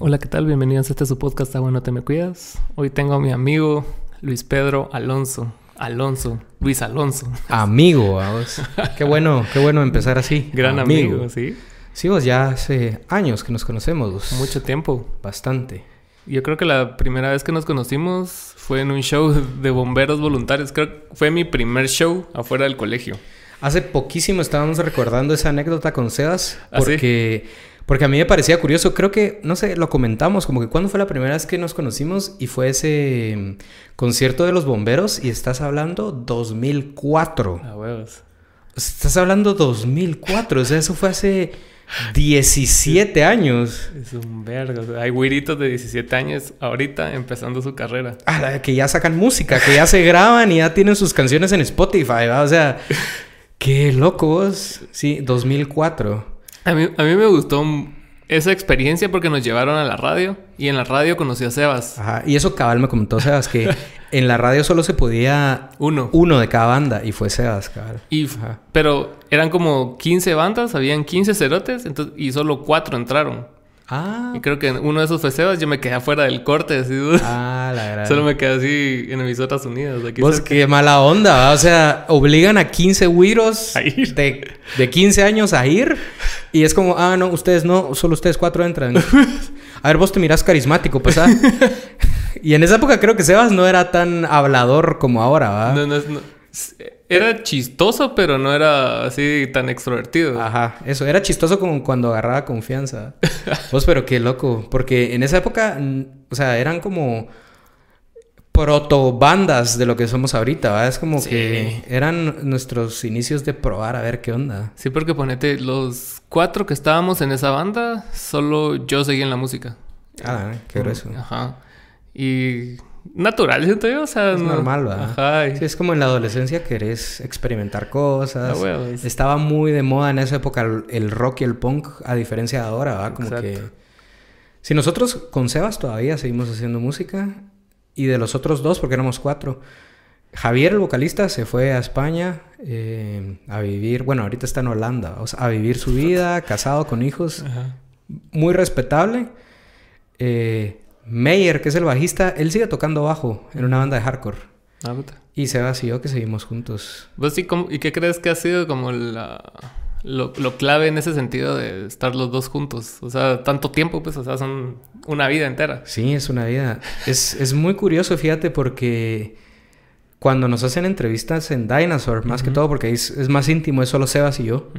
Hola, ¿qué tal? Bienvenidos a este su podcast Ah, bueno, te me cuidas. Hoy tengo a mi amigo Luis Pedro Alonso. Alonso, Luis Alonso. Amigo, vamos. qué bueno, qué bueno empezar así. Gran amigo, ¿sí? Sí, vos ya hace años que nos conocemos. vos. Mucho tiempo. Bastante. Yo creo que la primera vez que nos conocimos fue en un show de bomberos voluntarios. Creo que fue mi primer show afuera del colegio. Hace poquísimo estábamos recordando esa anécdota con Sebas ¿Ah, sí? Porque, a mí me parecía curioso. Creo que, no sé, lo comentamos, como que cuándo fue la primera vez que nos conocimos y fue ese mm, concierto de los bomberos y estás hablando 2004. A huevos. Estás hablando 2004, o sea, eso fue hace 17 años. Es un vergo. o sea, Hay güiritos de 17 años ahorita empezando su carrera. Ah, que ya sacan música, que ya se graban y ya tienen sus canciones en Spotify, ¿va? O sea, qué locos. Sí, 2004. A mí, a mí me gustó esa experiencia porque nos llevaron a la radio y en la radio conocí a Sebas. Ajá. Y eso cabal me comentó Sebas, que en la radio solo se podía Uno. uno de cada banda y fue Sebas, cabal. Y, Ajá. pero eran como 15 bandas, habían 15 cerotes entonces, y solo 4 entraron. Ah, Y creo que uno de esos fue Sebas, yo me quedé afuera del corte, así. ah la gran. Solo me quedé así en emisoras unidas. Aquí Vos, cerca. qué mala onda, ¿va? O sea, obligan a 15 güiros de, de 15 años a ir. Y es como, ah, no, ustedes no, solo ustedes cuatro entran. A ver, vos te mirás carismático, pues, ¿ah? Y en esa época creo que Sebas no era tan hablador como ahora, ¿va? No, no, es- no. Era chistoso, pero no era así tan extrovertido. Ajá, eso. Era chistoso como cuando agarraba confianza. Vos, pero qué loco. Porque en esa época, o sea, eran como proto bandas de lo que somos ahorita, ¿va? Es como Sí. que eran nuestros inicios de probar a ver qué onda. Sí, porque ponete, los cuatro que estábamos en esa banda, solo yo seguía en la música. Ah, qué grueso. Ajá. Y natural, siento yo, o sea, Es no- normal, ¿va? Ajá. y- Sí, es como en la adolescencia querés experimentar cosas. Ah, huevos. Estaba muy de moda en esa época el, rock y el punk, a diferencia de ahora, ¿va? Como Exacto. que... Si nosotros con Sebas todavía seguimos haciendo música, y de los otros dos, porque éramos cuatro, Javier, el vocalista, se fue a España eh, a vivir, bueno, ahorita está en Holanda, o sea, a vivir su vida, casado con hijos, Ajá. muy respetable. Eh, Meyer, que es el bajista, él sigue tocando bajo en una banda de hardcore. Ah, puta. Y Sebas y yo que seguimos juntos. Vos ¿cómo- ¿y qué crees que ha sido como la, lo, lo clave en ese sentido de estar los dos juntos? O sea, tanto tiempo, pues, o sea, son una vida entera. Sí, es una vida. Es, es muy curioso, fíjate, porque cuando nos hacen entrevistas en Dinosaur, más que todo, porque es, es más íntimo, es solo Sebas y yo,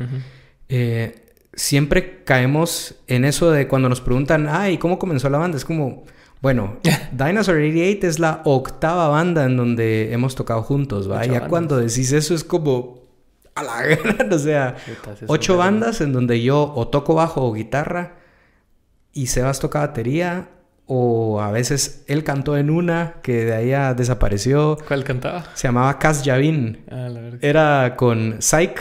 eh, siempre caemos en eso de cuando nos preguntan, ay, ¿cómo comenzó la banda? Es como, bueno, Dinosaur 88 es la octava banda en donde hemos tocado juntos, ¿va? Ocho Ya bandas. cuando decís eso es como, a la gran, o sea, ocho bandas en donde yo o toco bajo o guitarra y Sebas toca batería o a veces él cantó en una que de ahí ya desapareció. ¿Cuál cantaba? Se llamaba Cas Yavin. Ah, la verdad. Era con Psych.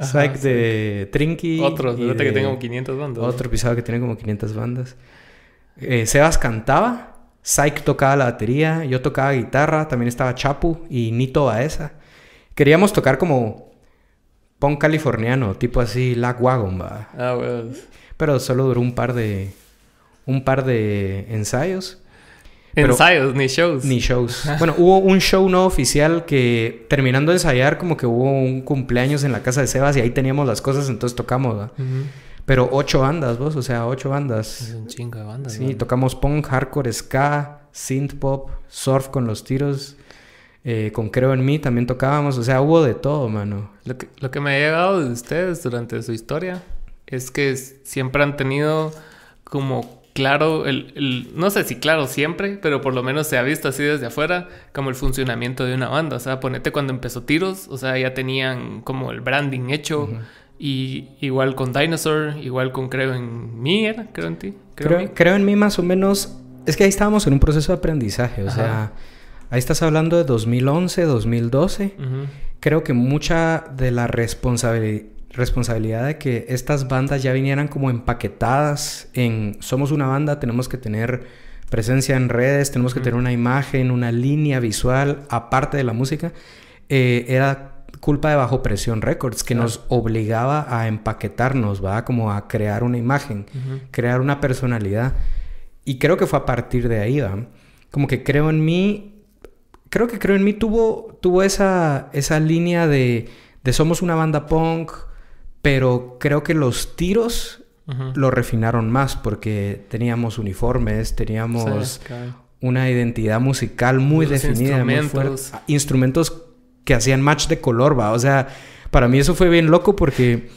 Psych de Trinky. Otro, y fíjate que de- tengo como 500 bandas. Otro episodio que tiene como 500 bandas. Eh, Sebas cantaba. Psych tocaba la batería. Yo tocaba guitarra. También estaba Chapu y Nito Baeza. Queríamos tocar como punk californiano, tipo así Lagwagon, va. Ah. Pero solo duró un par de un par de ensayos, Pero- Ensayos, ni shows. ni shows. Bueno, hubo un show no oficial que terminando de ensayar como que hubo un cumpleaños en la casa de Sebas y ahí teníamos las cosas, entonces tocamos, ¿va? Pero ocho bandas, vos, o sea, ocho Es bandas. un chingo de bandas. Sí, tocamos punk, hardcore, ska, synth pop, surf con los tiros, eh, con Creo en mí también tocábamos, o sea, hubo de todo, mano. Lo que, lo que me ha llegado de ustedes durante su historia es que siempre han tenido como claro, el, el- no sé si claro siempre, pero por lo menos se ha visto así desde afuera como el funcionamiento de una banda. O sea, ponete cuando empezó Tiros, o sea, ya tenían como el branding hecho. Y igual con Dinosaur, igual con Creo en mí, ¿era? Creo en ti. Creo, en mí. creo en mí más o menos. Es que ahí estábamos en un proceso de aprendizaje. O Ajá. sea, ahí estás hablando de 2011, 2012. Ujú. Creo que mucha de la responsabili- responsabilidad de que estas bandas ya vinieran como empaquetadas en somos una banda, tenemos que tener presencia en redes, tenemos que tener una imagen, una línea visual aparte de la música, eh, era culpa de Bajo Presión Records, que Claro. nos obligaba a empaquetarnos, ¿va? Como a crear una imagen, crear una personalidad. Y creo que fue a partir de ahí, ¿va? Como que creo en mí, creo que creo en mí tuvo, tuvo esa, esa línea de, de somos una banda punk, pero creo que los tiros lo refinaron más porque teníamos uniformes, teníamos una identidad musical muy definida, muy fuerte. Instrumentos que hacían match de color, va. O sea, para mí eso fue bien loco porque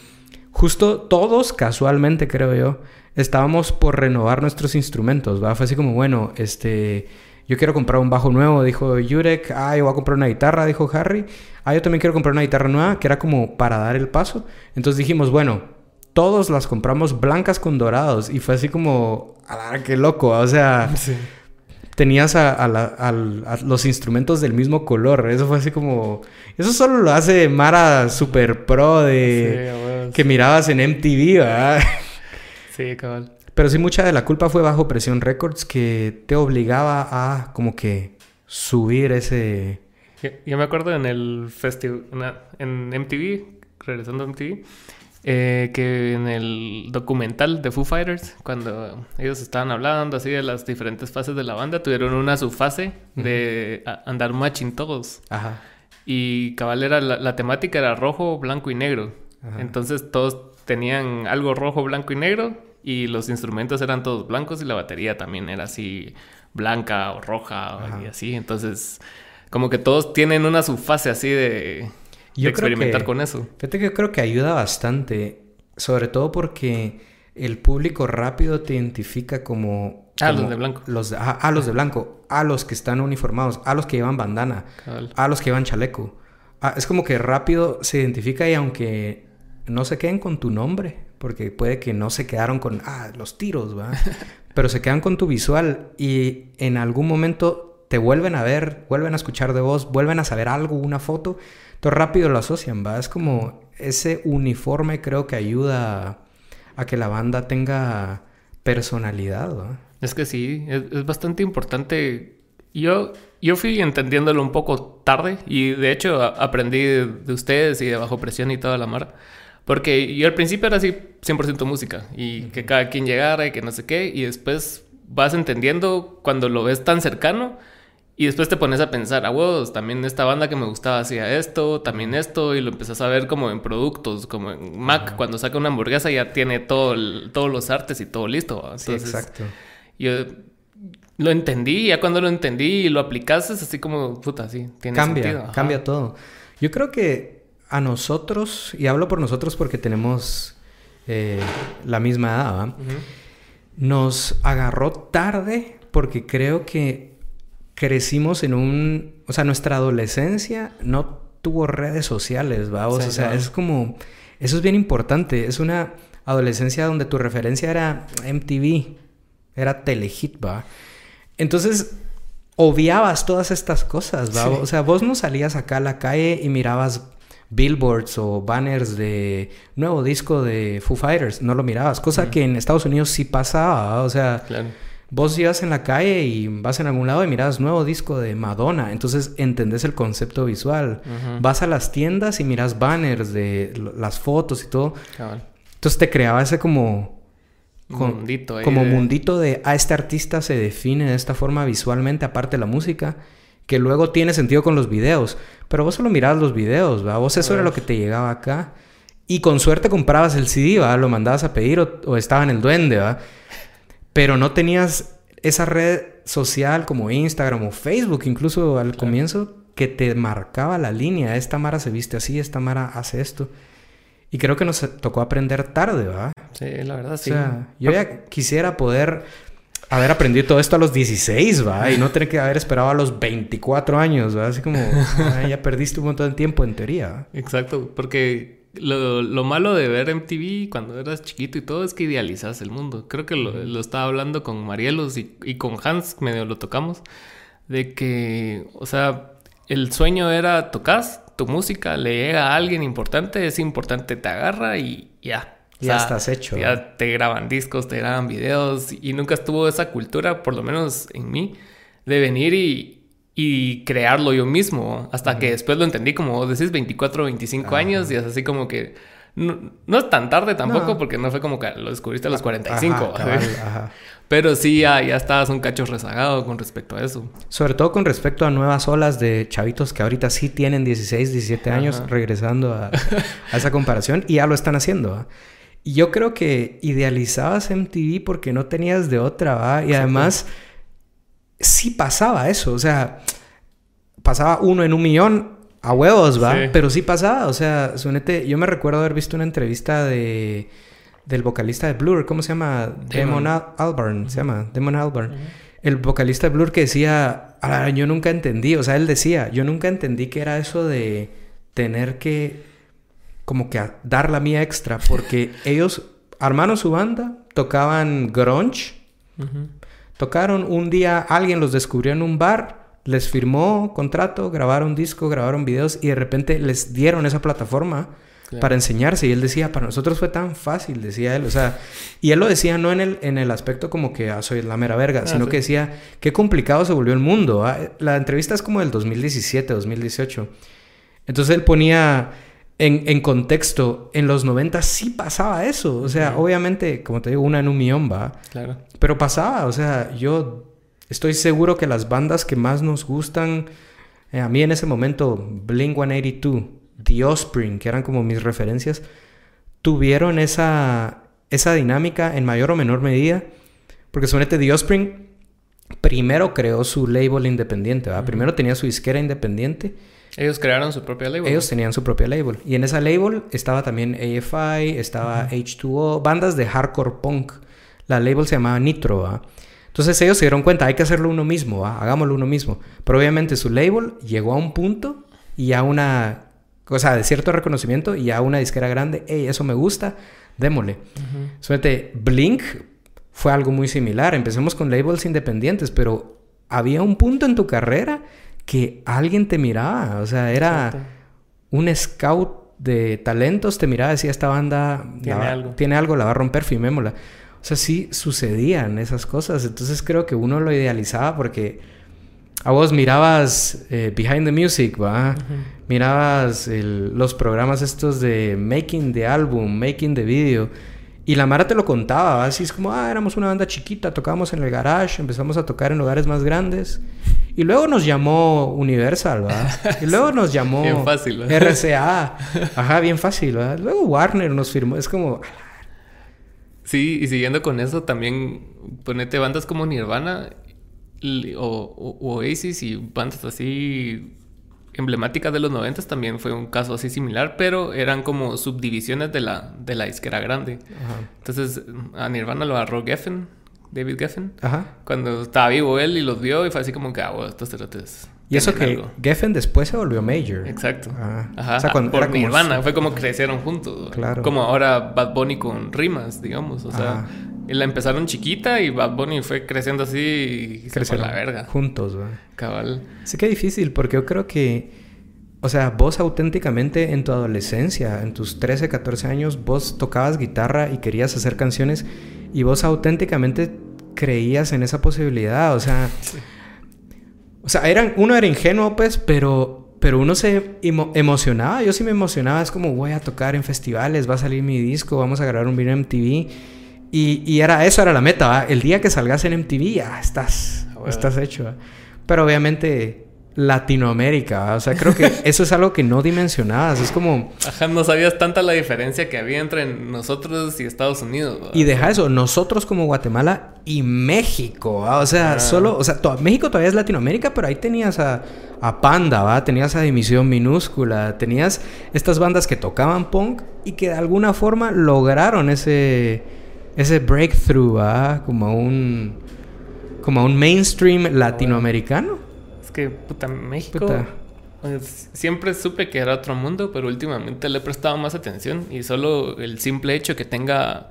justo todos, casualmente creo yo, estábamos por renovar nuestros instrumentos, va. Fue así como, bueno, este yo quiero comprar un bajo nuevo, dijo Jurek. Ah, yo voy a comprar una guitarra, dijo Harry. Ah, yo también quiero comprar una guitarra nueva, que era como para dar el paso. Entonces dijimos, bueno, todos las compramos blancas con dorados. Y fue así como, qué loco. O sea, tenías a, los instrumentos del mismo color. Eso fue así como, eso solo lo hace Mara Super Pro de que mirabas en MTV, ¿verdad? Sí, cabal. Pero sí, mucha de la culpa fue bajo presión records que te obligaba a como que subir ese... Yo, me acuerdo en el festival, en MTV, regresando a MTV, eh, que en el documental de Foo Fighters, cuando ellos estaban hablando así de las diferentes fases de la banda, tuvieron una subfase de andar matching todos. Ajá. Y cabal era la, temática era rojo, blanco y negro. Entonces todos tenían algo rojo, blanco y negro y los instrumentos eran todos blancos y la batería también era así blanca o roja y así. Entonces, como que todos tienen una subfase así de, experimentar con eso. Fíjate que yo creo que ayuda bastante, sobre todo porque el público rápido te identifica como... Ah, los de blanco. Los a, los de blanco, a los que están uniformados, a los que llevan bandana, a los que llevan chaleco. Ah, es como que rápido se identifica y aunque no se queden con tu nombre, porque puede que no se quedaron con, ah, los tiros, ¿va? Pero se quedan con tu visual y en algún momento te vuelven a ver, vuelven a escuchar de voz, vuelven a saber algo, una foto, todo rápido lo asocian, ¿va? Es como ese uniforme creo que ayuda a, que la banda tenga personalidad, ¿va? Es que sí, es, bastante importante. Yo, yo fui entendiéndolo un poco tarde y de hecho aprendí de ustedes y de bajo presión y toda la mar porque yo al principio era así 100% música y que cada quien llegara y que no sé qué y después vas entendiendo cuando lo ves tan cercano y después te pones a pensar, ah, también esta banda que me gustaba hacía esto, también esto, y lo empezás a ver como en productos, como en Mac, cuando saca una hamburguesa ya tiene todo todos los artes y todo listo. sí, exacto. Yo lo entendí, ya cuando lo entendí y lo aplicaste, así como, puta, sí, tiene cambia, sentido. Cambia todo. Yo creo que a nosotros, y hablo por nosotros porque tenemos eh, la misma edad, nos agarró tarde porque creo que crecimos en un, o sea, nuestra adolescencia no tuvo redes sociales, ¿va? o sea, es como, eso es bien importante, es una adolescencia donde tu referencia era MTV, era Telehit, ¿va? Entonces, obviabas todas estas cosas, ¿va? O sea, vos no salías acá a la calle y mirabas billboards o banners de nuevo disco de Foo Fighters, no lo mirabas, cosa que en Estados Unidos sí pasaba, o sea, vos ibas en la calle y vas en algún lado y mirabas nuevo disco de Madonna, entonces entendés el concepto visual, vas a las tiendas y miras banners de las fotos y todo, entonces te creaba ese como... mundito como mundito de, ah, este artista se define de esta forma visualmente, aparte de la música que luego tiene sentido con los videos. Pero vos solo mirabas los videos, ¿va? Vos eso era lo que te llegaba acá. Y con suerte comprabas el CD, ¿va? Lo mandabas a pedir o, estaba en el duende, ¿va? Pero no tenías esa red social como Instagram o Facebook, incluso al comienzo, que te marcaba la línea. Esta Mara se viste así, esta Mara hace esto. Y creo que nos tocó aprender tarde, ¿va? Sí, la verdad, sí. O sea, yo ya quisiera poder haber aprendido todo esto a los 16, ¿va? Y no tener que haber esperado a los 24 años, ¿va? Así como, ya perdiste un montón de tiempo en teoría. Exacto, porque lo, malo de ver MTV cuando eras chiquito y todo es que idealizas el mundo. Creo que lo, estaba hablando con Marielos y, y, con Hans, medio lo tocamos, de que, o sea, el sueño era tocas tu música, le llega a alguien importante, es importante, te agarra y ya ya estás hecho. Ya te graban discos, te graban videos y nunca estuvo esa cultura, por lo menos en mí, de venir y, y crearlo yo mismo. Hasta que después lo entendí, como decís, 24 25 años y es así como que No, no es tan tarde tampoco, porque no fue como que lo descubriste a los 45. Ajá, cabal, ajá. Pero sí, ya, ya estabas un cacho rezagado con respecto a eso. Sobre todo con respecto a nuevas olas de chavitos que ahorita sí tienen 16, 17 años, Ajá. regresando a, a esa comparación, y ya lo están haciendo. ¿va? Y yo creo que idealizabas MTV porque no tenías de otra, ¿va? Y además, sí pasaba eso. O sea, pasaba uno en un millón a huevos, ¿va? Sí. Pero sí pasaba. O sea, sonete, yo me recuerdo haber visto una entrevista de del vocalista de Blur, ¿cómo se llama? Damon, Damon. Al- Albarn, se llama, Damon Albarn. El vocalista de Blur que decía, "Ah, yo nunca entendí, o sea, él decía, yo nunca entendí que era eso de tener que como que a- dar la mía extra, porque ellos armaron su banda, tocaban grunge, Ujú. Tocaron un día, alguien los descubrió en un bar, les firmó contrato, grabaron disco, grabaron videos y de repente les dieron esa plataforma Claro. para enseñarse. Y él decía, para nosotros fue tan fácil, decía él. O sea, y él lo decía no en el, en el aspecto como que ah, soy la mera verga, Ah, sino sí. que decía, qué complicado se volvió el mundo. ah. La entrevista es como del 2017, 2018. Entonces él ponía en, en contexto, en los 90 sí pasaba eso. O sea, Ujú. obviamente, como te digo, una en un millón va. Claro. Pero pasaba, o sea, yo estoy seguro que las bandas que más nos gustan, eh, a mí en ese momento, Blink 182, The Offspring, que eran como mis referencias, tuvieron esa, esa dinámica en mayor o menor medida. Porque suponete, The Offspring primero creó su label independiente, ¿verdad? Primero tenía su disquera independiente. Ellos crearon su propia label. Ellos tenían su propia label. Y en esa label estaba también AFI, estaba H2O, bandas de hardcore punk. La label se llamaba Nitro, ¿va? Entonces ellos se dieron cuenta, hay que hacerlo uno mismo, ¿va? Hagámoslo uno mismo. Pero obviamente su label llegó a un punto y a una... O sea, de cierto reconocimiento y a una disquera grande. Hey, eso me gusta, démosle. Ujú. Suerte, Blink fue algo muy similar. Empecemos con labels independientes, pero había un punto en tu carrera que alguien te miraba. O sea, era Exacto. un scout de talentos, te miraba y decía, esta banda Tiene va- algo. tiene algo, la va a romper, firmémosla. O sea, sí sucedían esas cosas. Entonces creo que uno lo idealizaba porque a vos mirabas eh, Behind the Music, ¿va? Mirabas el- los programas estos de making the album, making the video. Y la Mara te lo contaba, así es como, ah, éramos una banda chiquita, tocábamos en el garage, empezamos a tocar en lugares más grandes. Y luego nos llamó Universal, ¿va? Y luego nos llamó Bien fácil, ¿va? RCA. Ajá, bien fácil, ¿va? Luego Warner nos firmó. Es como, Sí, y siguiendo con eso, también ponete bandas como Nirvana o- o Oasis y bandas así emblemáticas de los 90 también fue un caso así similar, pero eran como subdivisiones de la, de la disquera grande. ajá. Entonces a Nirvana lo agarró Geffen, David Geffen, Ajá. cuando estaba vivo él y los vio y fue así como que, ah, bueno, estos cerotes Y eso que algo". Geffen después se volvió major. Exacto. Ah. Ajá. O sea, cuando por era como Nirvana. su- Fue como crecieron juntos. Claro. Como ahora Bad Bunny con rimas, digamos. O sea, Ajá. y la empezaron chiquita y Bad Bunny fue creciendo así y se fue Crecieron la verga. juntos, ¿va? Cabal. Sí que difícil, porque yo creo que, o sea, vos auténticamente en tu adolescencia, en tus 13, 14 años, vos tocabas guitarra y querías hacer canciones y vos auténticamente creías en esa posibilidad, o sea, o sea, eran, uno era ingenuo, pues, pero, pero uno se emo- emocionaba, yo sí me emocionaba, es como voy a tocar en festivales, va a salir mi disco, vamos a grabar un video en MTV. Y, y era eso, era la meta, ¿va? El día que salgas en MTV, ya estás, Ah, bueno. estás hecho. ¿va? Pero obviamente Latinoamérica, o sea, creo que eso es algo que no dimensionabas. Es como, Ajá, no sabías tanta la diferencia que había entre nosotros y Estados Unidos. ¿va? y deja eso, nosotros como Guatemala y México, o sea, Ah. solo, o sea, to- México todavía es Latinoamérica, pero ahí tenías a, a Panda, ¿va? Tenías a Dimisión Minúscula, tenías estas bandas que tocaban punk y que de alguna forma lograron ese, ese breakthrough, ¿va? Como un, como un mainstream latinoamericano. Que, puta, México. Puta. pues, siempre supe que era otro mundo, pero últimamente le he prestado más atención. Y solo el simple hecho que tenga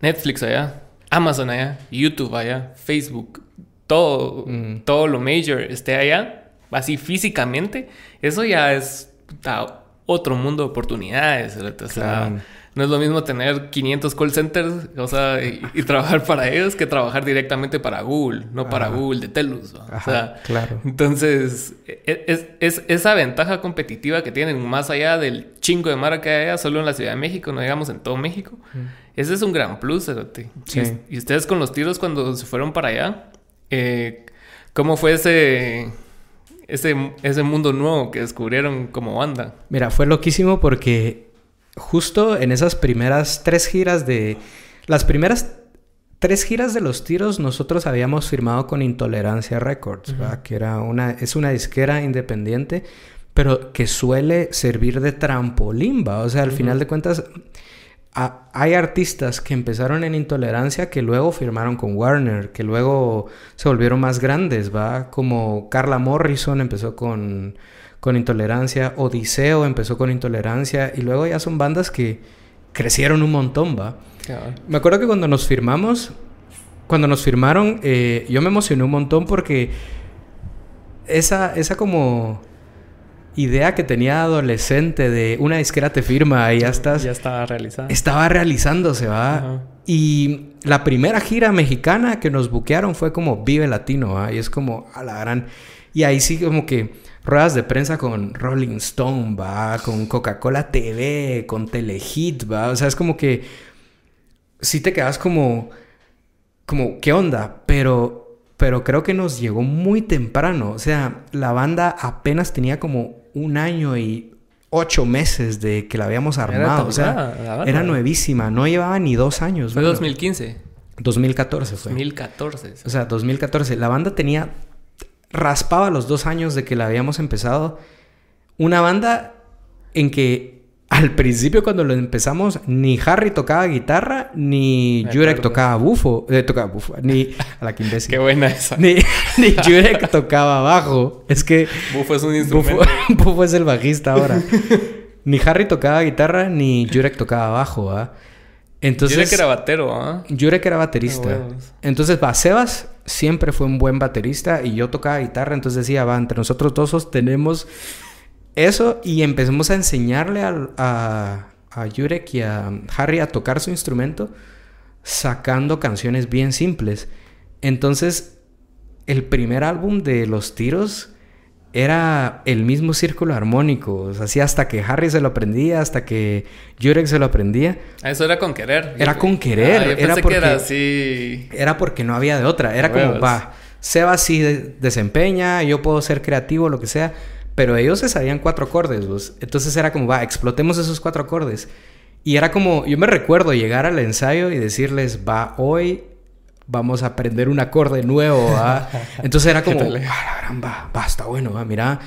Netflix allá, Amazon allá, YouTube allá, Facebook, todo, Mm. todo lo major esté allá, así físicamente, eso ya es puta, otro mundo de oportunidades. ¿verdad? O sea, Claro. No es lo mismo tener 500 call centers, o sea, y, trabajar para ellos que trabajar directamente para Google, no para Google de Telus. o sea, claro. Entonces, e, es, esa ventaja competitiva que tienen más allá del chingo de marca que hay solo en la Ciudad de México, no digamos en todo México. Ese es un gran plus, Sí. Y, ustedes con los tiros cuando se fueron para allá, eh, ¿cómo fue ese, ese, ese mundo nuevo que descubrieron como banda? Mira, fue loquísimo porque justo en esas primeras tres giras de... Las primeras tres giras de los tiros nosotros habíamos firmado con Intolerancia Records, que era una, es una disquera independiente, pero que suele servir de trampolín, ¿va? O sea, al final de cuentas, hay artistas que empezaron en Intolerancia que luego firmaron con Warner, que luego se volvieron más grandes, ¿va? Como Carla Morrison empezó con con Intolerancia, Odiseo empezó con Intolerancia y luego ya son bandas que crecieron un montón, ¿va? Me acuerdo que cuando nos firmamos, cuando nos firmaron, eh, yo me emocioné un montón porque esa, esa como idea que tenía adolescente de una disquera te firma y ya estás... Ya estaba realizada. Estaba realizándose, ¿va? Y la primera gira mexicana que nos buquearon fue como Vive Latino, ¿va? Y es como a la gran... Y ahí sí como que ruedas de prensa con Rolling Stone, va, con Coca-Cola TV, con Telehit, va, o sea, es como que sí te quedas como, como, ¿qué onda? Pero, pero creo que nos llegó muy temprano, o sea, la banda apenas tenía como un año y ocho meses de que la habíamos armado, o sea, era nuevísima, no llevaba ni dos años. Fue 2015. 2014 fue. 2014. O sea, 2014. La banda tenía raspaba los dos años de que la habíamos empezado. Una banda en que al principio cuando lo empezamos ni Harry tocaba guitarra ni Jurek tocaba bufo, eh, tocaba bufo, ni a la Qué buena esa. Ni, ni Jurek tocaba bajo. Es que bufo es un instrumento. Bufo, es el bajista ahora. ni Harry tocaba guitarra ni Jurek tocaba bajo, ¿ah? Entonces, Jurek era batero, ¿ah? Era baterista. Entonces, va, Sebas siempre fue un buen baterista y yo tocaba guitarra, entonces decía, va, entre nosotros todos tenemos eso y empezamos a enseñarle a, a, a Jurek y a Harry a tocar su instrumento sacando canciones bien simples. Entonces, el primer álbum de Los Tiros era el mismo círculo armónico. así hasta que Harry se lo aprendía, hasta que Jurek se lo aprendía. Ah, eso era con querer. Era con querer. Ah, era porque, era así. Era porque no había de otra. Era como, va, Seba sí desempeña, yo puedo ser creativo, lo que sea. Pero ellos se sabían cuatro acordes, Entonces era como, va, explotemos esos cuatro acordes. Y era como, yo me recuerdo llegar al ensayo y decirles, va, hoy vamos a aprender un acorde nuevo. Entonces era como, ah, va, va, está bueno, mira.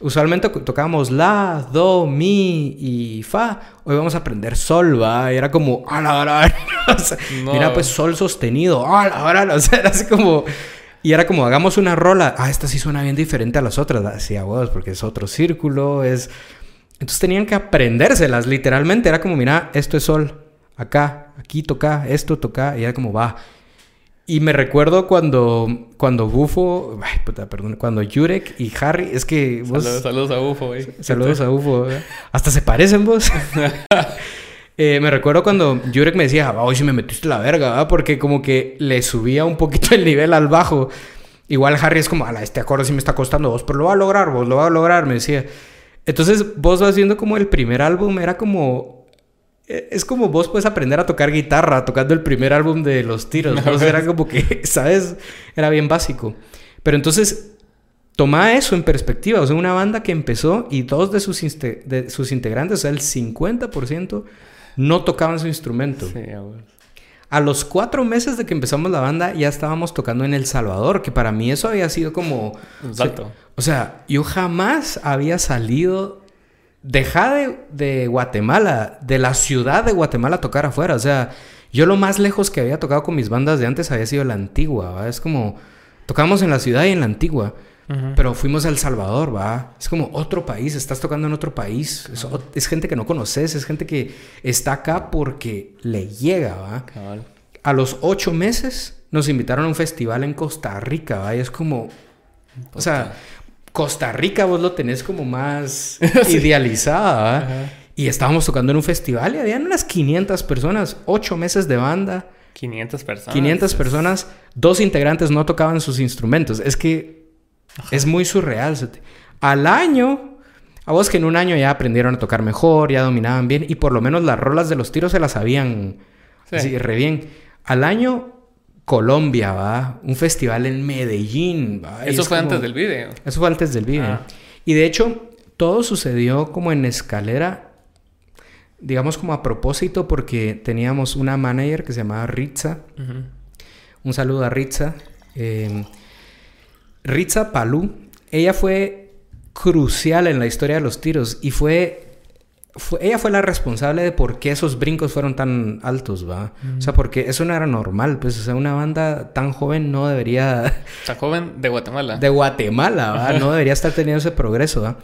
Usualmente tocábamos la, do, mi y fa. Hoy vamos a aprender sol, va. Y era como, a la Mira, pues sol sostenido, a la O sea, era así como. Y era como, hagamos una rola. Ah, esta sí suena bien diferente a las otras. Decía, huevos, porque es otro círculo, es. Entonces tenían que aprendérselas, literalmente. Era como, mira, esto es sol. Acá, aquí toca, esto toca. Y era como, va. Y me recuerdo cuando, cuando Bufo, ay, puta, perdón, cuando Jurek y Harry, es que vos... Saludos, a Bufo, güey. Saludos a Bufo. Hasta se parecen vos. eh, me recuerdo cuando Jurek me decía, hoy sí me metiste la verga, porque como que le subía un poquito el nivel al bajo. Igual Harry es como, ala, este acorde sí me está costando vos, pero lo va a lograr, vos lo va a lograr, me decía. Entonces vos vas viendo como el primer álbum era como eh, es como vos puedes aprender a tocar guitarra tocando el primer álbum de Los Tiros. Era como que, ¿sabes? Era bien básico. Pero entonces, toma eso en perspectiva. O sea, una banda que empezó y dos de sus, de sus integrantes, o sea, el 50%, no tocaban su instrumento. Sí, a los cuatro meses de que empezamos la banda, ya estábamos tocando en El Salvador, que para mí eso había sido como... Exacto. O sea, yo jamás había salido deja de, Guatemala, de la ciudad de Guatemala tocar afuera. O sea, yo lo más lejos que había tocado con mis bandas de antes había sido la antigua, Es como, tocamos en la ciudad y en la antigua. Pero fuimos a El Salvador, ¿va? Es como otro país, estás tocando en otro país. Es, gente que no conoces, es gente que está acá porque le llega, ¿va? A los ocho meses nos invitaron a un festival en Costa Rica, ¿va? Y es como... O sea, Costa Rica vos lo tenés como más idealizada. Y estábamos tocando en un festival y habían unas 500 personas, 8 meses de banda. 500 personas. 500 personas, dos integrantes no tocaban sus instrumentos. Es que es muy surreal. Al año, a vos que en un año ya aprendieron a tocar mejor, ya dominaban bien y por lo menos las rolas de los tiros se las sabían sí. re bien. Al año, Colombia, va, un festival en Medellín. ¿va? Eso fue antes del video. Eso fue antes del video. Ah. Y de hecho, todo sucedió como en escalera digamos como a propósito porque teníamos una manager que se llamaba Ritza. Un saludo a Ritza. Eh, Ritza Palú. Ella fue crucial en la historia de los tiros y fue, ella fue la responsable de por qué esos brincos fueron tan altos, ¿va? O sea, porque eso no era normal, pues, o sea, una banda tan joven no debería... Tan joven de Guatemala. De Guatemala, ¿va? No debería estar teniendo ese progreso, ¿va?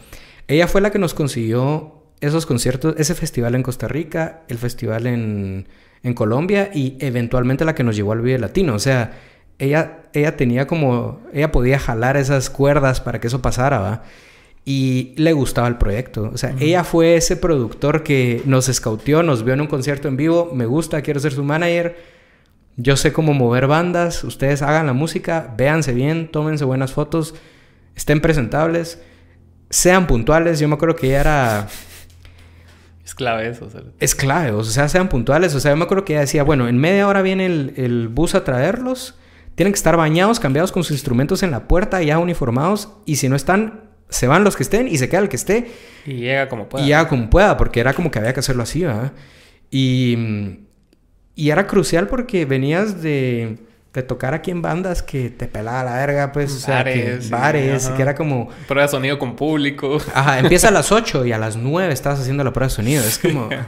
Ella fue la que nos consiguió esos conciertos, ese festival en Costa Rica, el festival en, en Colombia y eventualmente la que nos llevó al Vive Latino. O sea, ella, ella tenía como, ella podía jalar esas cuerdas para que eso pasara, ¿va? Y le gustaba el proyecto. O sea, ella fue ese productor que nos escauteó, nos vio en un concierto en vivo, me gusta, quiero ser su manager. Yo sé cómo mover bandas, ustedes hagan la música, véanse bien, tómense buenas fotos, estén presentables, sean puntuales. Yo me acuerdo que ella era es clave eso. O sea. Es clave, o sea, sean puntuales. O sea, yo me acuerdo que ella decía, bueno, en media hora viene el, el, bus a traerlos. Tienen que estar bañados, cambiados con sus instrumentos en la puerta, ya uniformados. Y si no están, se van los que estén y se queda el que esté. Y llega como pueda. Y llega como pueda, porque era como que había que hacerlo así, ¿verdad? Y, y era crucial porque venías de de tocar aquí en bandas que te pelaba la verga, pues, o sea, bares, que bares, que era como... Prueba de sonido con público. Ajá, empieza a las 8 y a las 9 estás haciendo la prueba de sonido, es como...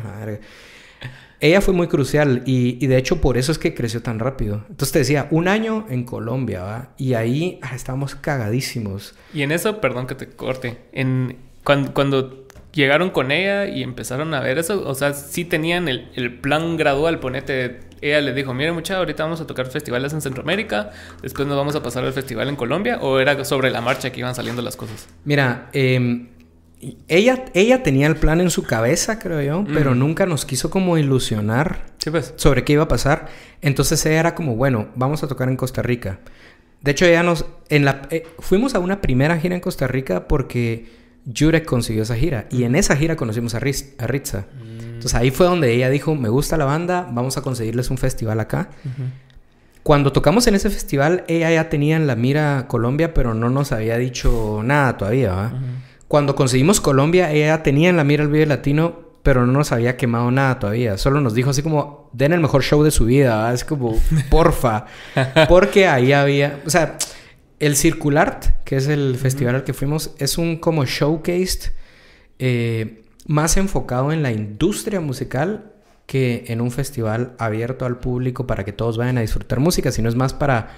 Ella fue muy crucial y, y, de hecho por eso es que creció tan rápido. Entonces te decía, un año en Colombia, ¿va? Y ahí ah, estábamos cagadísimos. Y en eso, perdón que te corte, en, cuando, cuando llegaron con ella y empezaron a ver eso, o sea, sí tenían el, el plan gradual, ponete ella le dijo, mire mucha, ahorita vamos a tocar festivales en Centroamérica, después nos vamos a pasar al festival en Colombia, o era sobre la marcha que iban saliendo las cosas? Mira, eh, ella, ella tenía el plan en su cabeza, creo yo, pero nunca nos quiso como ilusionar pues. sobre qué iba a pasar. Entonces ella era como, bueno, vamos a tocar en Costa Rica. De hecho, ella nos... En la, eh, fuimos a una primera gira en Costa Rica porque Jurek consiguió esa gira. Y en esa gira conocimos a, Riz, a Ritza. Entonces ahí fue donde ella dijo, me gusta la banda, vamos a conseguirles un festival acá. Cuando tocamos en ese festival, ella ya tenía en la mira Colombia, pero no nos había dicho nada todavía. ¿va? Cuando conseguimos Colombia, ella tenía en la mira el video latino, pero no nos había quemado nada todavía. Solo nos dijo así como, den el mejor show de su vida. Es como, porfa. Porque ahí había, o sea, el Circulart, que es el festival al que fuimos, es un como showcase. Eh, más enfocado en la industria musical que en un festival abierto al público para que todos vayan a disfrutar música, sino es más para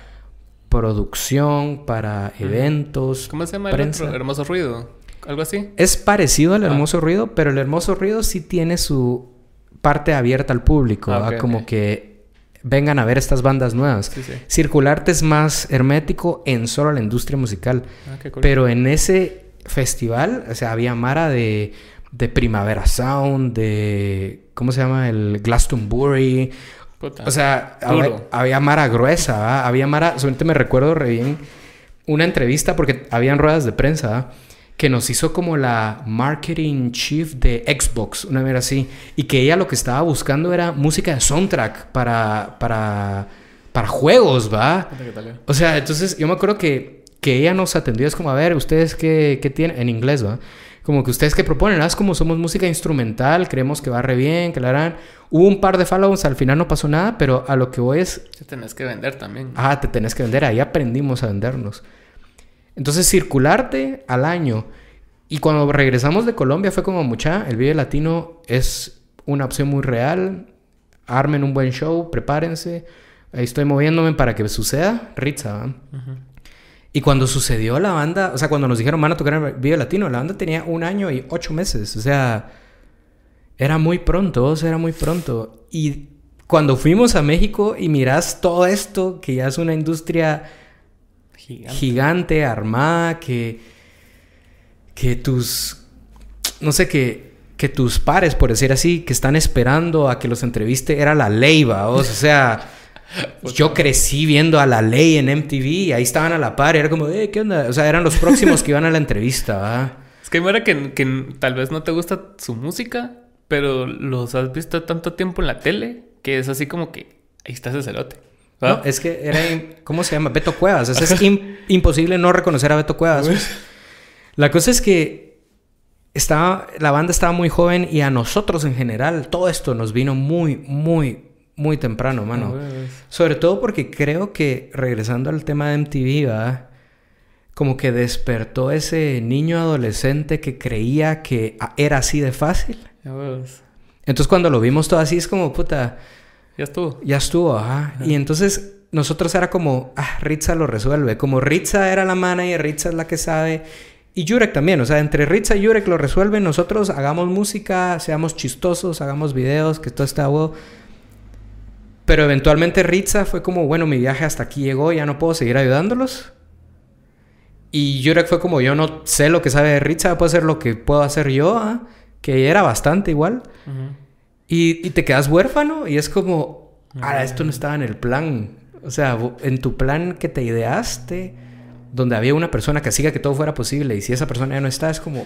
producción, para eventos. ¿Cómo se llama el Hermoso Ruido? ¿Algo así? Es parecido al ah. Hermoso Ruido, pero el Hermoso Ruido sí tiene su parte abierta al público, ah, como que vengan a ver estas bandas nuevas. Circularte es más hermético en solo la industria musical. Ah, pero en ese festival, o sea, había Mara de de Primavera Sound, de. ¿Cómo se llama? El Glastonbury. O sea, había, Mara gruesa, había Mara. Solamente me recuerdo re bien una entrevista porque habían ruedas de prensa que nos hizo como la marketing chief de Xbox, una vez así, y que ella lo que estaba buscando era música de soundtrack para para para juegos, ¿va? O sea, entonces yo me acuerdo que, que ella nos atendió, es como, a ver, ¿ustedes qué, qué tienen? En inglés, ¿va? como que ustedes que proponen, es como somos música instrumental, creemos que va re bien, que la harán. Hubo un par de follows, al final no pasó nada, pero a lo que voy es... Te tenés que vender también. Ah, te tenés que vender, ahí aprendimos a vendernos. Entonces, circularte al año. Y cuando regresamos de Colombia fue como mucha, el Vive Latino es una opción muy real. Armen un buen show, prepárense. Ahí estoy moviéndome para que suceda. Ritza. Y cuando sucedió la banda, o sea, cuando nos dijeron van a tocar en Vive Latino, la banda tenía un año y ocho meses. O sea, era muy pronto, o sea, era muy pronto. Y cuando fuimos a México y miras todo esto, que ya es una industria gigante, armada, que, que tus, no sé, que que tus pares, por decir así, que están esperando a que los entreviste, era la ley, va. O sea, yo crecí viendo a la ley en MTV y ahí estaban a la par. Era como, eh, ¿qué onda? O sea, eran los próximos que iban a la entrevista, va. Es que era que, que tal vez no te gusta su música, pero los has visto tanto tiempo en la tele que es así como que ahí está ese cerote. No, es que era, ¿cómo se llama? Beto Cuevas. es imposible no reconocer a Beto Cuevas. La cosa es que estaba, la banda estaba muy joven y a nosotros en general todo esto nos vino muy, muy, muy temprano, mano. Sobre todo porque creo que, regresando al tema de MTV, ¿verdad? como que despertó ese niño adolescente que creía que era así de fácil. Entonces cuando lo vimos todo así es como, puta... Ya estuvo. Ya estuvo, ajá. Y entonces nosotros era como, ah, Ritza lo resuelve. Como Ritza era la manager, Ritza es la que sabe. Y Jurek también, o sea, entre Ritza y Jurek lo resuelven. Nosotros hagamos música, seamos chistosos, hagamos videos, que todo está bueno. Pero eventualmente Ritza fue como, bueno, mi viaje hasta aquí llegó, ya no puedo seguir ayudándolos. Y Jurek fue como, yo no sé lo que sabe de Ritza, puedo hacer lo que puedo hacer yo, ¿ah? que era bastante igual. Y, te quedas huérfano y es como, ah, esto no estaba en el plan. O sea, en tu plan que te ideaste, donde había una persona que hacía que todo fuera posible y si esa persona ya no está, es como,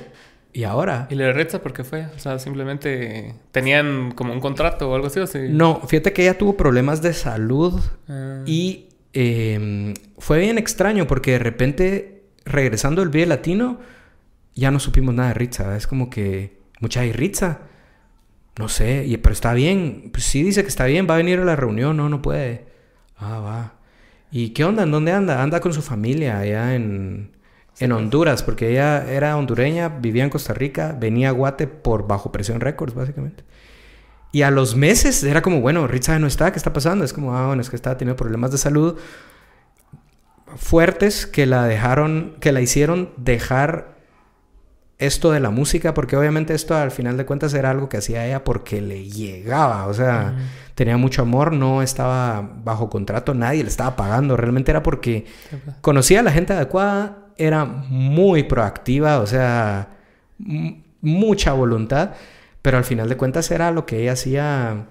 ¿y ahora? ¿Y le Ritza por qué fue? O sea, simplemente tenían como un contrato o algo así. ¿o sí? No, fíjate que ella tuvo problemas de salud ah. y em, fue bien extraño porque de repente regresando el Vive Latino, ya no supimos nada de Ritza. Es como que, mucha hay Ritza. No sé, y, pero está bien. Pues sí dice que está bien, va a venir a la reunión, no, no puede. Ah, va. ¿Y qué onda? ¿En dónde anda? Anda con su familia allá en, en Honduras, porque ella era hondureña, vivía en Costa Rica, venía a Guate por Bajo Presión Records, básicamente. Y a los meses era como, bueno, Ritza no está, ¿qué está pasando? Es como, ah, bueno, es que está teniendo problemas de salud fuertes que la dejaron, que la hicieron dejar esto de la música, porque obviamente esto al final de cuentas era algo que hacía ella porque le llegaba, o sea, tenía mucho amor, no estaba bajo contrato, nadie le estaba pagando, realmente era porque conocía a la gente adecuada, era muy proactiva, o sea, mucha voluntad, pero al final de cuentas era lo que ella hacía,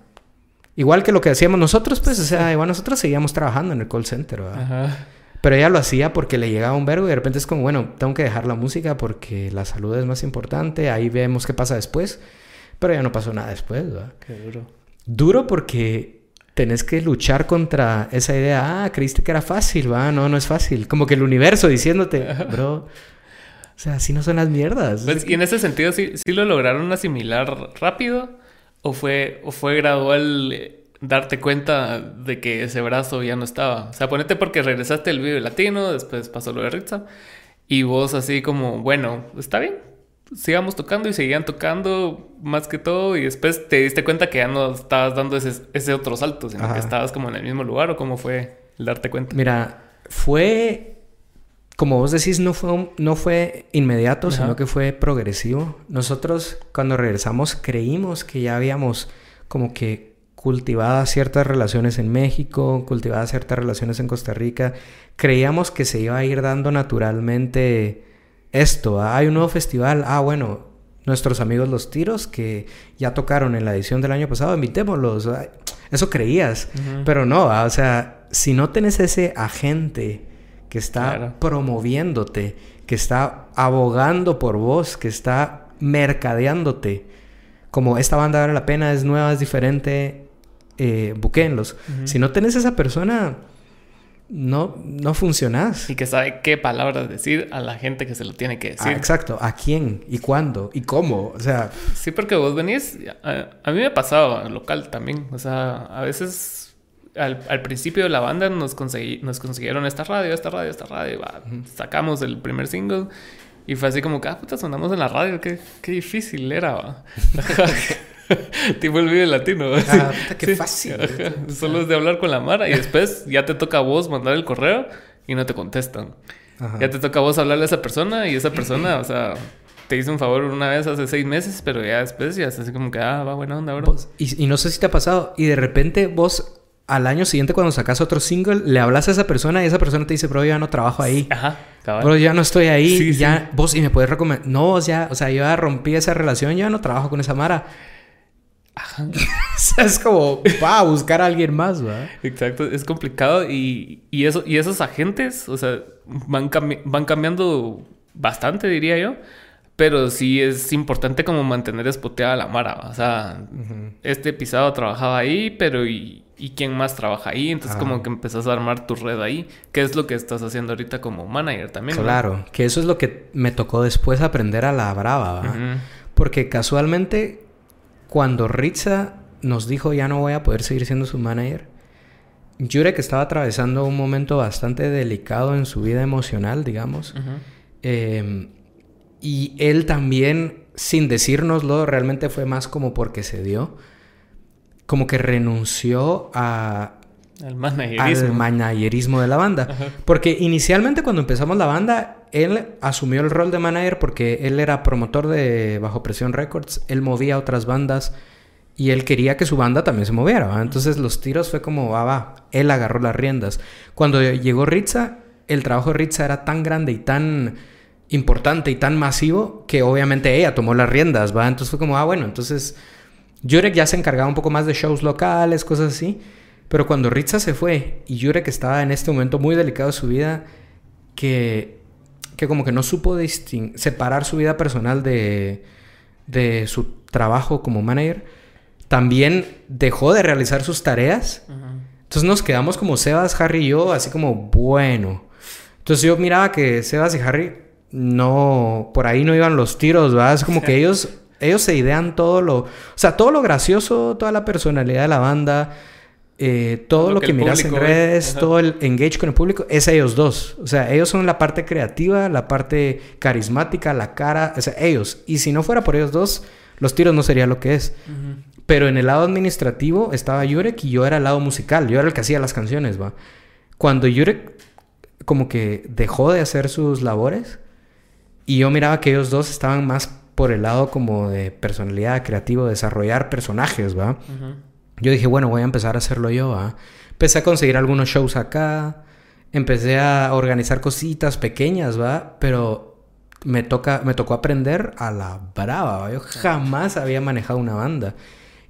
igual que lo que hacíamos nosotros, pues, o sea, igual nosotros seguíamos trabajando en el call center, ¿verdad? Pero ella lo hacía porque le llegaba un verbo y de repente es como, bueno, tengo que dejar la música porque la salud es más importante, ahí vemos qué pasa después. Pero ya no pasó nada después, ¿verdad? Qué duro. Duro porque tenés que luchar contra esa idea, ah, creíste que era fácil, va, no, no es fácil. Como que el universo diciéndote, bro, o sea, así no son las mierdas. Pues, y en ese sentido, ¿sí, ¿sí lo lograron asimilar rápido? ¿O fue, o fue gradual eh, darte cuenta de que ese brazo ya no estaba. O sea, ponete porque regresaste el video latino, después pasó lo de Ritza, y vos así como, bueno, está bien, sigamos tocando y seguían tocando más que todo, y después te diste cuenta que ya no estabas dando ese, ese otro salto, sino que estabas como en el mismo lugar, o cómo fue el darte cuenta. Mira, fue. Como vos decís, no fue, no fue inmediato, sino que fue progresivo. Nosotros, cuando regresamos, creímos que ya habíamos como que cultivadas ciertas relaciones en México, cultivadas ciertas relaciones en Costa Rica. Creíamos que se iba a ir dando naturalmente esto. ¿ah? Hay un nuevo festival. Ah, bueno, nuestros amigos Los Tiros que ya tocaron en la edición del año pasado, invitémoslos. Eso creías, pero no, ¿ah? o sea, si no tenés ese agente que está promoviéndote, que está abogando por vos, que está mercadeándote, como esta banda vale la pena, es nueva, es diferente, eh, buquenlos. Si no tenés esa persona, no, no funcionás. Y que sabe qué palabras decir a la gente que se lo tiene que decir. Ah, exacto. ¿A quién? ¿Y cuándo? ¿Y cómo? O sea... Sí, porque vos venís... A, mí me ha pasado local también. O sea, a veces... Al, principio de la banda nos, conseguí, nos consiguieron esta radio, esta radio, esta radio. Sacamos el primer single y fue así como que, ah, puta, sonamos en la radio. Qué, qué difícil era. tipo el video latino. Ah, qué fácil. Solo es de hablar con la Mara y después ya te toca a vos mandar el correo y no te contestan. Ya te toca a vos hablarle a esa persona y esa persona, o sea, te hizo un favor una vez hace seis meses, pero ya después ya es así como que, ah, va buena onda, bro. Y, y, no sé si te ha pasado y de repente vos al año siguiente cuando sacas otro single, le hablas a esa persona y esa persona te dice, bro, yo ya no trabajo ahí. Ajá, cabal. Bro, ya no estoy ahí. Sí, y sí. ya, vos, y me puedes recomendar. No, vos ya, o sea, yo ya rompí esa relación, yo ya no trabajo con esa Mara. Ajá. o sea, es como, va a buscar a alguien más, ¿va? Exacto, es complicado y, y eso, y esos agentes, o sea, van, cambi- van cambiando bastante, diría yo. Pero sí es importante como mantener espoteada la mara. O sea, este pisado trabajaba ahí, pero ¿y, y quién más trabaja ahí? Entonces Ah. como que empezás a armar tu red ahí. Que es lo que estás haciendo ahorita como manager también. ¿no? Claro, que eso es lo que me tocó después aprender a la brava, ¿va? Porque casualmente, cuando Ritza nos dijo ya no voy a poder seguir siendo su manager, Jurek estaba atravesando un momento bastante delicado en su vida emocional, digamos. Eh, y él también, sin decírnoslo, realmente fue más como porque se dio. Como que renunció a, El managerismo. al managerismo de la banda. Ajá. Porque inicialmente cuando empezamos la banda, él asumió el rol de manager porque él era promotor de Bajo Presión Records, él movía otras bandas y él quería que su banda también se moviera. ¿va? Entonces los tiros fue como, va, va, él agarró las riendas. Cuando llegó Ritza, el trabajo de Ritza era tan grande y tan importante y tan masivo que obviamente ella tomó las riendas, ¿va? Entonces fue como, ah, bueno, entonces Jurek ya se encargaba un poco más de shows locales, cosas así. Pero cuando Ritza se fue y Jurek estaba en este momento muy delicado de su vida, que, que como que no supo separar su vida personal de, de su trabajo como manager, también dejó de realizar sus tareas. Entonces nos quedamos como Sebas, Harry y yo, así como, bueno. Entonces yo miraba que Sebas y Harry no, por ahí no iban los tiros, ¿verdad? Es como que ellos, ellos se idean todo lo, o sea, todo lo gracioso, toda la personalidad de la banda, eh, todo Lo lo, que que, miras en ve. redes, todo el engage con el público, es ellos dos. O sea, ellos son la parte creativa, la parte carismática, la cara, o sea, ellos. Y si no fuera por ellos dos, los tiros no sería lo que es. Pero en el lado administrativo estaba Yurek y yo era el lado musical. Yo era el que hacía las canciones, va. Cuando Yurek como que dejó de hacer sus labores y yo miraba que ellos dos estaban más por el lado como de personalidad creativo, desarrollar personajes, va. Ujú. Yo dije, bueno, voy a empezar a hacerlo yo, ¿va? Empecé a conseguir algunos shows acá. Empecé a organizar cositas pequeñas, ¿va? Pero me, toca, me tocó aprender a la brava, ¿va? Yo jamás había manejado una banda.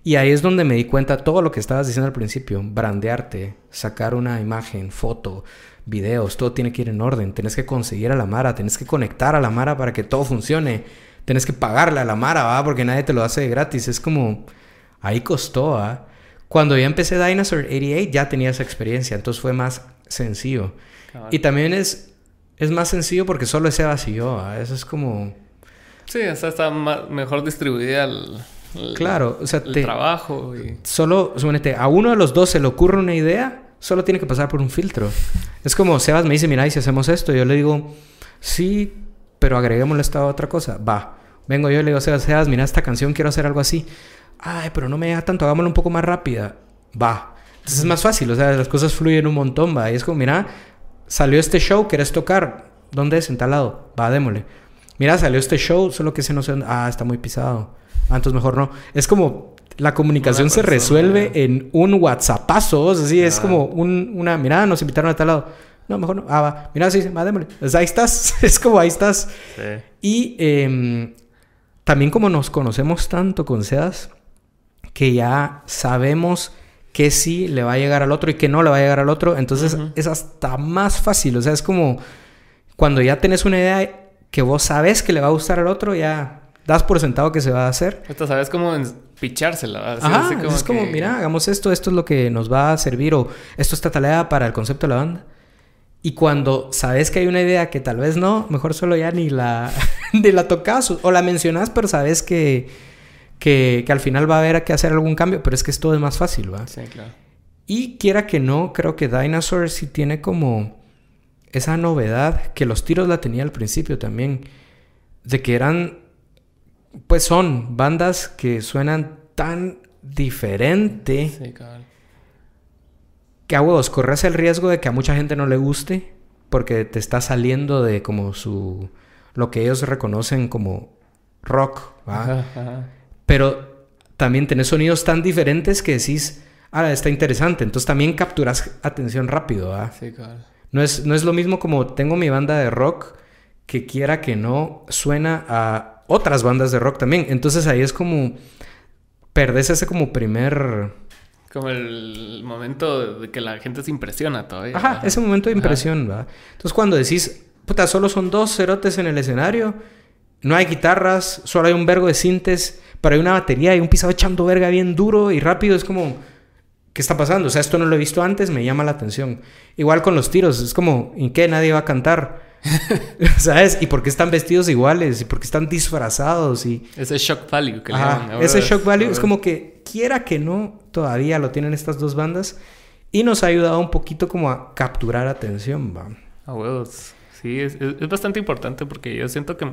Y ahí es donde me di cuenta todo lo que estabas diciendo al principio. Brandearte, sacar una imagen, foto, videos, todo tiene que ir en orden. Tienes que conseguir a la Mara, tienes que conectar a la Mara para que todo funcione. Tienes que pagarle a la Mara, ¿va? Porque nadie te lo hace de gratis. Es como... Ahí costó, ¿va? Cuando ya empecé Dinosaur 88 ya tenía esa experiencia, entonces fue más sencillo. Cabal. Y también es, es más sencillo porque solo es Sebas y yo, ¿va? Eso es como... Sí, o sea, está mejor distribuida el, el- Claro, o sea, el te- trabajo y... solo, suponete, a uno de los dos se le ocurre una idea, solo tiene que pasar por un filtro. Es como Sebas me dice, mira, ¿y si hacemos esto? Yo le digo, sí, pero agreguémosle esta otra cosa. Va. Vengo yo y le digo, Sebas, Sebas, mira esta canción, quiero hacer algo así. Ay, pero no me llega tanto, hagámoslo un poco más rápida. Va. Entonces es más fácil, o sea, las cosas fluyen un montón, va. Y es como, mira, salió este show, ¿quieres tocar? ¿Dónde es? En tal lado. Va, démosle. Mira, salió este show, solo que ese no sé dónde- Ah, está muy pisado. Ah, entonces mejor no. Es como la comunicación se resuelve en un WhatsAppazo. O sea, sí, es Ah. como un, una, mira, nos invitaron a tal lado. No, mejor no. Ah, va. Mira, sí, sí, va, démosle. Pues ahí estás. es como ahí estás. Sí. Y em, también como nos conocemos tanto con Sedas, que ya sabemos que sí le va a llegar al otro y que no le va a llegar al otro, entonces es hasta más fácil. O sea, es como cuando ya tenés una idea que vos sabes que le va a gustar al otro, ya das por sentado que se va a hacer. Esta sabes cómo pichársela. Así- Ajá, así es como, mira, hagamos esto, esto es lo que nos va a servir o esto está tarea para el concepto de la banda. Y cuando sabes que hay una idea que tal vez no, mejor solo ya ni la, ni la tocas o la mencionas, pero sabes que, que, que al final va a haber que hacer algún cambio, pero es que esto es más fácil, ¿va? Sí, claro. Y quiera que no, creo que Dinosaur sí tiene como esa novedad que los tiros la tenía al principio también, de que eran, pues son bandas que suenan tan diferente Sí, que a huevos corres el riesgo de que a mucha gente no le guste porque te está saliendo de como su lo que ellos reconocen como rock, ¿va? Ajá, ajá. Pero también tenés sonidos tan diferentes que decís, ah, está interesante. Entonces también capturas atención rápido, ¿ah? Sí, claro. No es, no es lo mismo como tengo mi banda de rock que quiera que no suena a otras bandas de rock también. Entonces ahí es como perdés ese como primer... Como el momento de que la gente se impresiona todavía. Ajá, ese momento de impresión, ¿va? Entonces cuando decís, puta, solo son dos cerotes en el escenario, no hay guitarras, solo hay un vergo de sintes, pero hay una batería y un pisado echando verga bien duro y rápido, es como ¿qué está pasando? O sea, esto no lo he visto antes, me llama la atención. Igual con los tiros, es como, ¿en qué nadie va a cantar? ¿Sabes? ¿Y por qué están vestidos iguales? ¿Y por qué están disfrazados? Y... Ese shock value que le llaman. Ese shock value es como que, quiera que no, todavía lo tienen estas dos bandas. Y nos ha ayudado un poquito como a capturar atención, va. A huevos. Sí, es, es bastante importante porque yo siento que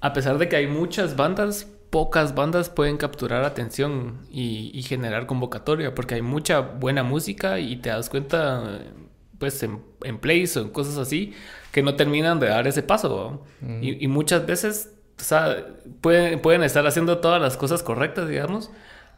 a pesar de que hay muchas bandas, pocas bandas pueden capturar atención y, generar convocatoria, porque hay mucha buena música y te das cuenta, pues, en, en plays o en cosas así, que no terminan de dar ese paso. y, muchas veces, o sea, pueden, pueden estar haciendo todas las cosas correctas, digamos,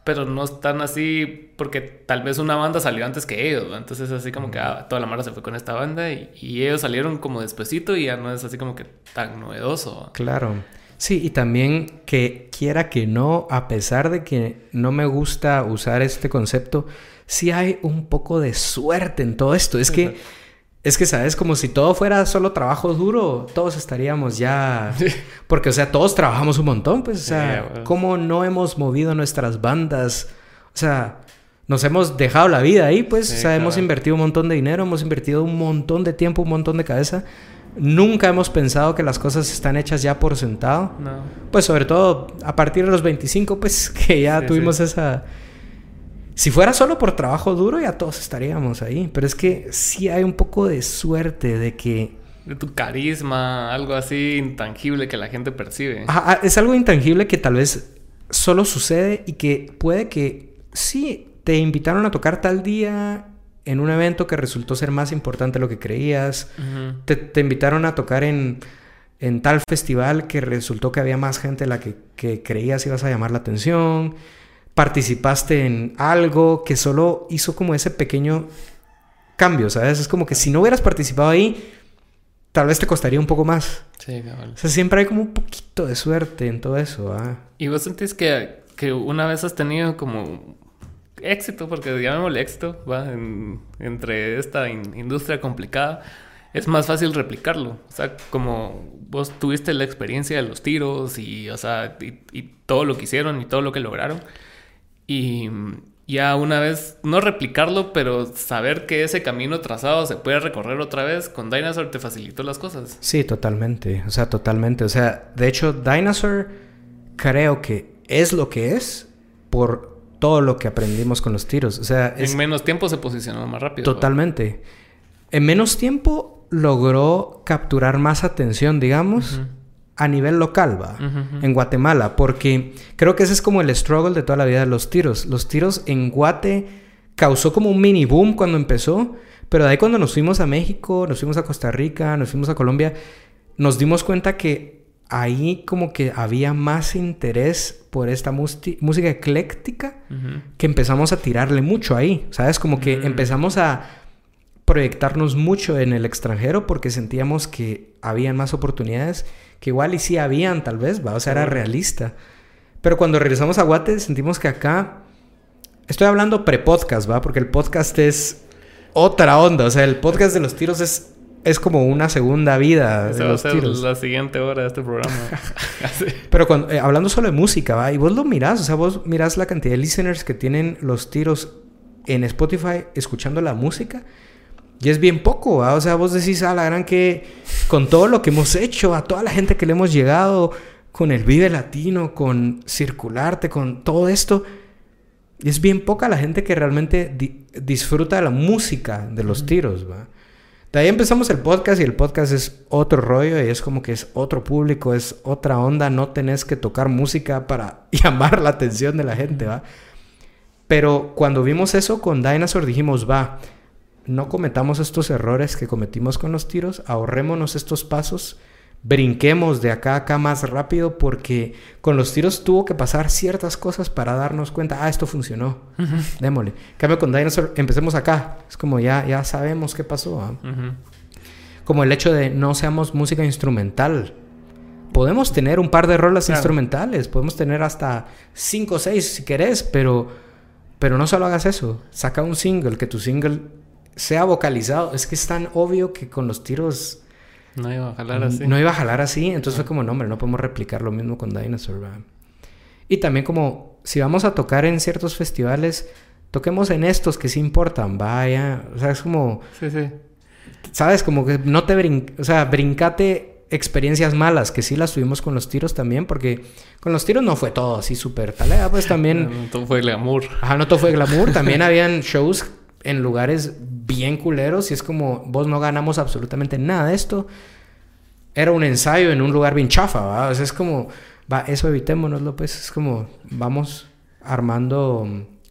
pero no están así porque tal vez una banda salió antes que ellos, entonces es así como que ah, toda la mara se fue con esta banda y, y, ellos salieron como despuesito y ya no es así como que tan novedoso. Claro. Sí, y también que quiera que no, a pesar de que no me gusta usar este concepto, sí hay un poco de suerte en todo esto. Es que, es que, ¿sabes? Como si todo fuera solo trabajo duro, todos estaríamos ya... Porque, o sea, todos trabajamos un montón, pues, o sea, ¿cómo no hemos movido nuestras bandas? O sea, nos hemos dejado la vida ahí, pues, o sea, hemos invertido un montón de dinero, hemos invertido un montón de tiempo, un montón de cabeza Nunca hemos pensado que las cosas están hechas ya por sentado. No. Pues sobre todo a partir de los 25, pues que ya tuvimos esa... Si fuera solo por trabajo duro, ya todos estaríamos ahí. Pero es que sí hay un poco de suerte de que... De tu carisma, algo así intangible que la gente percibe. Ajá, es algo intangible que tal vez solo sucede y que puede que sí, te invitaron a tocar tal día en un evento que resultó ser más importante de lo que creías. te, invitaron a tocar en, en, tal festival que resultó que había más gente de la que, que, creías ibas a llamar la atención. Participaste en algo que solo hizo como ese pequeño cambio, ¿sabes? Es como que si no hubieras participado ahí, tal vez te costaría un poco más. Sí, cabrón. O sea, siempre hay como un poquito de suerte en todo eso. ¿ah? ¿Y vos sentís que, que una vez has tenido como éxito, porque llamémosle éxito, ¿va? entre esta industria complicada, es más fácil replicarlo. O sea, como vos tuviste la experiencia de los tiros y, o sea, y, todo lo que hicieron y todo lo que lograron. Y ya una vez, no replicarlo, pero saber que ese camino trazado se puede recorrer otra vez, con Dinosaur te facilitó las cosas. Sí, totalmente. O sea, totalmente. O sea, de hecho, Dinosaur creo que es lo que es por todo lo que aprendimos con los tiros. O sea, en menos tiempo se posicionó más rápido. Totalmente. En menos tiempo logró capturar más atención, digamos, a nivel local, va, en Guatemala, porque creo que ese es como el struggle de toda la vida de los tiros. Los tiros en Guate causó como un mini boom cuando empezó, pero de ahí cuando nos fuimos a México, nos fuimos a Costa Rica, nos fuimos a Colombia, nos dimos cuenta que ahí como que había más interés por esta música ecléctica que empezamos a tirarle mucho ahí, ¿sabes? Como que mm. empezamos a proyectarnos mucho en el extranjero porque sentíamos que habían más oportunidades, que igual y sí habían tal vez, ¿va? O sea, era realista. Pero cuando regresamos a Guate sentimos que acá... Estoy hablando pre-podcast, ¿va? Porque el podcast es otra onda. O sea, el podcast de los tiros es es como una segunda vida. Esa va a ser la siguiente hora de este programa. Pero cuando, eh, hablando solo de música, ¿va? Y vos lo mirás, o sea, vos mirás la cantidad de listeners que tienen los tiros en Spotify escuchando la música. Y es bien poco, ¿va? O sea, vos decís, a la gran que con todo lo que hemos hecho, a toda la gente que le hemos llegado, con el Vive Latino, con Circularte, con todo esto, es bien poca la gente que realmente disfruta de la música de los tiros, ¿va? De ahí empezamos el podcast y el podcast es otro rollo y es como que es otro público, es otra onda, no tenés que tocar música para llamar la atención de la gente, ¿va? Pero cuando vimos eso con Dinosaur dijimos, va, no cometamos estos errores que cometimos con los tiros, ahorrémonos estos pasos, brinquemos de acá a acá más rápido porque con los tiros tuvo que pasar ciertas cosas para darnos cuenta, ah, esto funcionó, démosle. En cambio con Dinosaur, empecemos acá, es como ya, ya sabemos qué pasó. ¿ah? Como el hecho de no seamos música instrumental. Podemos tener un par de rolas instrumentales, podemos tener hasta cinco o seis si querés, pero, pero no solo hagas eso, saca un single, que tu single sea vocalizado. Es que es tan obvio que con los tiros no iba a jalar así. No iba a jalar así. Entonces fue como, no, hombre, no podemos replicar lo mismo con Dinosaur. Y también como, si vamos a tocar en ciertos festivales, toquemos en estos que sí importan, vaya. O sea, es como... Sí, sí. ¿Sabes? Como que no te. O sea, brincate experiencias malas, que sí las tuvimos con los tiros también, porque con los tiros no fue todo así súper talea, pues también... No, todo fue glamour. Ajá, no todo fue glamour. También habían shows en lugares bien culeros y es como, vos no ganamos absolutamente nada de esto. Era un ensayo en un lugar bien chafa, ¿va? O sea, es como, va, eso evitémonoslo, pues. Es como, vamos armando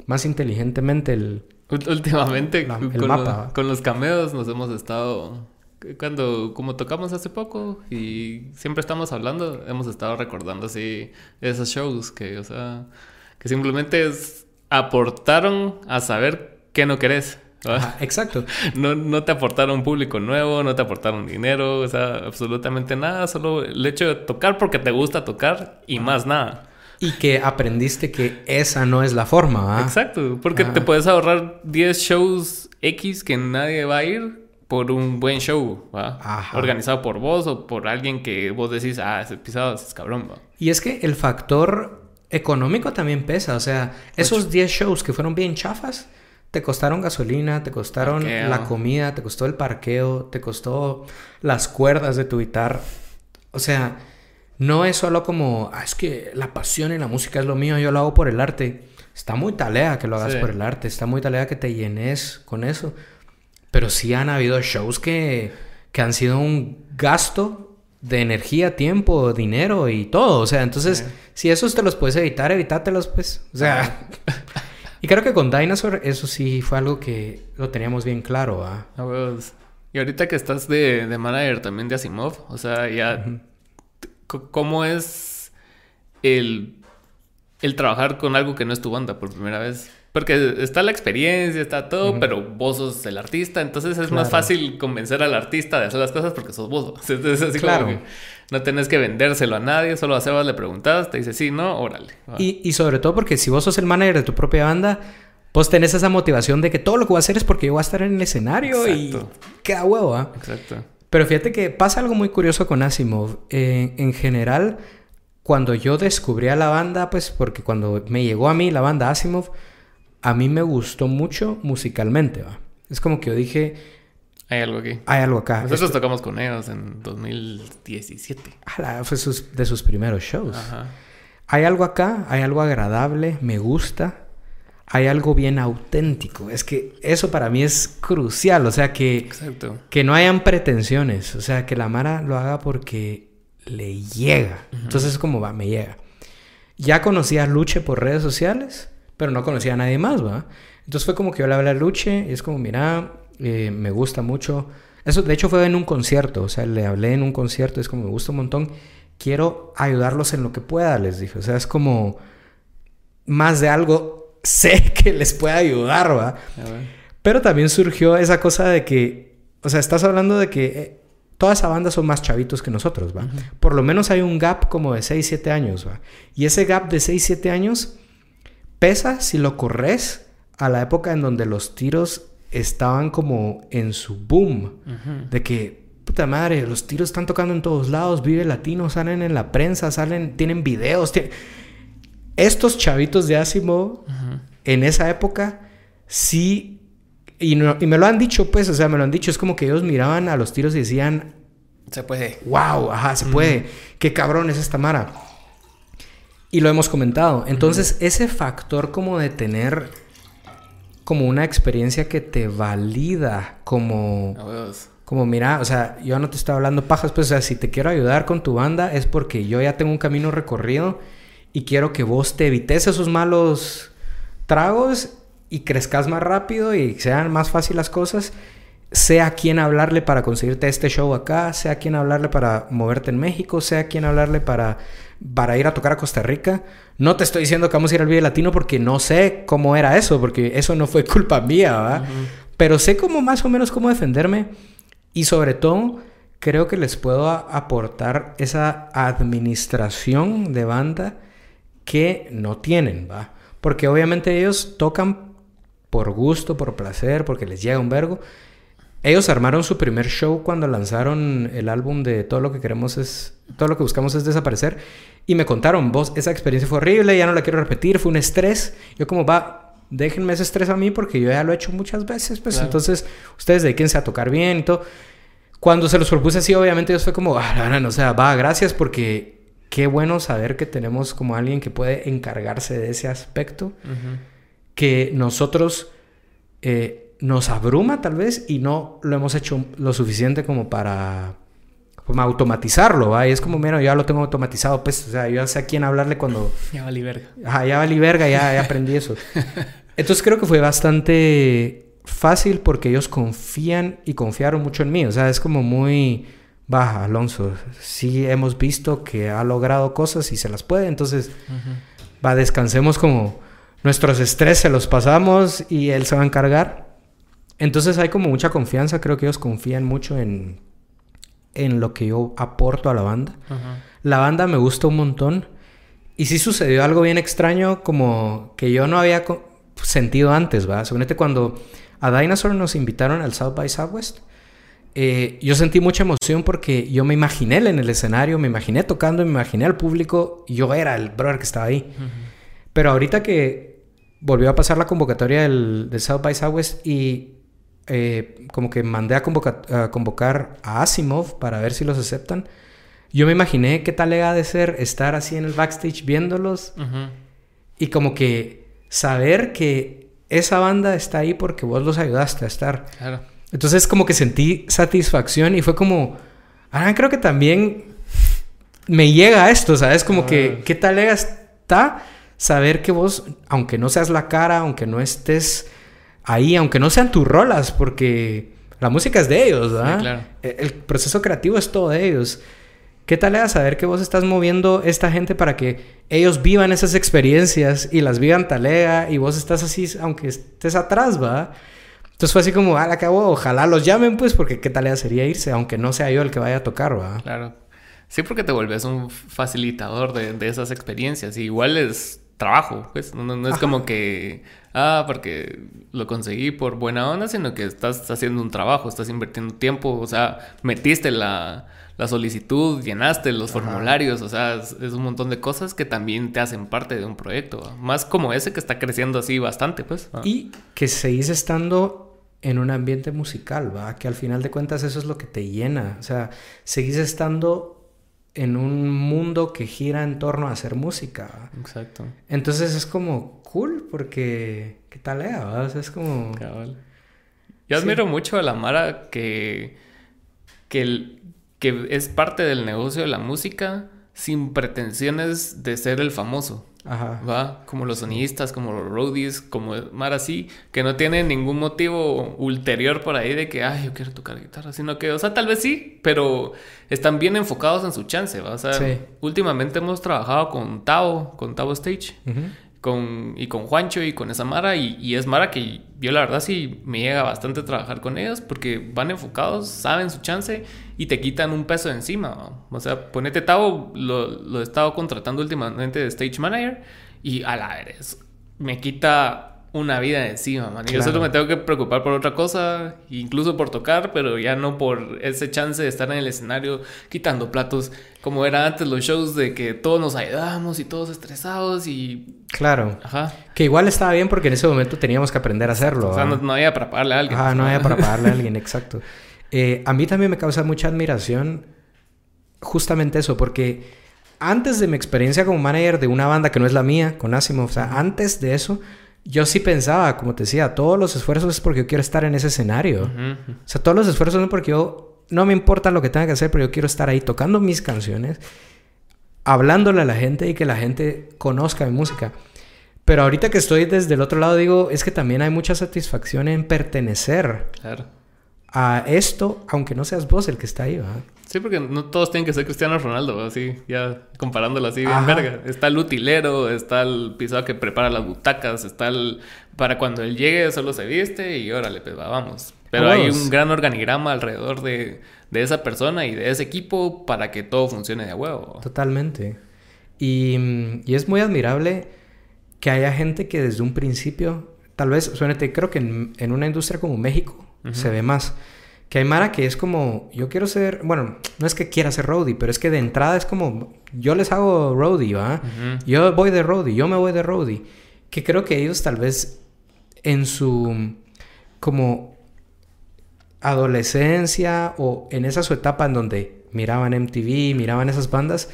más inteligentemente el... Últimamente, con, mapa, con los cameos nos hemos estado cuando como tocamos hace poco y siempre estamos hablando, hemos estado recordando así esos shows que, o sea, que simplemente aportaron a saber ¿qué no querés? exacto. No, no te aportaron público nuevo, no te aportaron dinero, o sea, absolutamente nada, solo el hecho de tocar porque te gusta tocar y más nada. Y que aprendiste que esa no es la forma, ¿ah? Exacto, porque te puedes ahorrar 10 shows X que nadie va a ir por un buen show, ¿va? Organizado por vos o por alguien que vos decís, ah, ese pisado es cabrón, ¿va? Y es que el factor económico también pesa, o sea, esos 10 shows que fueron bien chafas, te costaron gasolina, te costaron la comida, te costó el parqueo, te costó las cuerdas de tu guitarra. O sea, no es solo como, ah, es que la pasión y la música es lo mío, yo lo hago por el arte. Está muy talea que lo hagas por el arte, está muy talea que te llenes con eso. Pero sí han habido shows que, que han sido un gasto de energía, tiempo, dinero y todo. O sea, entonces, si esos te los puedes evitar, evítátelos, pues. O sea. Y creo que con Dinosaur eso sí fue algo que lo teníamos bien claro. ¿ah? Y ahorita que estás de, de, manager también de Asimov, o sea, ya... ¿Cómo es el, el trabajar con algo que no es tu banda por primera vez? Porque está la experiencia, está todo, pero vos sos el artista, entonces es más fácil convencer al artista de hacer las cosas porque sos vos. Es así claro. Como que no tenés que vendérselo a nadie, solo a Sebas le preguntas, te dice sí, no, órale. Y, y, sobre todo porque si vos sos el manager de tu propia banda, vos tenés esa motivación de que todo lo que voy a hacer es porque yo voy a estar en el escenario y queda huevo, ¿ah? Exacto. Pero fíjate que pasa algo muy curioso con Asimov. Eh, en general, cuando yo descubrí a la banda, pues porque cuando me llegó a mí la banda Asimov, a mí me gustó mucho musicalmente, ¿va? Es como que yo dije... Hay algo aquí. Hay algo acá. Nosotros tocamos con ellos en 2017. Ah, fue de sus primeros shows. Ajá. Hay algo acá, hay algo agradable, me gusta. Hay algo bien auténtico. Es que eso para mí es crucial. O sea, que, Exacto. que no hayan pretensiones. O sea, que la Mara lo haga porque le llega. Entonces es como va, me llega. Ya conocía a Luche por redes sociales pero no conocía a nadie más, ¿va? Entonces fue como que yo le hablé a Luche y es como, mira, eh, me gusta mucho. Eso, de hecho, fue en un concierto, o sea, le hablé en un concierto, es como, me gusta un montón. Quiero ayudarlos en lo que pueda, les dije. O sea, es como más de algo sé que les pueda ayudar, ¿va? Pero también surgió esa cosa de que, o sea, estás hablando de que eh, toda esa banda son más chavitos que nosotros, ¿va? Por lo menos hay un gap como de 6, 7 años, ¿va? Y ese gap de 6, 7 años pesa si lo corres a la época en donde los tiros estaban como en su boom. De que, puta madre, los tiros están tocando en todos lados, vive latino, salen en la prensa, salen, tienen videos. Estos chavitos de Asimo, en esa época, sí. Y, y, me lo han dicho, pues, o sea, me lo han dicho. Es como que ellos miraban a los tiros y decían. Se puede. ¡Wow! Ajá, se puede. ¡Qué cabrón es esta Mara! Y lo hemos comentado. Entonces, ese factor como de tener como una experiencia que te valida como... Como mira, o sea, yo no te estoy hablando pajas, pues, o sea, si te quiero ayudar con tu banda es porque yo ya tengo un camino recorrido y quiero que vos te evites esos malos tragos y crezcas más rápido y sean más fáciles las cosas. sé a quién hablarle para conseguirte este show acá, sé a quién hablarle para moverte en México, sé a quién hablarle para, para ir a tocar a Costa Rica. No te estoy diciendo que vamos a ir al Vive Latino porque no sé cómo era eso, porque eso no fue culpa mía, ¿verdad? Pero sé cómo más o menos cómo defenderme y sobre todo creo que les puedo aportar esa administración de banda que no tienen, ¿va? Porque obviamente ellos tocan por gusto, por placer, porque les llega un vergo. Ellos armaron su primer show cuando lanzaron el álbum de Todo lo que queremos es... Todo lo que buscamos es desaparecer. Y me contaron, vos, esa experiencia fue horrible, ya no la quiero repetir, fue un estrés. Yo como, va, déjenme ese estrés a mí porque yo ya lo he hecho muchas veces, pues entonces ustedes dedíquense a tocar bien y todo. Cuando se los propuse así, obviamente ellos fue como, ah, no, o sea, va, gracias porque qué bueno saber que tenemos como alguien que puede encargarse de ese aspecto, que nosotros eh, nos abruma tal vez y no lo hemos hecho lo suficiente como para como automatizarlo, ¿va? Y es como, mira, ya lo tengo automatizado, pues, o sea, yo ya sé a quién hablarle cuando... Ya valí verga. Ajá, ya valí verga, ya, ya aprendí eso. Entonces creo que fue bastante fácil porque ellos confían y confiaron mucho en mí. O sea, es como muy baja, Alonso. Sí hemos visto que ha logrado cosas y se las puede. Entonces, va, descansemos como nuestros estrés se los pasamos y él se va a encargar. Entonces hay como mucha confianza. Creo que ellos confían mucho en, en lo que yo aporto a la banda. La banda me gusta un montón. Y sí sucedió algo bien extraño como que yo no había sentido antes, ¿va? Seguramente cuando a Dinosaur nos invitaron al South by Southwest. Eh, yo sentí mucha emoción porque yo me imaginé en el escenario, me imaginé tocando, me imaginé al público, yo era el brother que estaba ahí. Pero ahorita que volvió a pasar la convocatoria del, South by Southwest y eh, como que mandé a, convocar a Asimov para ver si los aceptan, yo me imaginé qué tal era de ser estar así en el backstage viéndolos y como que saber que esa banda está ahí porque vos los ayudaste a estar. Claro. Entonces como que sentí satisfacción y fue como, ah, creo que también me llega a esto, ¿sabes? Como que. ¿qué tal está saber que vos, aunque no seas la cara, aunque no estés ahí, aunque no sean tus rolas, porque la música es de ellos, ¿verdad? claro. E, el proceso creativo es todo de ellos. ¿Qué tal es saber que vos estás moviendo esta gente para que ellos vivan esas experiencias y las vivan talega y vos estás así, aunque estés atrás, va? Entonces fue así como, al cabo, ojalá los llamen, pues, porque qué tal sería irse, aunque no sea yo el que vaya a tocar, va. Claro. Sí, porque te vuelves un facilitador de, esas experiencias. Y igual es trabajo, pues. No, es como que, ah, porque lo conseguí por buena onda, sino que estás haciendo un trabajo, estás invirtiendo tiempo, o sea, metiste la la solicitud, llenaste los formularios, o sea, es, un montón de cosas que también te hacen parte de un proyecto, más como ese que está creciendo así bastante, pues. Y que seguís estando en un ambiente musical, ¿va? Que al final de cuentas eso es lo que te llena, o sea, seguís estando en un mundo que gira en torno a hacer música. Exacto. Entonces es como cool porque qué tal ¿va? O sea, es como Yo admiro mucho a la Mara que que el, que es parte del negocio de la música sin pretensiones de ser el famoso. Ajá. ¿Va? Como los sonidistas, como los roadies, como Mar así, que no tienen ningún motivo ulterior por ahí de que, ay, yo quiero tocar guitarra, sino que, o sea, tal vez sí, pero están bien enfocados en su chance, ¿va? O sea, últimamente hemos trabajado con Tao, con Tao Stage, con, y con Juancho y con esa Mara. Y, es Mara que yo la verdad sí me llega bastante trabajar con ellos porque van enfocados, saben su chance y te quitan un peso de encima. O sea, ponete Tavo, lo, lo he estado contratando últimamente de Stage Manager y a la vez me quita una vida encima, man. Y yo solo me tengo que preocupar por otra cosa, incluso por tocar, pero ya no por ese chance de estar en el escenario quitando platos, como era antes los shows de que todos nos ayudábamos y todos estresados y... Claro. Ajá. Que igual estaba bien porque en ese momento teníamos que aprender a hacerlo. O sea, no, había para pagarle a alguien. Ajá, no había para pagarle a alguien, exacto. Eh, a mí también me causa mucha admiración justamente eso, porque antes de mi experiencia como manager de una banda que no es la mía, con Asimov, o sea, antes de eso yo sí pensaba, como te decía, todos los esfuerzos es porque yo quiero estar en ese escenario. O sea, todos los esfuerzos no porque yo no me importa lo que tenga que hacer, pero yo quiero estar ahí tocando mis canciones, hablándole a la gente y que la gente conozca mi música. Pero ahorita que estoy desde el otro lado digo, es que también hay mucha satisfacción en pertenecer a esto, aunque no seas vos el que está ahí, ¿verdad? Sí, porque no todos tienen que ser Cristiano Ronaldo, así, ya comparándolo así bien verga. Está el utilero, está el pisado que prepara las butacas, está el... Para cuando él llegue solo se viste y órale, pues vamos. Pero hay un gran organigrama alrededor de, de, esa persona y de ese equipo para que todo funcione de huevo. Totalmente. Y, y es muy admirable que haya gente que desde un principio, tal vez, suénete, creo que en, en una industria como México se ve más que hay Mara que es como, yo quiero ser, bueno, no es que quiera ser roadie, pero es que de entrada es como, yo les hago roadie, ¿va? Yo voy de roadie, yo me voy de roadie. Que creo que ellos tal vez en su, como, adolescencia o en esa su etapa en donde miraban MTV, miraban esas bandas,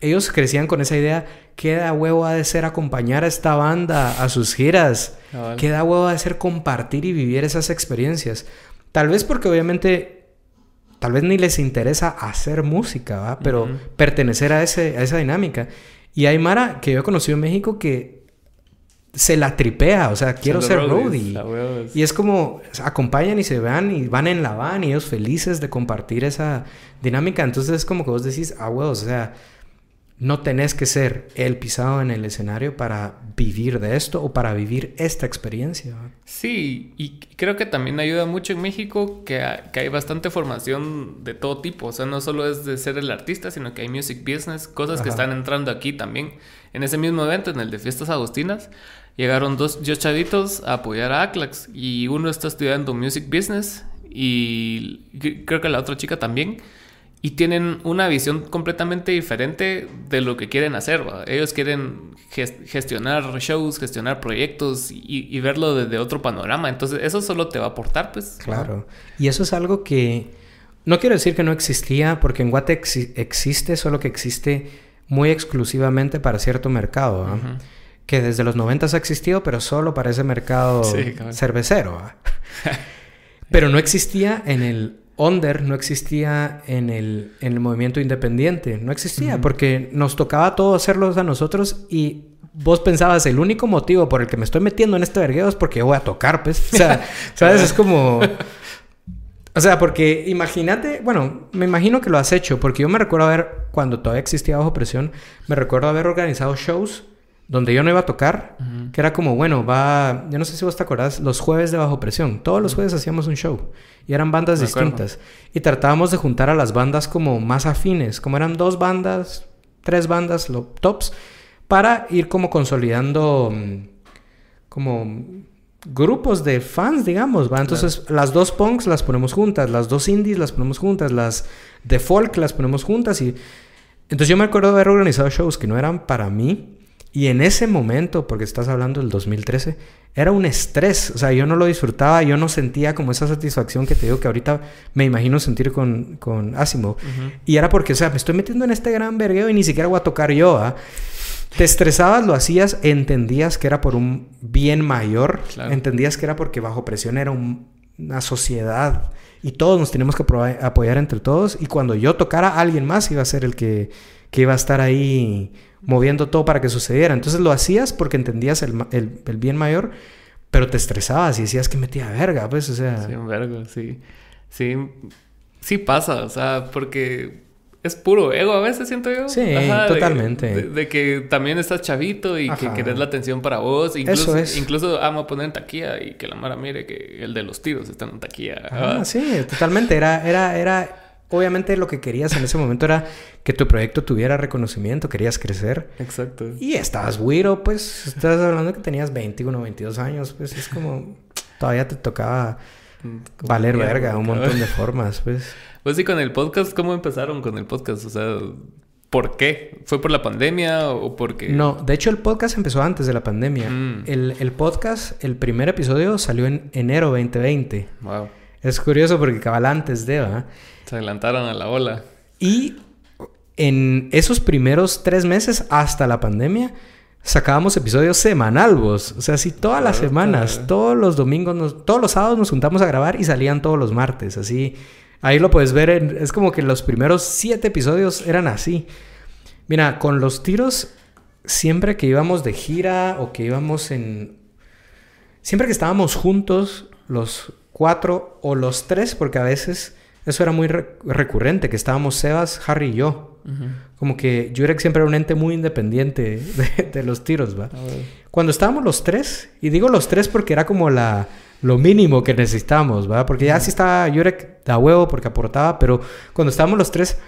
ellos crecían con esa idea, ¿qué da huevo ha de ser acompañar a esta banda a sus giras? ¿Qué da huevo ha de ser compartir y vivir esas experiencias? Tal vez porque obviamente, tal vez ni les interesa hacer música, ¿va? Pero pertenecer a, ese, a esa dinámica. Y hay Mara que yo he conocido en México que se la tripea, o sea, quiero ser roadie. Y es como, acompañan y se van y van en la van y ellos felices de compartir esa dinámica. Entonces es como que vos decís, ah, huevos, o sea, no tenés que ser el pisado en el escenario para vivir de esto o para vivir esta experiencia. Sí, y creo que también ayuda mucho en México que, hay bastante formación de todo tipo. O sea, no solo es de ser el artista, sino que hay music business, cosas que están entrando aquí también. En ese mismo evento, en el de Fiestas Agustinas, llegaron dos, dos chavitos a apoyar a ACLAX y uno está estudiando music business y creo que la otra chica también y tienen una visión completamente diferente de lo que quieren hacer. Ellos quieren gestionar shows, gestionar proyectos y, verlo desde otro panorama. Entonces, eso solo te va a aportar, pues. Claro. Y eso es algo que no quiero decir que no existía, porque en Guate existe, solo que existe muy exclusivamente para cierto mercado. Que desde los 90 ha existido, pero solo para ese mercado cervecero. pero no existía en el Onder no existía en el, en el movimiento independiente, no existía, porque nos tocaba todo hacerlo a nosotros y vos pensabas, el único motivo por el que me estoy metiendo en este vergueo es porque voy a tocar, pues. O sea, ¿sabes? Es como... O sea, porque imagínate, bueno, me imagino que lo has hecho, porque yo me recuerdo haber, cuando todavía existía Bajo Presión, me recuerdo haber organizado shows donde yo no iba a tocar, que era como, bueno, va, yo no sé si vos te acordás, los jueves de bajo presión, todos los jueves hacíamos un show y eran bandas distintas. Y tratábamos de juntar a las bandas como más afines, como eran dos bandas, tres bandas, los tops, para ir como consolidando mm, como grupos de fans, digamos, ¿va? Entonces, las dos punks las ponemos juntas, las dos indies las ponemos juntas, las de folk las ponemos juntas y... Entonces yo me acuerdo de haber organizado shows que no eran para mí, y en ese momento, porque estás hablando del 2013, era un estrés. O sea, yo no lo disfrutaba, yo no sentía como esa satisfacción que te digo que ahorita me imagino sentir con, con Asimov. Y era porque, o sea, me estoy metiendo en este gran vergueo y ni siquiera voy a tocar yo. ¿ah? Te estresabas, lo hacías, entendías que era por un bien mayor, entendías que era porque bajo presión era una sociedad y todos nos teníamos que apoyar entre todos. Y cuando yo tocara, alguien más iba a ser el que, que iba a estar ahí moviendo todo para que sucediera. Entonces lo hacías porque entendías el, el, bien mayor, pero te estresabas y decías que metía verga, pues, o sea. Sí, un vergo, sí. Sí, sí pasa, o sea, porque es puro ego a veces, siento yo. Sí, totalmente. De, que también estás chavito y que querés la atención para vos. Incluso, Eso es. Incluso amo poner en taquilla y que la Mara mire que el de los tiros está en taquilla. Ah, sí, totalmente. Era, era, era obviamente lo que querías en ese momento era que tu proyecto tuviera reconocimiento, querías crecer. Exacto. Y estabas güiro, pues, estás hablando que tenías 21, 22 años, pues es como, todavía te tocaba mm, valer verga, un montón de formas, pues. Pues sí, con el podcast, ¿cómo empezaron con el podcast? O sea, ¿por qué? ¿Fue por la pandemia o porque...? No, de hecho el podcast empezó antes de la pandemia. Mm. El, el podcast, el primer episodio salió en enero 2020. Wow. Es curioso porque cabal antes de, ¿verdad? Se adelantaron a la ola. Y en esos primeros tres meses hasta la pandemia, sacábamos episodios semanales. O sea, si todas las semanas, todos los domingos, todos los sábados nos juntamos a grabar y salían todos los martes. Así, ahí lo puedes ver. es como que los primeros siete episodios eran así. Mira, con los tiros, siempre que íbamos de gira o que íbamos en... Siempre que estábamos juntos, los cuatro o los tres, porque a veces eso era muy re- recurrente, que estábamos Sebas, Harry y yo. Como que Jurek siempre era un ente muy independiente de, de los tiros, ¿va? Cuando estábamos los tres, y digo los tres porque era como la, lo mínimo que necesitábamos, ¿va? Porque ya sí estaba Jurek de a huevo porque aportaba, pero cuando estábamos los tres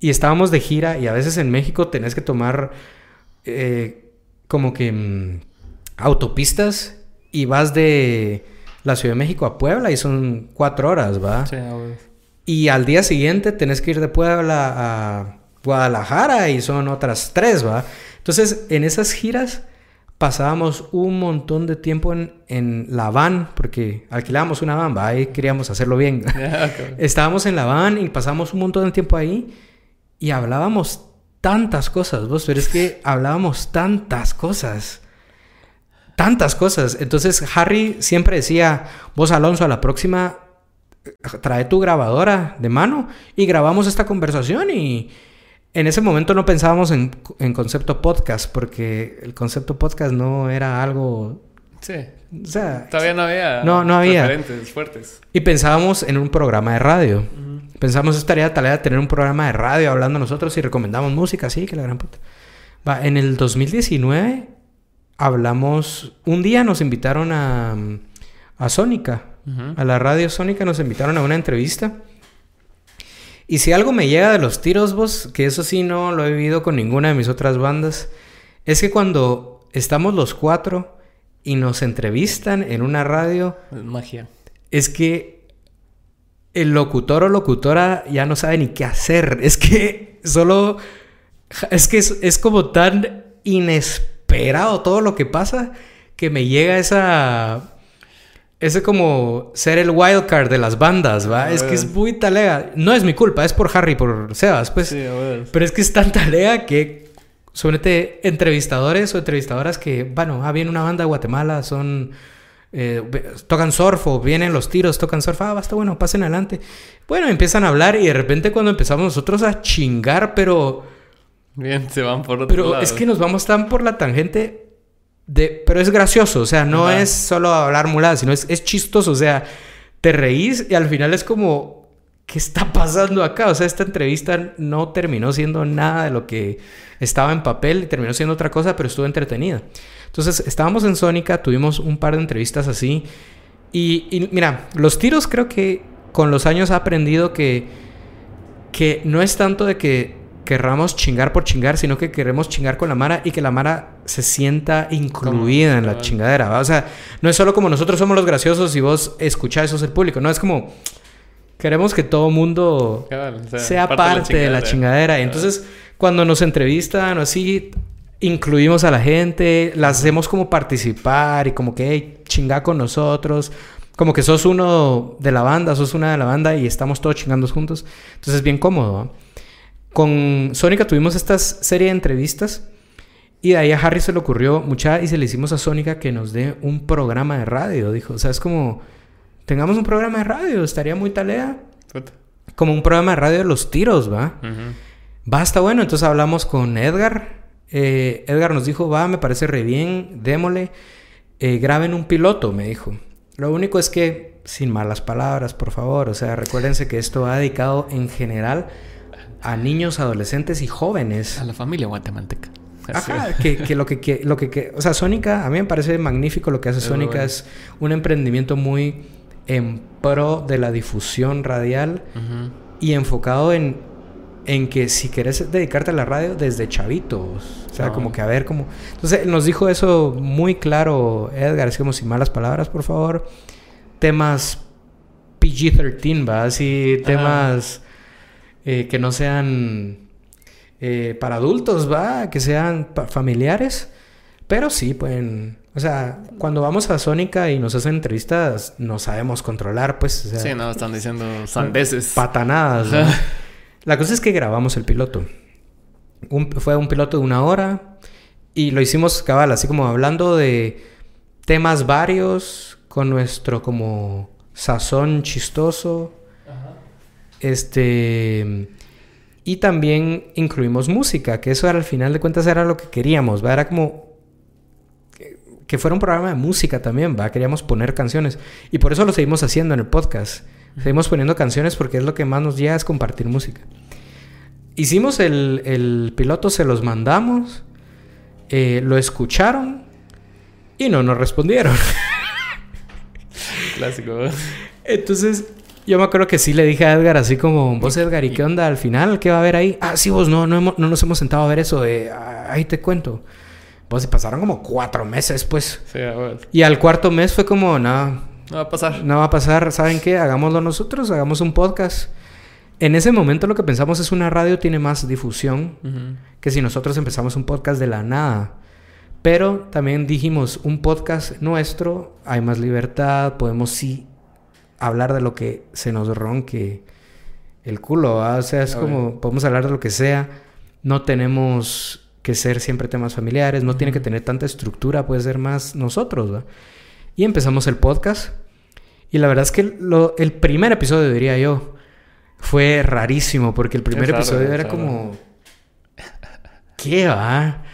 y estábamos de gira, y a veces en México tenés que tomar eh, como que mm, autopistas y vas de la Ciudad de México a Puebla y son cuatro horas, ¿va? Sí, huevo. Y al día siguiente tenés que ir de Puebla a Guadalajara y son otras tres, ¿va? Entonces, en esas giras pasábamos un montón de tiempo en, en la van, porque alquilábamos una van, ¿va? Ahí queríamos hacerlo bien. Cabrón. Estábamos en la van y pasamos un montón de tiempo ahí y hablábamos tantas cosas, vos, pero es que hablábamos tantas cosas. Tantas cosas. Entonces Harry siempre decía, vos Alonso, a la próxima trae tu grabadora de mano y grabamos esta conversación y en ese momento no pensábamos en, en concepto podcast porque el concepto podcast no era algo... Sí. O sea, Todavía no había. No, no había. Referentes fuertes. y pensábamos en un programa de radio. Pensamos estaría tarea de tener un programa de radio hablando nosotros y recomendamos música, sí, que la gran puta. Va, en el 2019 hablamos, un día nos invitaron a, a Sónica, A la radio Sónica nos invitaron a una entrevista. Y si algo me llega de los tiros, vos, que eso sí no lo he vivido con ninguna de mis otras bandas, es que cuando estamos los cuatro y nos entrevistan en una radio, Es magia. es que el locutor o locutora ya no sabe ni qué hacer. Es que solo... Es que es, es como tan inesperado todo lo que pasa que me llega esa... Ese como ser el wildcard de las bandas, ¿va? Es que es muy talega. No es mi culpa, es por Harry, por Sebas, pues. Sí, a. Pero es que es tan talega que, suponete, entrevistadores o entrevistadoras que, bueno, ah, viene una banda de Guatemala, son. eh, tocan surf o vienen los tiros, tocan surf, ah, basta, bueno, pasen adelante. Bueno, empiezan a hablar y de repente cuando empezamos nosotros a chingar, pero. Bien, se van por otro Pero lado. es que nos vamos tan por la tangente de... Pero es gracioso, o sea, no Ajá. es solo hablar muladas, sino es, es chistoso, o sea, te reís y al final es como... ¿Qué está pasando acá? O sea, esta entrevista no terminó siendo nada de lo que estaba en papel, terminó siendo otra cosa, pero estuvo entretenida. Entonces, estábamos en Sónica, tuvimos un par de entrevistas así. Y, y mira, los tiros creo que con los años ha aprendido que, que no es tanto de que querramos chingar por chingar, sino que queremos chingar con la Mara y que la Mara se sienta incluida en la chingadera. ¿va? O sea, no es solo como nosotros somos los graciosos y vos escuchás eso es el público. No, es como queremos que todo mundo o sea, sea parte, de la chingadera. Y entonces, cuando nos entrevistan o así, incluimos a la gente, la hacemos como participar y como que hey, chinga con nosotros. Como que sos uno de la banda, sos una de la banda y estamos todos chingando juntos. Entonces es bien cómodo. ¿va? Con Sónica tuvimos esta serie de entrevistas y de ahí a Harry se le ocurrió mucha y se le hicimos a Sónica que nos dé un programa de radio. Dijo, o sea, es como, tengamos un programa de radio, estaría muy talea. Puta. Como un programa de radio de los tiros, ¿va? Ujú. Va, está bueno. Entonces hablamos con Edgar. Eh, Edgar nos dijo, va, me parece re bien, démosle. Eh, graben un piloto, me dijo. Lo único es que, sin malas palabras, por favor. O sea, recuérdense que esto va dedicado en general a niños, adolescentes y jóvenes. A la familia guatemalteca. Ajá, que, que lo que, que- lo que, que- o sea, Sónica, a mí me parece magnífico lo que hace Es Sónica, bueno. es un emprendimiento muy en pro de la difusión radial y enfocado en, en que si querés dedicarte a la radio desde chavitos, o sea, como que a ver cómo... Entonces nos dijo eso muy claro Edgar, así como sin malas palabras, por favor, temas PG-13, ¿va? Así, temas eh, que no sean eh, para adultos, ¿va? Que sean familiares, pero sí pueden... O sea, cuando vamos a Sónica y nos hacen entrevistas, no sabemos controlar, pues. o sea, Sí, no, están diciendo sandeces. patanadas. La cosa es que grabamos el piloto. Un- fue un piloto de una hora y lo hicimos cabal, así como hablando de temas varios con nuestro como sazón chistoso. Este y también incluimos música, que eso era, al final de cuentas era lo que queríamos, ¿va? Era como que fuera un programa de música también, ¿va? Queríamos poner canciones. Y por eso lo seguimos haciendo en el podcast. Seguimos poniendo canciones porque es lo que más nos llega es compartir música. Hicimos el, el piloto, se los mandamos, eh, lo escucharon y no nos respondieron. Clásico. Entonces, yo me acuerdo que sí le dije a Edgar así como, vos Edgar, ¿y qué onda al final? ¿Qué va a haber ahí? Ah, sí, vos no, no, hemos- no nos hemos sentado a ver eso. ah, ahí te cuento. Pues se pasaron como cuatro meses, pues. Sí, a ver. Y al cuarto mes fue como, no, No va a pasar. no va a pasar. ¿Saben qué? Hagámoslo nosotros, hagamos un podcast. En ese momento lo que pensamos es una radio tiene más difusión que si nosotros empezamos un podcast de la nada. Pero también dijimos, un podcast nuestro, hay más libertad, podemos sí hablar de lo que se nos ronque el culo, ¿va? o sea, es como, podemos hablar de lo que sea, no tenemos que ser siempre temas familiares, no tiene que tener tanta estructura, puede ser más nosotros, ¿va? Y empezamos el podcast, y la verdad es que lo- el primer episodio, diría yo, fue rarísimo, porque el primer raro, episodio era como... ¿Qué va?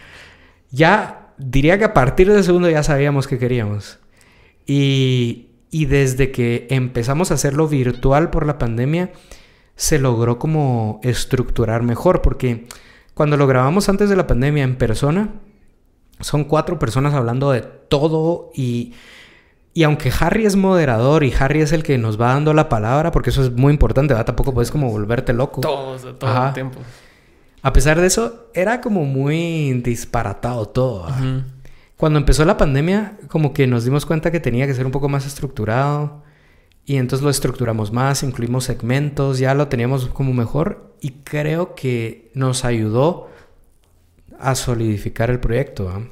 Ya diría que a partir del segundo ya sabíamos que queríamos. Y, y desde que empezamos a hacerlo virtual por la pandemia, se logró como estructurar mejor, porque cuando lo grabamos antes de la pandemia en persona, son cuatro personas hablando de todo y, y aunque Harry es moderador y Harry es el que nos va dando la palabra, porque eso es muy importante, ¿verdad? Tampoco puedes como volverte loco. Todo, todo Ajá. el tiempo. A pesar de eso, era como muy disparatado todo. Cuando empezó la pandemia, como que nos dimos cuenta que tenía que ser un poco más estructurado. Y entonces lo estructuramos más, incluimos segmentos, ya lo teníamos como mejor. Y creo que nos ayudó a solidificar el proyecto. ¿va?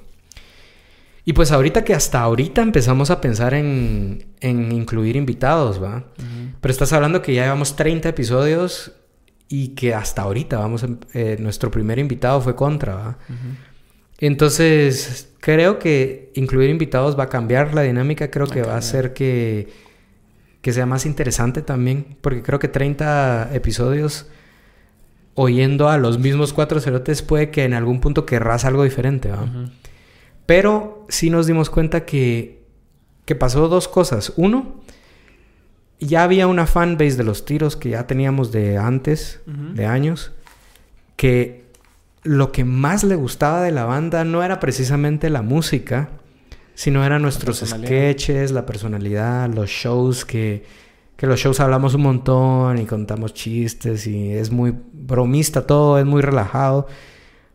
Y pues ahorita que hasta ahorita empezamos a pensar en, en incluir invitados, ¿va? Pero estás hablando que ya llevamos 30 episodios y que hasta ahorita vamos a- eh, nuestro primer invitado fue Contra, ¿va? Entonces, creo que incluir invitados va a cambiar la dinámica, creo que va a hacer que, que sea más interesante también, porque creo que 30 episodios oyendo a los mismos cuatro cerotes puede que en algún punto querrás algo diferente, ¿va? Pero sí nos dimos cuenta que, que pasó dos cosas. Uno, ya había una fanbase de los tiros que ya teníamos de antes, de años, que lo que más le gustaba de la banda no era precisamente la música, sino eran nuestros sketches, la personalidad, los shows que, que los shows hablamos un montón y contamos chistes y es muy bromista todo, es muy relajado.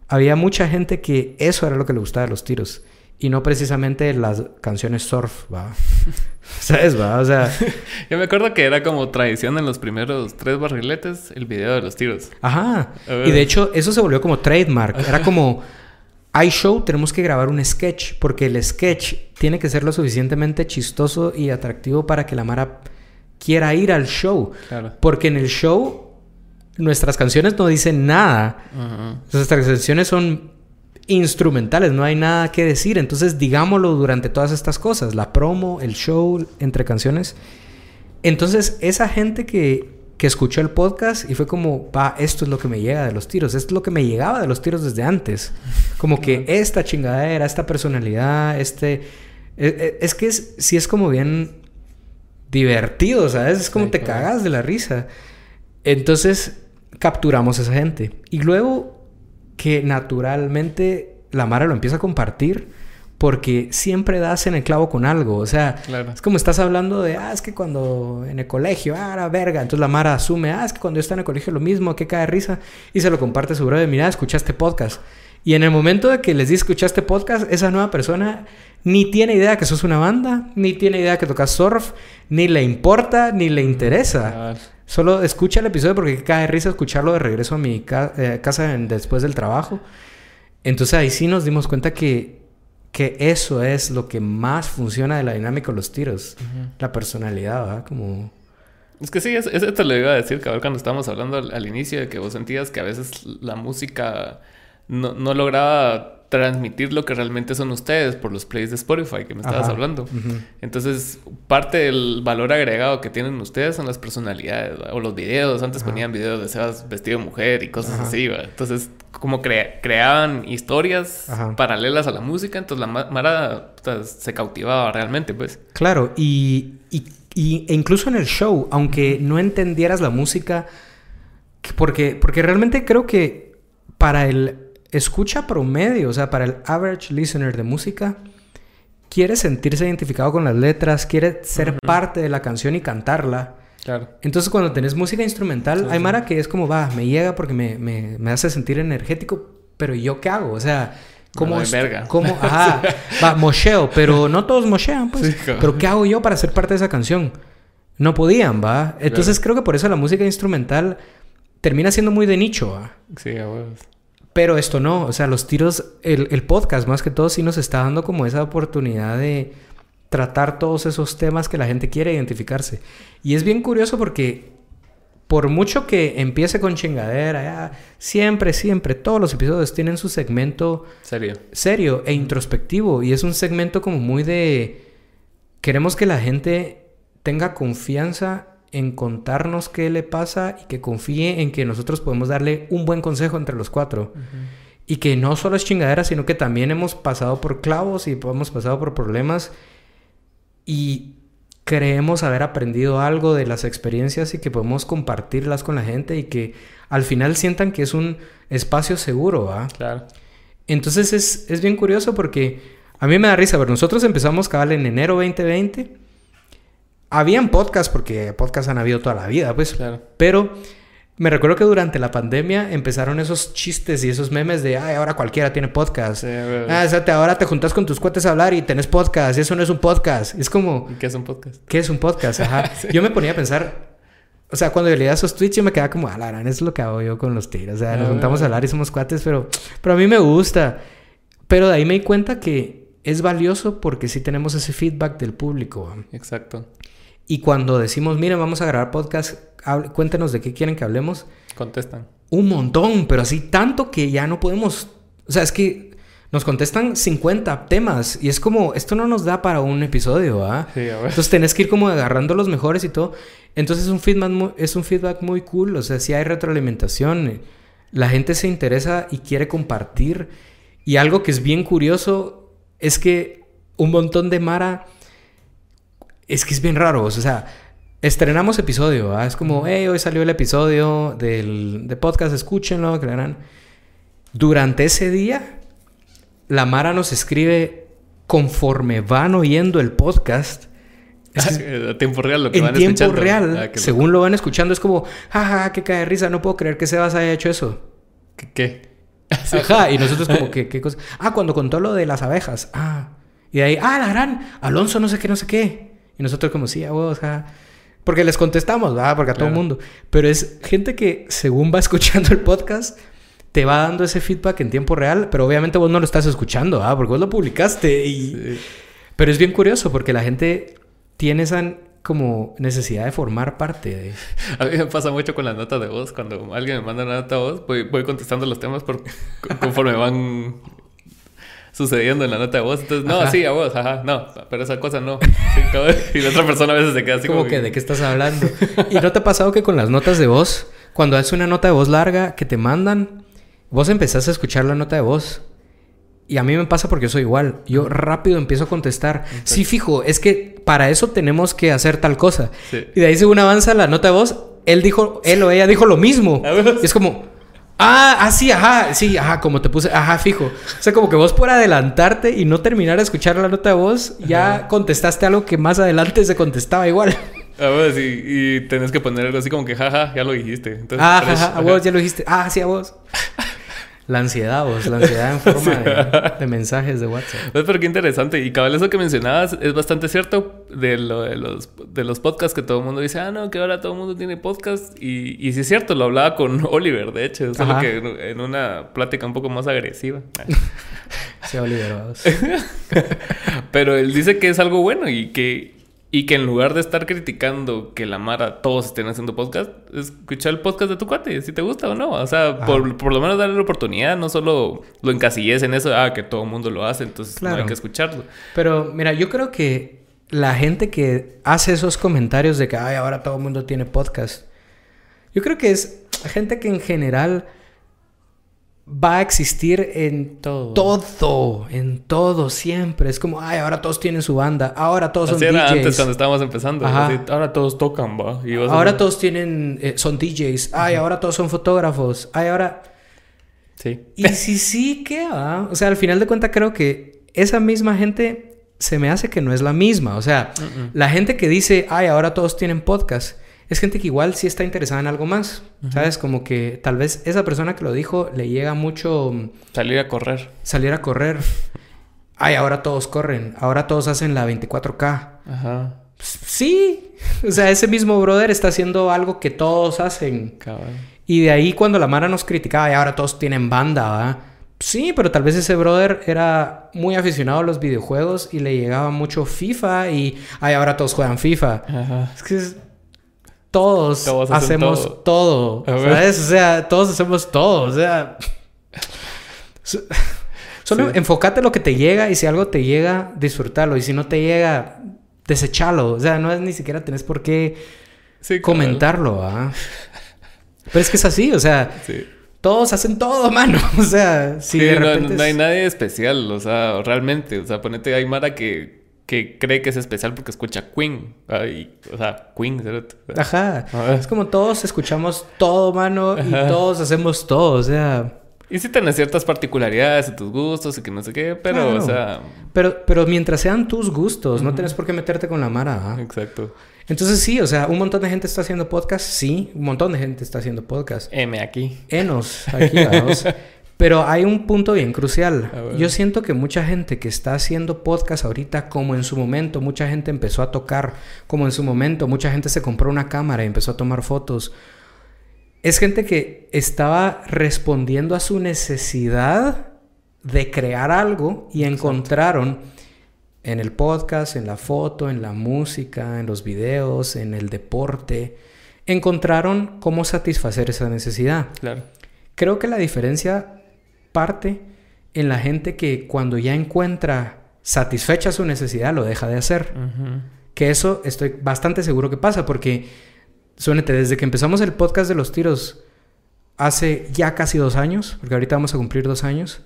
Había mucha gente que eso era lo que le gustaba de los tiros y no precisamente las canciones surf, va. ¿Sabes, va? O sea, Yo me acuerdo que era como tradición en los primeros tres barriletes el video de los tiros. Ajá. Y de hecho, eso se volvió como trademark. Era como, hay show, tenemos que grabar un sketch, porque el sketch tiene que ser lo suficientemente chistoso y atractivo para que la Mara quiera ir al show. Claro. Porque en el show, nuestras canciones no dicen nada. Nuestras canciones son instrumentales, no hay nada que decir. Entonces, digámoslo durante todas estas cosas, la promo, el show, entre canciones. Entonces, esa gente que, que escuchó el podcast y fue como, va, esto es lo que me llega de los tiros, esto es lo que me llegaba de los tiros desde antes. Como que esta chingadera, esta personalidad, este... e- e- Es que es, sí es como bien divertido, ¿sabes? Es como Sí, te claro. cagas de la risa. Entonces, capturamos a esa gente. Y luego que naturalmente la Mara lo empieza a compartir porque siempre das en el clavo con algo. O sea, Claro. es como estás hablando de, ah, es que cuando en el colegio, ah, la verga. Entonces la Mara asume, ah, es que cuando yo estaba en el colegio lo mismo, que cae de risa. Y se lo comparte a su brother, mira, escuchaste podcast. Y en el momento de que les di escuchaste podcast, esa nueva persona ni tiene idea que sos una banda, ni tiene idea que tocas surf, ni le importa, ni le interesa. Claro. Solo escucha el episodio porque cae de risa escucharlo de regreso a mi ca- eh, casa en- después del trabajo. Entonces ahí sí nos dimos cuenta que, que eso es lo que más funciona de la dinámica de los tiros. La personalidad, ¿verdad? Como... Es que sí, es- eso te lo iba a decir, cabrón, cuando estábamos hablando al, al inicio de que vos sentías que a veces la música no, no lograba transmitir lo que realmente son ustedes por los plays de Spotify que me estabas Ajá. hablando. Entonces, parte del valor agregado que tienen ustedes son las personalidades ¿va? o los videos. Antes Ajá. ponían videos de Sebas vestido de mujer y cosas Ajá. así, ¿va? Entonces, como crea- creaban historias paralelas a la música, entonces la ma- Mara se cautivaba realmente, pues. Claro, y, y- y- e incluso en el show, aunque no entendieras la música, que- porque, porque realmente creo que para el escucha promedio, o sea, para el average listener de música, quiere sentirse identificado con las letras, quiere ser parte de la canción y cantarla. Claro. Entonces cuando tenés música instrumental, Sí, hay sí. Mara que es como, va, me llega porque me, me- me hace sentir energético, pero ¿yo qué hago? O sea, ¿cómo es? verga. ¿Cómo? Ajá, va, mocheo, pero no todos mochean, pues. Sí, pero ¿qué hago yo para ser parte de esa canción? No podían, va. Entonces creo que por eso la música instrumental termina siendo muy de nicho, va. Sí, a. Pero esto no, o sea, los tiros, el, el podcast más que todo sí nos está dando como esa oportunidad de tratar todos esos temas que la gente quiere identificarse. Y es bien curioso porque por mucho que empiece con chingadera, ya, siempre, siempre, todos los episodios tienen su segmento Serio. serio e introspectivo y es un segmento como muy de queremos que la gente tenga confianza en contarnos qué le pasa y que confíe en que nosotros podemos darle un buen consejo entre los cuatro y que no solo es chingadera sino que también hemos pasado por clavos y hemos pasado por problemas y creemos haber aprendido algo de las experiencias y que podemos compartirlas con la gente y que al final sientan que es un espacio seguro, ¿va? Claro. Entonces es, es bien curioso porque a mí me da risa. Pero nosotros empezamos cabal en enero 2020. Habían podcasts, porque podcasts han habido toda la vida, pues. Claro. Pero me recuerdo que durante la pandemia empezaron esos chistes y esos memes de, ay, ahora cualquiera tiene podcast. Sí. Ah, o sea, te- ahora te juntas con tus cuates a hablar y tenés podcast. Eso no es un podcast. Es como, ¿Y qué es un podcast? ¿qué es un podcast? Ajá. Yo me ponía a pensar... O sea, cuando leía esos tweets yo me quedaba como, ah, la gran, eso es lo que hago yo con los tiros. O sea, nos Ah, juntamos a hablar y somos cuates, pero, pero a mí me gusta. Pero de ahí me di cuenta que es valioso porque sí tenemos ese feedback del público. Exacto. Y cuando decimos, miren, vamos a grabar podcast, cuéntenos de qué quieren que hablemos. Contestan. Un montón, pero así tanto que ya no podemos... O sea, es que nos contestan 50 temas y es como, esto no nos da para un episodio, ¿ah? Sí, a huevos. Entonces tenés que ir como agarrando los mejores y todo. Entonces es un feedback muy, es un feedback muy cool. O sea, sí hay retroalimentación. La gente se interesa y quiere compartir. Y algo que es bien curioso es que un montón de Mara... Es que es bien raro. O sea, estrenamos episodio. Es como, hey, hoy salió el episodio del de podcast, escúchenlo, gran-". Durante ese día, la Mara nos escribe conforme van oyendo el podcast. Es que a tiempo real lo que en van tiempo escuchando. real, Ah, según lo van escuchando, es como, jaja, qué cae de risa, no puedo creer que Sebas haya hecho eso. ¿Qué? qué? Ajá, y nosotros como que, ¿qué cosa? Ah, cuando contó lo de las abejas. Ah, y de ahí, ah, la gran, Alonso no sé qué, no sé qué. Y nosotros como, sí, a huevos, ja. Porque les contestamos, ¿verdad? Porque a todo el mundo. Pero es gente que según va escuchando el podcast, te va dando ese feedback en tiempo real, pero obviamente vos no lo estás escuchando, ¿ah? Porque vos lo publicaste y... Sí. Pero es bien curioso porque la gente tiene esa como necesidad de formar parte de... A mí me pasa mucho con las notas de voz. Cuando alguien me manda una nota de voz, voy, voy contestando los temas por, conforme van sucediendo en la nota de voz. Entonces, no, Ajá. sí, a vos, ajá, no, pero esa cosa no. Sí, y la otra persona a veces se queda así como que de qué estás hablando. ¿Y no te ha pasado que con las notas de voz, cuando haces una nota de voz larga que te mandan, vos empezás a escuchar la nota de voz? Y a mí me pasa porque yo soy igual. Yo rápido empiezo a contestar. Sí, fijo, es que para eso tenemos que hacer tal cosa. Sí. Y de ahí según avanza la nota de voz, él dijo, él o ella dijo lo mismo. Es como, ah, ah, sí, ajá, sí, ajá, como te puse, ajá, fijo. O sea, como que vos por adelantarte y no terminar de escuchar la nota de voz, ya contestaste algo que más adelante se contestaba igual. A vos, y, y tenés que poner algo así como que, jaja, ya lo dijiste. Entonces, Ah, a vos ya lo dijiste. Ah, sí, a vos. La ansiedad, vos. La ansiedad en forma de, de mensajes de WhatsApp. Pues, pero qué interesante. Y cabal, eso que mencionabas es bastante cierto de, lo, de, los, de los podcasts que todo el mundo dice, ah, no, que ahora todo el mundo tiene podcast. Y, y sí es cierto, lo hablaba con Oliver, de hecho, solo que en, en una plática un poco más agresiva. Se liberado. pero él dice que es algo bueno y que, y que en lugar de estar criticando que la Mara todos estén haciendo podcast, escucha el podcast de tu cuate, si te gusta o no. O sea, por, por, lo menos darle la oportunidad, no solo lo encasilles en eso, ah, que todo el mundo lo hace, entonces Claro. no hay que escucharlo. Pero mira, yo creo que la gente que hace esos comentarios de que Ay, ahora todo el mundo tiene podcast, yo creo que es gente que en general va a existir en Todo. todo, en todo, siempre. Es como, ay, ahora todos tienen su banda, ahora todos Así son era DJs. antes cuando estábamos empezando. Ajá. así, ahora todos tocan, va. Y Ahora todos tienen, eh, son DJs, ay, ahora todos son fotógrafos, ay, ahora... Sí. Y si sí, ¿qué va? O sea, al final de cuentas creo que esa misma gente se me hace que no es la misma. O sea, la gente que dice, ay, ahora todos tienen podcast, es gente que igual sí está interesada en algo más. ¿Sabes? Como que tal vez esa persona que lo dijo le llega mucho mm, Salir a correr. salir a correr. Ay, ahora todos corren, ahora todos hacen la 24K. Ajá. Sí, o sea, ese mismo brother está haciendo algo que todos hacen. Cabal. Y de ahí cuando la Mara nos criticaba, y ahora todos tienen banda, ¿va? Sí, pero tal vez ese brother era muy aficionado a los videojuegos y le llegaba mucho FIFA y ay, ahora todos juegan FIFA. Ajá. Es que es- todos, hacemos todo. O sea, todos hacemos todo, o sea... so- Solo Sí. enfócate en lo que te llega y si algo te llega, disfrútalo. Y si no te llega, desechalo. O sea, no es ni siquiera tenés por qué Sí, comentarlo, ¿ah? Pero es que es así, o sea, Sí. todos hacen todo, mano. O sea, si Sí, de no- repente. no, hay nadie especial, o sea, realmente. O sea, ponete, hay Mara que, que cree que es especial porque escucha Queen. Ay, o sea, Queen. Ajá. Ajá. Es como todos escuchamos todo, mano, y Ajá. todos hacemos todo, o sea. Y sí tienes ciertas particularidades y tus gustos y que no sé qué, pero, Claro. o sea, Pero, pero mientras sean tus gustos, no tienes por qué meterte con la mara. ¿ah? exacto. Entonces, sí, o sea, un montón de gente está haciendo podcast, sí, un montón de gente está haciendo podcast. M aquí. Enos, aquí, vamos. Pero hay un punto bien crucial. Yo siento que mucha gente que está haciendo podcast ahorita, como en su momento, mucha gente empezó a tocar, como en su momento, mucha gente se compró una cámara y empezó a tomar fotos. Es gente que estaba respondiendo a su necesidad de crear algo y encontraron en el podcast, en la foto, en la música, en los videos, en el deporte, encontraron cómo satisfacer esa necesidad. Claro. Creo que la diferencia parte en la gente que cuando ya encuentra satisfecha su necesidad lo deja de hacer. Que eso estoy bastante seguro que pasa porque, suénete, desde que empezamos el podcast de los tiros hace ya casi dos años, porque ahorita vamos a cumplir dos años,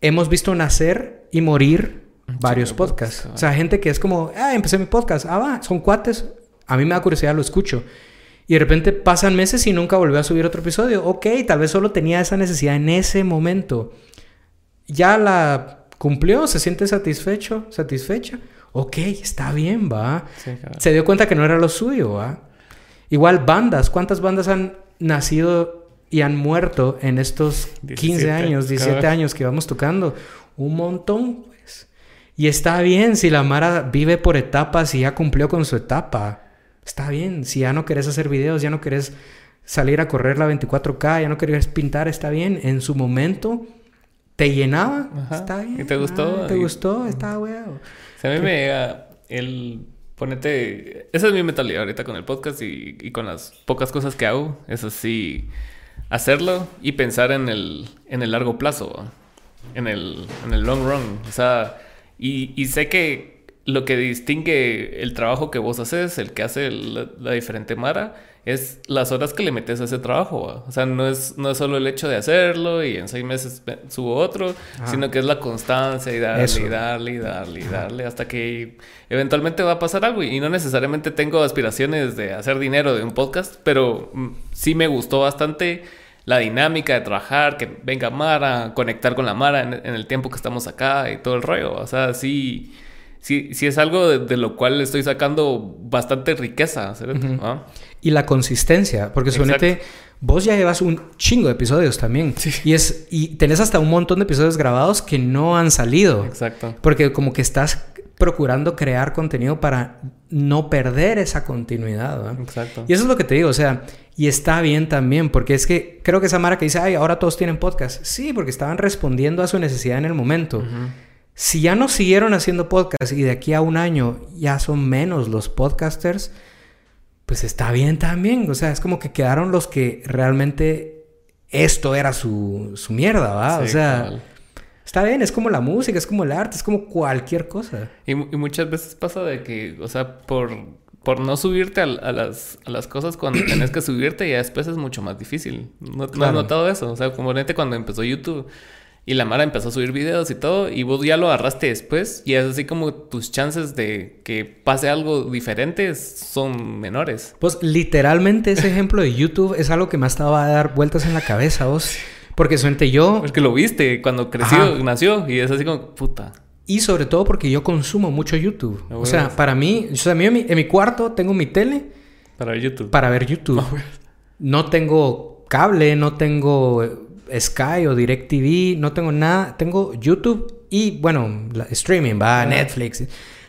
hemos visto nacer y morir varios podcasts. podcasts, O sea, gente que es como, ah, empecé mi podcast, ah, va, son cuates, a mí me da curiosidad, lo escucho. Y de repente pasan meses y nunca volvió a subir otro episodio. Ok, tal vez solo tenía esa necesidad en ese momento. Ya la cumplió, se siente satisfecho, satisfecha. Ok, está bien, va. Sí. Se dio cuenta que no era lo suyo, va. Igual bandas, ¿cuántas bandas han nacido y han muerto en estos 15 17, años, 17 cabal. años que vamos tocando? Un montón, pues. Y está bien si la Mara vive por etapas y ya cumplió con su etapa. Está bien. Si ya no querés hacer videos, ya no querés salir a correr la 24K, ya no querés pintar, está bien. En su momento te llenaba, Ajá. está bien. ¿Y te gustó? Ah, ¿Te Y- gustó? Está huevo. Sea, a mí me llega el ponete. Esa es mi mentalidad ahorita con el podcast y, y con las pocas cosas que hago. Es así, hacerlo y pensar en el, en el largo plazo, en el, en el long run. O sea, y, y sé que lo que distingue el trabajo que vos haces, el que hace la, la diferente Mara, es las horas que le metes a ese trabajo. ¿va? O sea, no es, no es solo el hecho de hacerlo y en seis meses subo otro, sino que es la constancia y darle, Eso. y darle, y darle, y darle, hasta que eventualmente va a pasar algo. Y no necesariamente tengo aspiraciones de hacer dinero de un podcast, pero mm, sí me gustó bastante la dinámica de trabajar, que venga Mara, conectar con la Mara en, en el tiempo que estamos acá y todo el rollo. O sea, sí, sí, sí es algo de, de lo cual estoy sacando bastante riqueza. ¿Ah? Y la consistencia, porque suponete, vos ya llevas un chingo de episodios también. Y es y tenés hasta un montón de episodios grabados que no han salido. Exacto. Porque como que estás procurando crear contenido para no perder esa continuidad. Exacto. Y eso es lo que te digo, o sea, y está bien también, porque es que creo que esa Mara que dice, ay, ahora todos tienen podcast. Sí, porque estaban respondiendo a su necesidad en el momento. Si ya no siguieron haciendo podcast y de aquí a un año ya son menos los podcasters, pues está bien también. O sea, es como que quedaron los que realmente esto era su, su mierda, ¿va? o sea, está bien, es como la música, es como el arte, es como cualquier cosa. Y, mu- y muchas veces pasa de que, o sea, por por no subirte a, a las, a las cosas cuando tenés que subirte, ya después es mucho más difícil. ¿No, ¿no has notado eso? O sea, como neta cuando empezó YouTube y la Mara empezó a subir videos y todo, y vos ya lo agarraste después, y es así como tus chances de que pase algo diferente son menores. Pues literalmente ese ejemplo de YouTube es algo que me ha estado a dar vueltas en la cabeza, vos. Porque suente yo, Porque lo viste cuando creció, Ajá. nació, y es así como, puta. y sobre todo porque yo consumo mucho YouTube. Ah, O sea, para mí, o sea, en mi, en mi cuarto tengo mi tele Para ver YouTube. para ver YouTube. No tengo cable, no tengo Sky o DirecTV, no tengo nada. Tengo YouTube y, bueno, la- streaming, va, Ah. Netflix.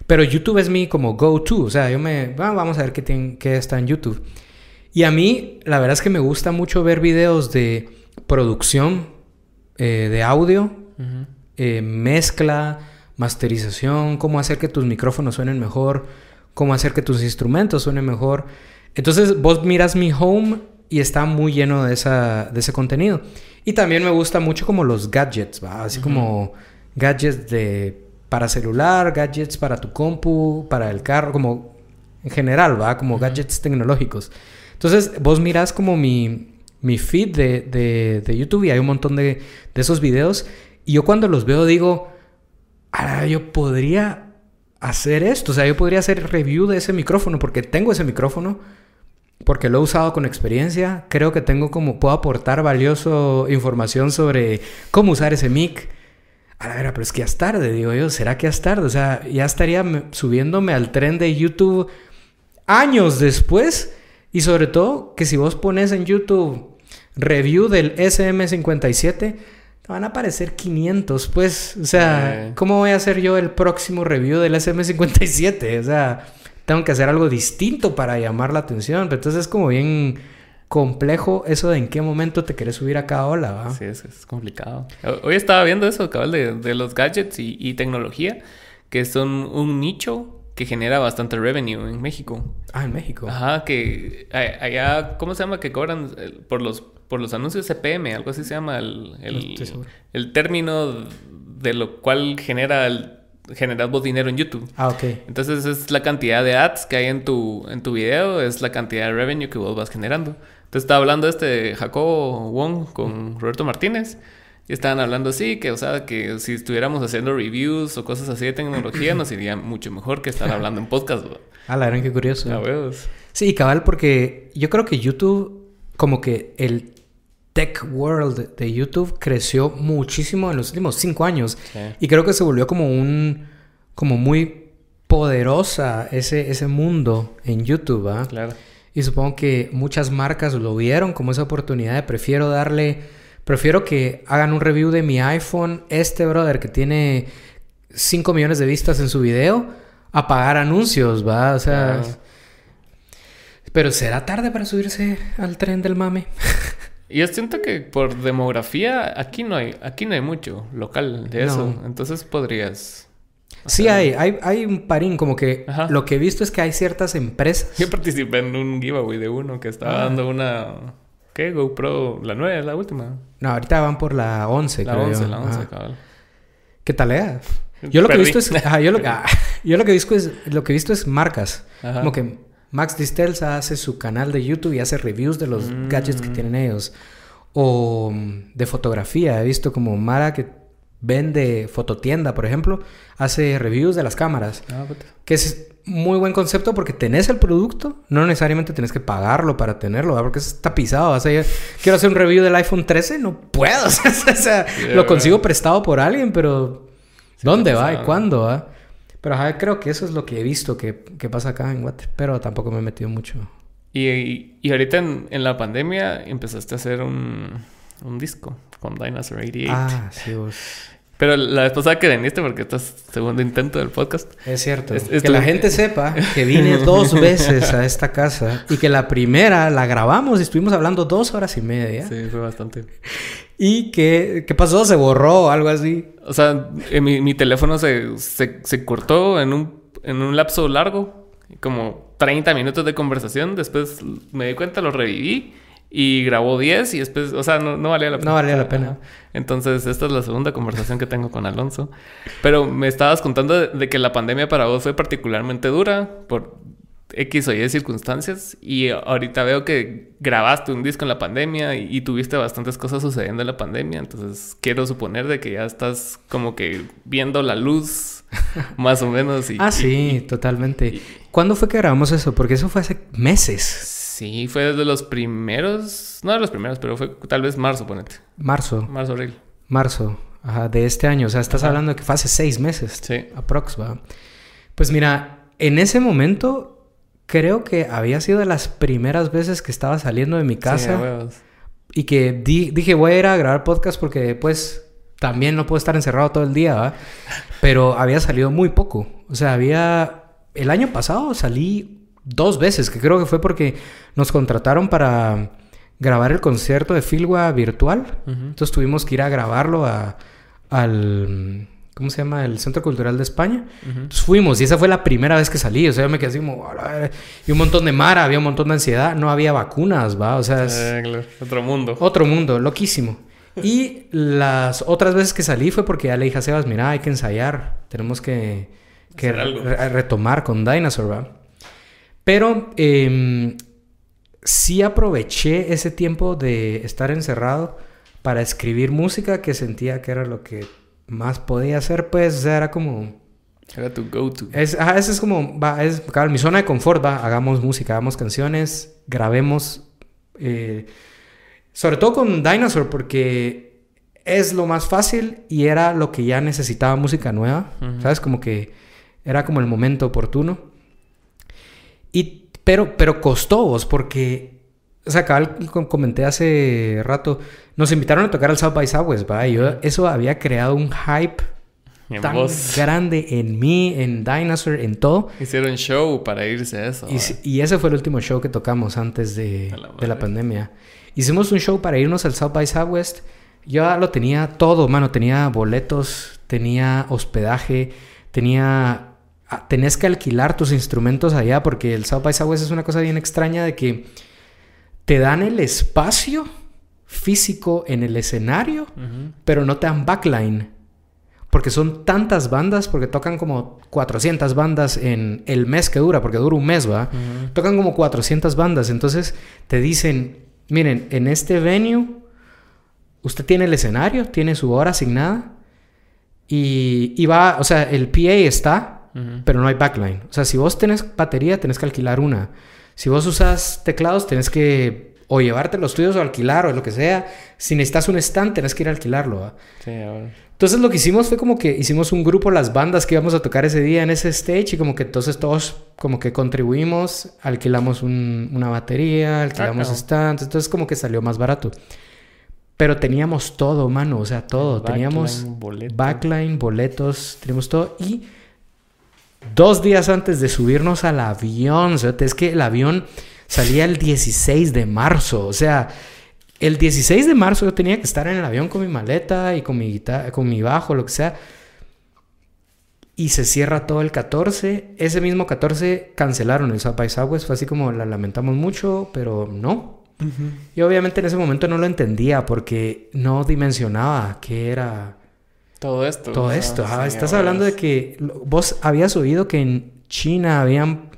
Pero YouTube es mi como go-to. O sea, yo me... ah, vamos a ver qué, tiene- qué está en YouTube. Y a mí, la verdad es que me gusta mucho ver videos de producción eh, de audio, eh, mezcla, masterización, cómo hacer que tus micrófonos suenen mejor, cómo hacer que tus instrumentos suenen mejor. Entonces vos miras mi home y está muy lleno de, esa, de ese contenido. Y también me gusta mucho como los gadgets, ¿va? Así como gadgets de, para celular, gadgets para tu compu, para el carro, como en general, ¿va? Como gadgets tecnológicos. Entonces vos mirás como mi, mi feed de, de- de YouTube y hay un montón de, de esos videos. Y yo cuando los veo digo, ah, yo podría hacer esto. O sea, yo podría hacer review de ese micrófono porque tengo ese micrófono. Porque lo he usado con experiencia. Creo que tengo como... Puedo aportar valioso información sobre cómo usar ese mic. A la vera, pero es que ya es tarde, digo yo. ¿Será que ya es tarde? O sea, ya estaría me- subiéndome al tren de YouTube años después. Y sobre todo, que si vos pones en YouTube review del SM57, te van a aparecer 500, pues. O sea, Eh. ¿cómo voy a hacer yo el próximo review del SM57? O sea, tengo que hacer algo distinto para llamar la atención. Pero entonces es como bien complejo eso de en qué momento te querés subir a cada ola, ¿va? Sí, es, es complicado. Ho- Hoy estaba viendo eso, cabal, de, de los gadgets y, y tecnología, que son un nicho que genera bastante revenue en México. Ah, en México. Ajá, que allá, ¿cómo se llama? Que cobran por los, por los anuncios CPM, algo así se llama el, el, el término de lo cual genera el, generas vos dinero en YouTube. Ah, ok. Entonces es la cantidad de ads que hay en tu, en tu video, es la cantidad de revenue que vos vas generando. Entonces estaba hablando este Jacobo Wong con Roberto Martínez. Y estaban hablando así, que o sea, que si estuviéramos haciendo reviews o cosas así de tecnología, nos iría mucho mejor que estar hablando en podcast. Ah, la verdad, qué curioso. Sí, cabal, porque yo creo que YouTube, como que el tech world de YouTube creció muchísimo en los últimos cinco años. Sí. Y creo que se volvió como un, como muy poderosa ese, ese mundo en YouTube, ¿ah? Claro. Y supongo que muchas marcas lo vieron como esa oportunidad de prefiero darle, prefiero que hagan un review de mi iPhone, este brother que tiene 5 millones de vistas en su video, a pagar anuncios, ¿va? O sea... Claro. Pero será tarde para subirse al tren del mame. Y yo siento que por demografía, aquí no hay, aquí no hay mucho local de eso. No. Entonces podrías. Sí hay, hay, hay un parín, como que Ajá. lo que he visto es que hay ciertas empresas. Yo participé en un giveaway de uno que estaba Ah. dando una. ¿Qué? GoPro, la 9, la última. No, ahorita van por la 11, La creo 11, yo. la 11, Ajá. cabal. ¿Qué tal eh? Yo lo que he visto es... ajá, yo, lo, ah, yo lo que he visto es... Lo que he visto es marcas. Ajá. Como que Max Distelza hace su canal de YouTube y hace reviews de los Mm. gadgets que tienen ellos. O mm, de fotografía. He visto como Mara que vende fototienda, por ejemplo, hace reviews de las cámaras. Ah. Que es muy buen concepto porque tenés el producto, no necesariamente tenés que pagarlo para tenerlo, ¿verdad? porque está pisado. Ir- quiero hacer un review del iPhone 13, no puedo. o sea, lo consigo prestado por alguien, pero Sí, ¿dónde va y cuándo va? Pero ajá, creo que eso es lo que he visto que, que pasa acá en Guate, pero tampoco me he metido mucho. Y, y, y ahorita en, en la pandemia empezaste a hacer un, un disco con Dinosaur 88. Ah, sí, vos. Pero la vez pasada que viniste, porque esto es segundo intento del podcast. Es cierto. Es- que esto- la gente sepa que vine dos veces a esta casa y que la primera la grabamos y estuvimos hablando dos horas y media. Sí, fue bastante. Y que, ¿qué pasó? ¿Se borró o algo así? O sea, en mi, mi teléfono se, se, se cortó en un, en un lapso largo, como 30 minutos de conversación. Después me di cuenta, lo reviví y grabó 10 y después, o sea, no, no valía la pena. No valía la pena. Entonces, esta es la segunda conversación que tengo con Alonso. Pero me estabas contando de, de que la pandemia para vos fue particularmente dura por X o Y circunstancias y ahorita veo que grabaste un disco en la pandemia y, y, tuviste bastantes cosas sucediendo en la pandemia, entonces quiero suponer de que ya estás como que viendo la luz más o menos. Y, ah, sí, totalmente. ¿Cuándo fue que grabamos eso? Porque eso fue hace meses. Sí, fue desde los primeros, no de los primeros, pero fue tal vez marzo, ponete. Marzo. Marzo, abril. Marzo, ajá, de este año. O sea, estás hablando de que fue hace seis meses. Sí. Aprox, ¿va? Pues mira, en ese momento creo que había sido de las primeras veces que estaba saliendo de mi casa. Sí, y que di dije, voy a ir a grabar podcast porque pues también no puedo estar encerrado todo el día, ¿va? Pero había salido muy poco. O sea, había... El año pasado salí dos veces, que creo que fue porque nos contrataron para grabar el concierto de Filwa virtual. Entonces tuvimos que ir a grabarlo a, al... ¿Cómo se llama? El Centro Cultural de España. Entonces fuimos y esa fue la primera vez que salí. O sea, yo me quedé así como... Y un montón de mara, había un montón de ansiedad. No había vacunas, ¿va? O sea, es Eh, claro, Otro mundo. otro mundo, loquísimo. Y las otras veces que salí fue porque ya le dije a Sebas, mira, hay que ensayar. Tenemos que, re- retomar con Dinosaur, ¿va? Pero em, sí aproveché ese tiempo de estar encerrado para escribir música que sentía que era lo que más podía hacer, pues, o sea, era como... Era tu go-to. Es, ajá, es como, va, es cabal, mi zona de confort, va, hagamos música, hagamos canciones, grabemos, eh, sobre todo con Dinosaur, porque es lo más fácil y era lo que ya necesitaba música nueva. ¿sabes? Como que era como el momento oportuno. Y, pero, pero costó vos, porque, o sea, cabal, com- comenté hace rato, nos invitaron a tocar al South by Southwest, va, y yo, eso había creado un hype En tan grande en mí, en Dinosaur, en todo. Hicieron show para irse a eso. Y, ese fue el último show que tocamos antes de, la de la madre. pandemia. Hicimos un show para irnos al South by Southwest. Yo lo tenía todo, mano. Tenía boletos, tenía hospedaje, tenía... ah, Tenías que alquilar tus instrumentos allá porque el South by Southwest es una cosa bien extraña de que te dan el espacio físico en el escenario pero no te dan backline. Porque son tantas bandas, porque tocan como 400 bandas en el mes que dura, porque dura un mes, ¿va? Tocan como 400 bandas. Entonces te dicen, miren, en este venue, usted tiene el escenario, tiene su hora asignada, y, y va, o sea, el PA está, pero no hay backline. O sea, si vos tenés batería, tenés que alquilar una. Si vos usas teclados, tenés que o llevarte los tuyos o alquilar o lo que sea. Si necesitas un stand, tenés que ir a alquilarlo. Sí. Entonces lo que hicimos fue como que hicimos un grupo, las bandas que íbamos a tocar ese día en ese stage y como que entonces todos como que contribuimos, alquilamos un- una batería, alquilamos claro. stands, entonces como que salió más barato. Pero teníamos todo, mano, o sea, todo. teníamos Backline, boleto. backline, boletos, teníamos todo. Y dos días antes de subirnos al avión, o sea, es que el avión salía el 16 de marzo, o sea, el 16 de marzo yo tenía que estar en el avión con mi maleta y con mi guitarra, con mi bajo, lo que sea. Y se cierra todo el 14. Ese mismo 14 cancelaron el South by Southwest. Fue así como la lamentamos mucho, pero no. Ujú. Y obviamente en ese momento no lo entendía porque no dimensionaba qué era Todo esto. todo esto. Estás hablando de que vos habías oído que en China habían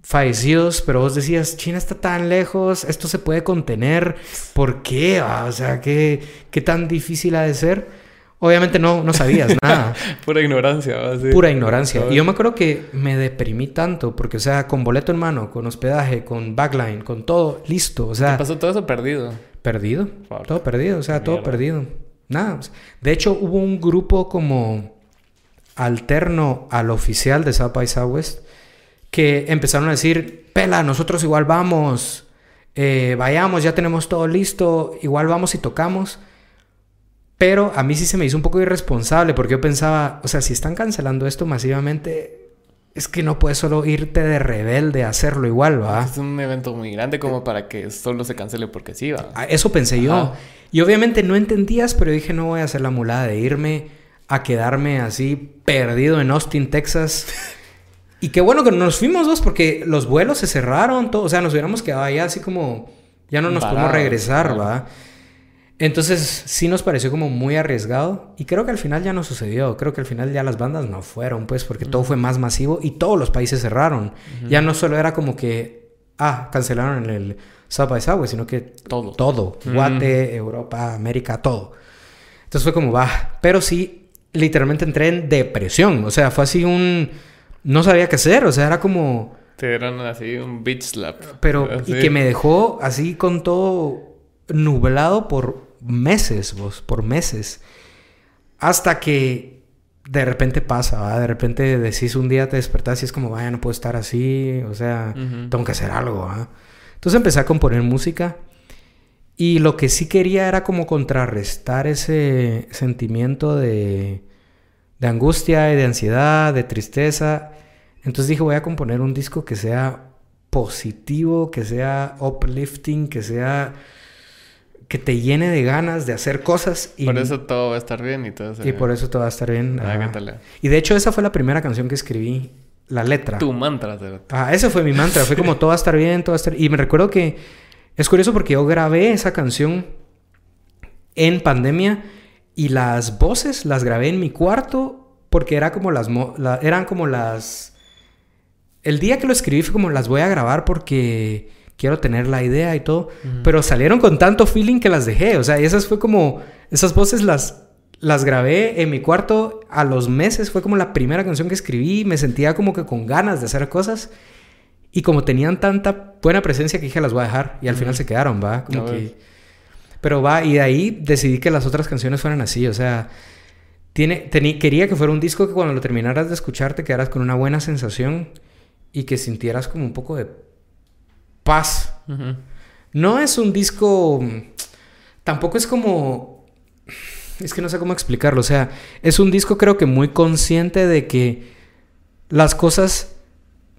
fallecidos, pero vos decías, China está tan lejos, esto se puede contener, ¿por qué? Ah, O sea, ¿qué, qué tan difícil ha de ser? Obviamente no, no sabías nada, Pura ignorancia. Sí. pura ignorancia. Y yo me acuerdo que me deprimí tanto, porque, o sea, con boleto en mano, con hospedaje, con backline, con todo listo, o sea... Te pasó todo eso perdido. Perdido. Todo perdido, o sea, todo perdido. Nada. sea, De hecho, hubo un grupo como alterno al oficial de South by Southwest que empezaron a decir, pela, nosotros igual vamos, eh, vayamos, ya tenemos todo listo, igual vamos y tocamos. Pero a mí sí se me hizo un poco irresponsable porque yo pensaba, o sea, si están cancelando esto masivamente, es que no puedes solo irte de rebelde a hacerlo igual, ¿va? Es un evento muy grande como para que solo se cancele porque sí, va. Ah, Eso pensé yo. Y obviamente no entendías, pero dije, no voy a hacer la mulada de irme a quedarme así perdido en Austin, Texas. y qué bueno que nos fuimos dos porque los vuelos se cerraron, todo, o sea, nos hubiéramos quedado allá así como ya no nos podemos regresar. ¿va? Entonces sí nos pareció como muy arriesgado y creo que al final ya no sucedió. Creo que al final ya las bandas no fueron, pues, porque todo fue más masivo y todos los países cerraron. Ya no solo era como que, ah, cancelaron el South by Southwest, sino que Todo. todo. Guate, Europa, América, todo. Entonces fue como, va. Pero sí, literalmente entré en depresión. O sea, fue así un... No sabía qué hacer. O sea, era como... Te dieron así un bitch slap. Pero... Así. Y que me dejó así con todo nublado por meses, vos. Por meses. Hasta que de repente pasa, ¿va? De repente decís un día, te despertás y es como, vaya, no puedo estar así. O sea, Ujú. tengo que hacer algo, ¿va? Entonces empecé a componer música. Y lo que sí quería era como contrarrestar ese sentimiento de, de angustia y de ansiedad, de tristeza. Entonces dije, voy a componer un disco que sea positivo, que sea uplifting, que sea... que te llene de ganas de hacer cosas. Y, Por eso todo va a estar bien y todo eso. y por eso todo va a estar bien. Ah, cántale. Y de hecho esa fue la primera canción que escribí, la letra. Tu mantra. Ah, ese fue mi mantra. Fue como todo va a estar bien, todo va a estar... Y me recuerdo que... Es curioso porque yo grabé esa canción en pandemia y las voces las grabé en mi cuarto porque era como las... mo- la- eran como las... El día que lo escribí fue como las voy a grabar porque quiero tener la idea y todo. Pero salieron con tanto feeling que las dejé. O sea, y esas fue como... Esas voces las... Las grabé en mi cuarto a los meses. Fue como la primera canción que escribí. Me sentía como que con ganas de hacer cosas. Y como tenían tanta buena presencia que dije las voy a dejar. Y al final se quedaron, va. Como A que... Pero va, y de ahí decidí que las otras canciones fueran así. O sea, tiene, quería que fuera un disco que cuando lo terminaras de escuchar te quedaras con una buena sensación y que sintieras como un poco de paz. No es un disco. Tampoco es como. Es que no sé cómo explicarlo. O sea, es un disco, creo que muy consciente de que las cosas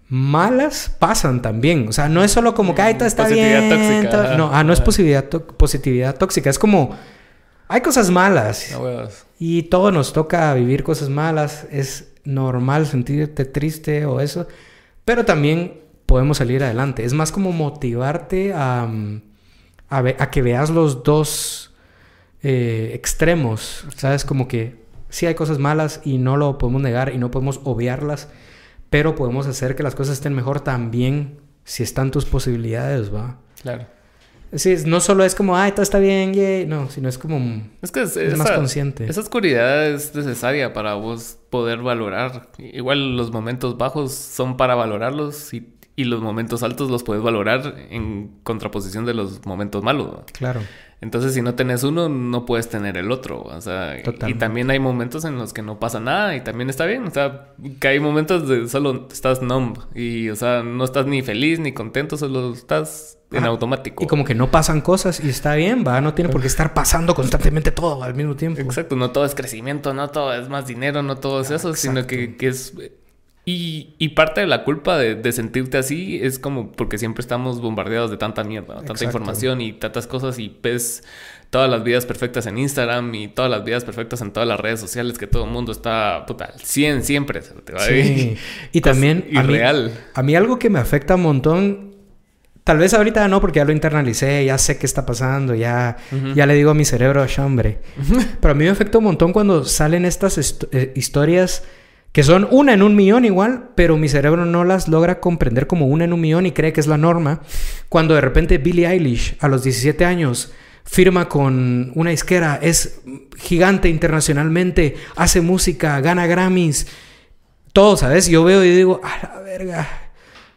malas pasan también. O sea, no es solo como que, ay, todo está Positividad bien. tóxica, todo-". ajá. No, ah, no es positividad, positividad tóxica. Es como. Hay cosas malas. No. Y todo nos toca vivir cosas malas. Es normal sentirte triste o eso. Pero también podemos salir adelante. Es más como motivarte a, mm, a, ve- a que veas los dos eh, extremos. ¿Sabes? Como que sí hay cosas malas y no lo podemos negar y no podemos obviarlas. Pero podemos hacer que las cosas estén mejor también si están tus posibilidades, ¿va? Claro. Sí, no solo es como, ay, todo está bien, yay. No, sino es como... Es que es, Es esa, más consciente. Esa oscuridad es necesaria para vos poder valorar. Igual los momentos bajos son para valorarlos y, y los momentos altos los puedes valorar en contraposición de los momentos malos. ¿no? Claro. Entonces, si no tenés uno, no puedes tener el otro. O sea, y también hay momentos en los que no pasa nada y también está bien. O sea, que hay momentos de solo estás numb y, o sea, no estás ni feliz ni contento, solo estás en automático. Y como que no pasan cosas y está bien, va, no tiene por qué estar pasando constantemente todo al mismo tiempo. Exacto, no todo es crecimiento, no todo es más dinero, no todo es eso, sino que, que es... Y, y parte de la culpa de, de sentirte así es como porque siempre estamos bombardeados de tanta mierda, tanta información y tantas cosas y ves todas las vidas perfectas en Instagram y todas las vidas perfectas en todas las redes sociales que todo el mundo está, puta, al 100 siempre. te va Sí. Y también a mí, a mí algo que me afecta un montón, tal vez ahorita no porque ya lo internalicé, ya sé qué está pasando, ya, ya le digo a mi cerebro, chambre. Pero a mí me afecta un montón cuando salen estas est- eh, historias que son una en un millón igual, pero mi cerebro no las logra comprender como una en un millón y cree que es la norma. Cuando de repente Billie Eilish a los 17 años firma con una isquera, es gigante internacionalmente, hace música, gana Grammys, todo, ¿sabes? Yo veo y digo, a la verga,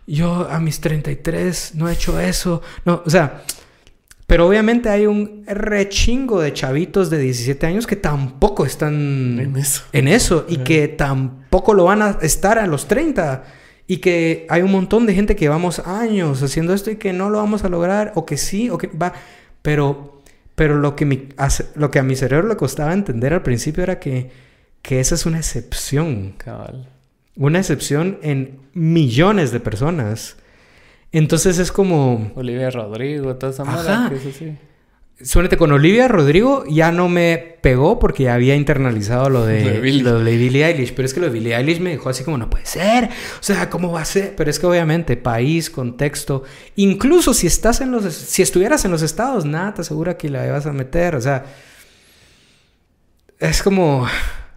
yo a mis 33 no he hecho eso. No, o sea, pero obviamente hay un rechingo de chavitos de 17 años que tampoco están En eso. en eso y que tampoco lo van a estar a los 30 y que hay un montón de gente que vamos años haciendo esto y que no lo vamos a lograr o que sí o que va pero pero lo que mi, lo que a mi cerebro le costaba entender al principio era que que esa es una excepción Cabal. una excepción en millones de personas entonces es como Olivia Rodrigo, toda esa mara que es así. Suénete con Olivia Rodrigo ya no me pegó porque ya había internalizado lo de, Lo de Billie. Eilish. Pero es que lo de Billie Eilish me dejó así como, no puede ser. O sea, ¿cómo va a ser? Pero es que obviamente, país, contexto. Incluso si estás en los... Si estuvieras en los estados, nada te asegura que la vas a meter. O sea... Es como...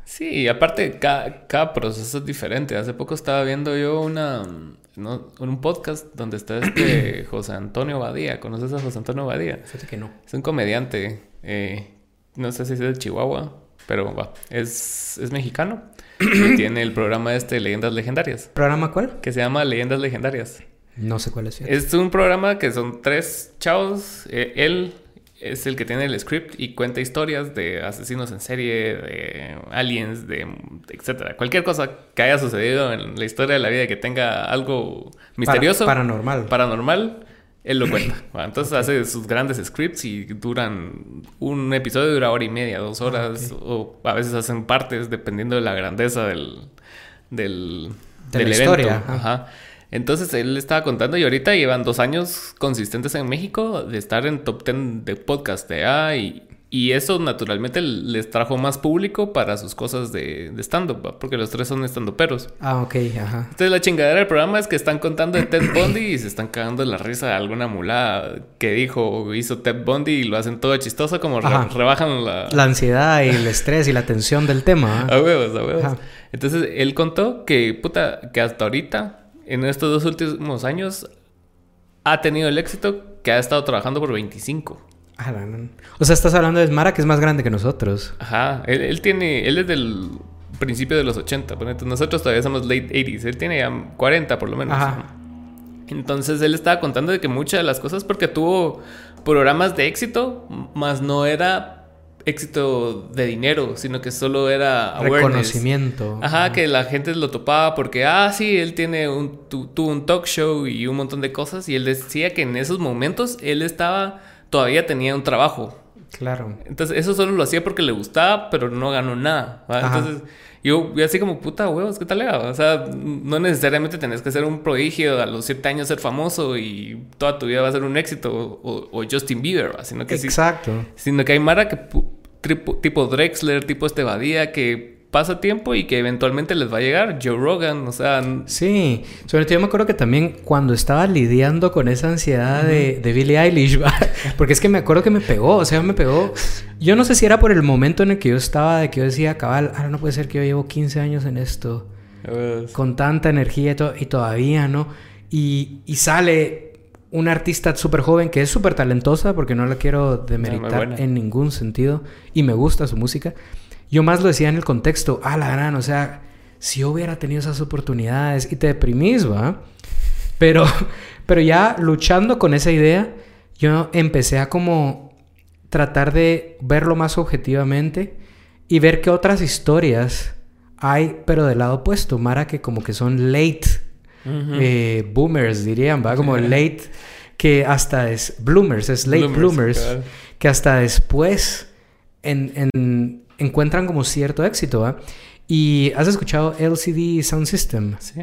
Sí, aparte, cada, cada proceso es diferente. Hace poco estaba viendo yo una, no, un podcast donde está este José Antonio Badía. ¿Conoces a José Antonio Badía? Fíjate que no. Es un comediante. eh, no sé si es de Chihuahua, pero va, es, es mexicano. y tiene el programa este Leyendas Legendarias, ¿Programa cuál? que se llama Leyendas Legendarias. No sé cuál es. fíjate. Es un programa que son tres chavos. eh, él es el que tiene el script y cuenta historias de asesinos en serie, de aliens, de etcétera. Cualquier cosa que haya sucedido en la historia de la vida que tenga algo misterioso, Para- paranormal. paranormal, él lo cuenta. Entonces hace sus grandes scripts y duran un episodio dura hora y media, dos horas, o a veces hacen partes dependiendo de la grandeza del del, De del la evento. historia, ajá. Ajá. Entonces él estaba contando y ahorita llevan dos años consistentes en México de estar en top 10 de podcast de A y, y eso naturalmente les trajo más público para sus cosas de, de stand-up, porque los tres son stand-uperos. Ah, ok, ajá. Entonces la chingadera del programa es que están contando de Ted Bundy y se están cagando la risa de alguna mulada que dijo o hizo Ted Bundy y lo hacen todo chistoso como re- Ajá. rebajan la... La ansiedad y el estrés y la tensión del tema. ¿ah? A huevos, a huevos. Ajá. Entonces él contó que, puta, que hasta ahorita, en estos dos últimos años, ha tenido el éxito que ha estado trabajando por 25. Ah, O sea, estás hablando de Mara que es más grande que nosotros. Ajá, él, él tiene, él es del principio de los 80, ponete, nosotros todavía somos late 80s, él tiene ya 40 por lo menos. Ajá. Entonces él estaba contando de que muchas de las cosas, porque tuvo programas de éxito, más no era éxito de dinero, sino que solo era awareness. Reconocimiento. Ajá, que la gente lo topaba porque, ah, sí, él tiene un, tu- tuvo un talk show y un montón de cosas. Y él decía que en esos momentos él estaba, todavía tenía un trabajo. Claro. Entonces, eso solo lo hacía porque le gustaba, pero no ganó nada. Entonces, yo, yo así como, puta huevos, ¿qué tal? era? O sea, no necesariamente tenés que ser un prodigio a los siete años ser famoso y toda tu vida va a ser un éxito o, o Justin Bieber, ¿va? sino que sí, Exacto. Sino que hay Mara que tipo Drexler, tipo este Badía, que pasa tiempo y que eventualmente les va a llegar. Joe Rogan, o sea, Sí, sobre todo yo me acuerdo que también cuando estaba lidiando con esa ansiedad de, de Billie Eilish, ¿va? porque es que me acuerdo que me pegó, o sea, me pegó. Yo no sé si era por el momento en el que yo estaba, de que yo decía, cabal, ah, no puede ser que yo llevo 15 años en esto, con tanta energía y, to- y todavía, ¿no? Y, y sale una artista súper joven que es súper talentosa, porque no la quiero demeritar buena. en ningún sentido, y me gusta su música. Yo más lo decía en el contexto, ah, la gran, o sea, si yo hubiera tenido esas oportunidades y te deprimís, ¿va? Pero, pero ya luchando con esa idea, yo empecé a como tratar de verlo más objetivamente y ver qué otras historias hay, pero del lado opuesto, Mara, que como que son late Eh, boomers, dirían, ¿va? Como late, que hasta es bloomers, es late Bloomers, que hasta después en- en- encuentran como cierto éxito, ¿va? Y has escuchado LCD Sound System. Sí.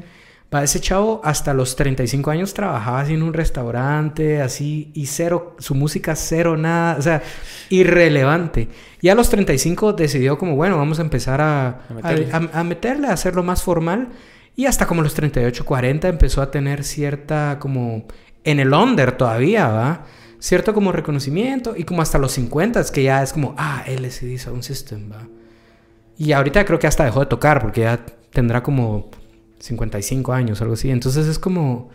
Va, ese chavo hasta los 35 años trabajaba así en un restaurante, así, y cero, su música cero, nada, o sea, irrelevante. Y a los 35 decidió como, bueno, vamos a empezar a, A meterle. a- a- a meterle, a hacerlo más formal. Y hasta como los 38, 40 empezó a tener cierta como, en el under todavía, ¿va? Cierto como reconocimiento. Y como hasta los 50 es que ya es como, ah, LCD Sound System, ¿va? Y ahorita creo que hasta dejó de tocar porque ya tendrá como 55 años, algo así. Entonces es como...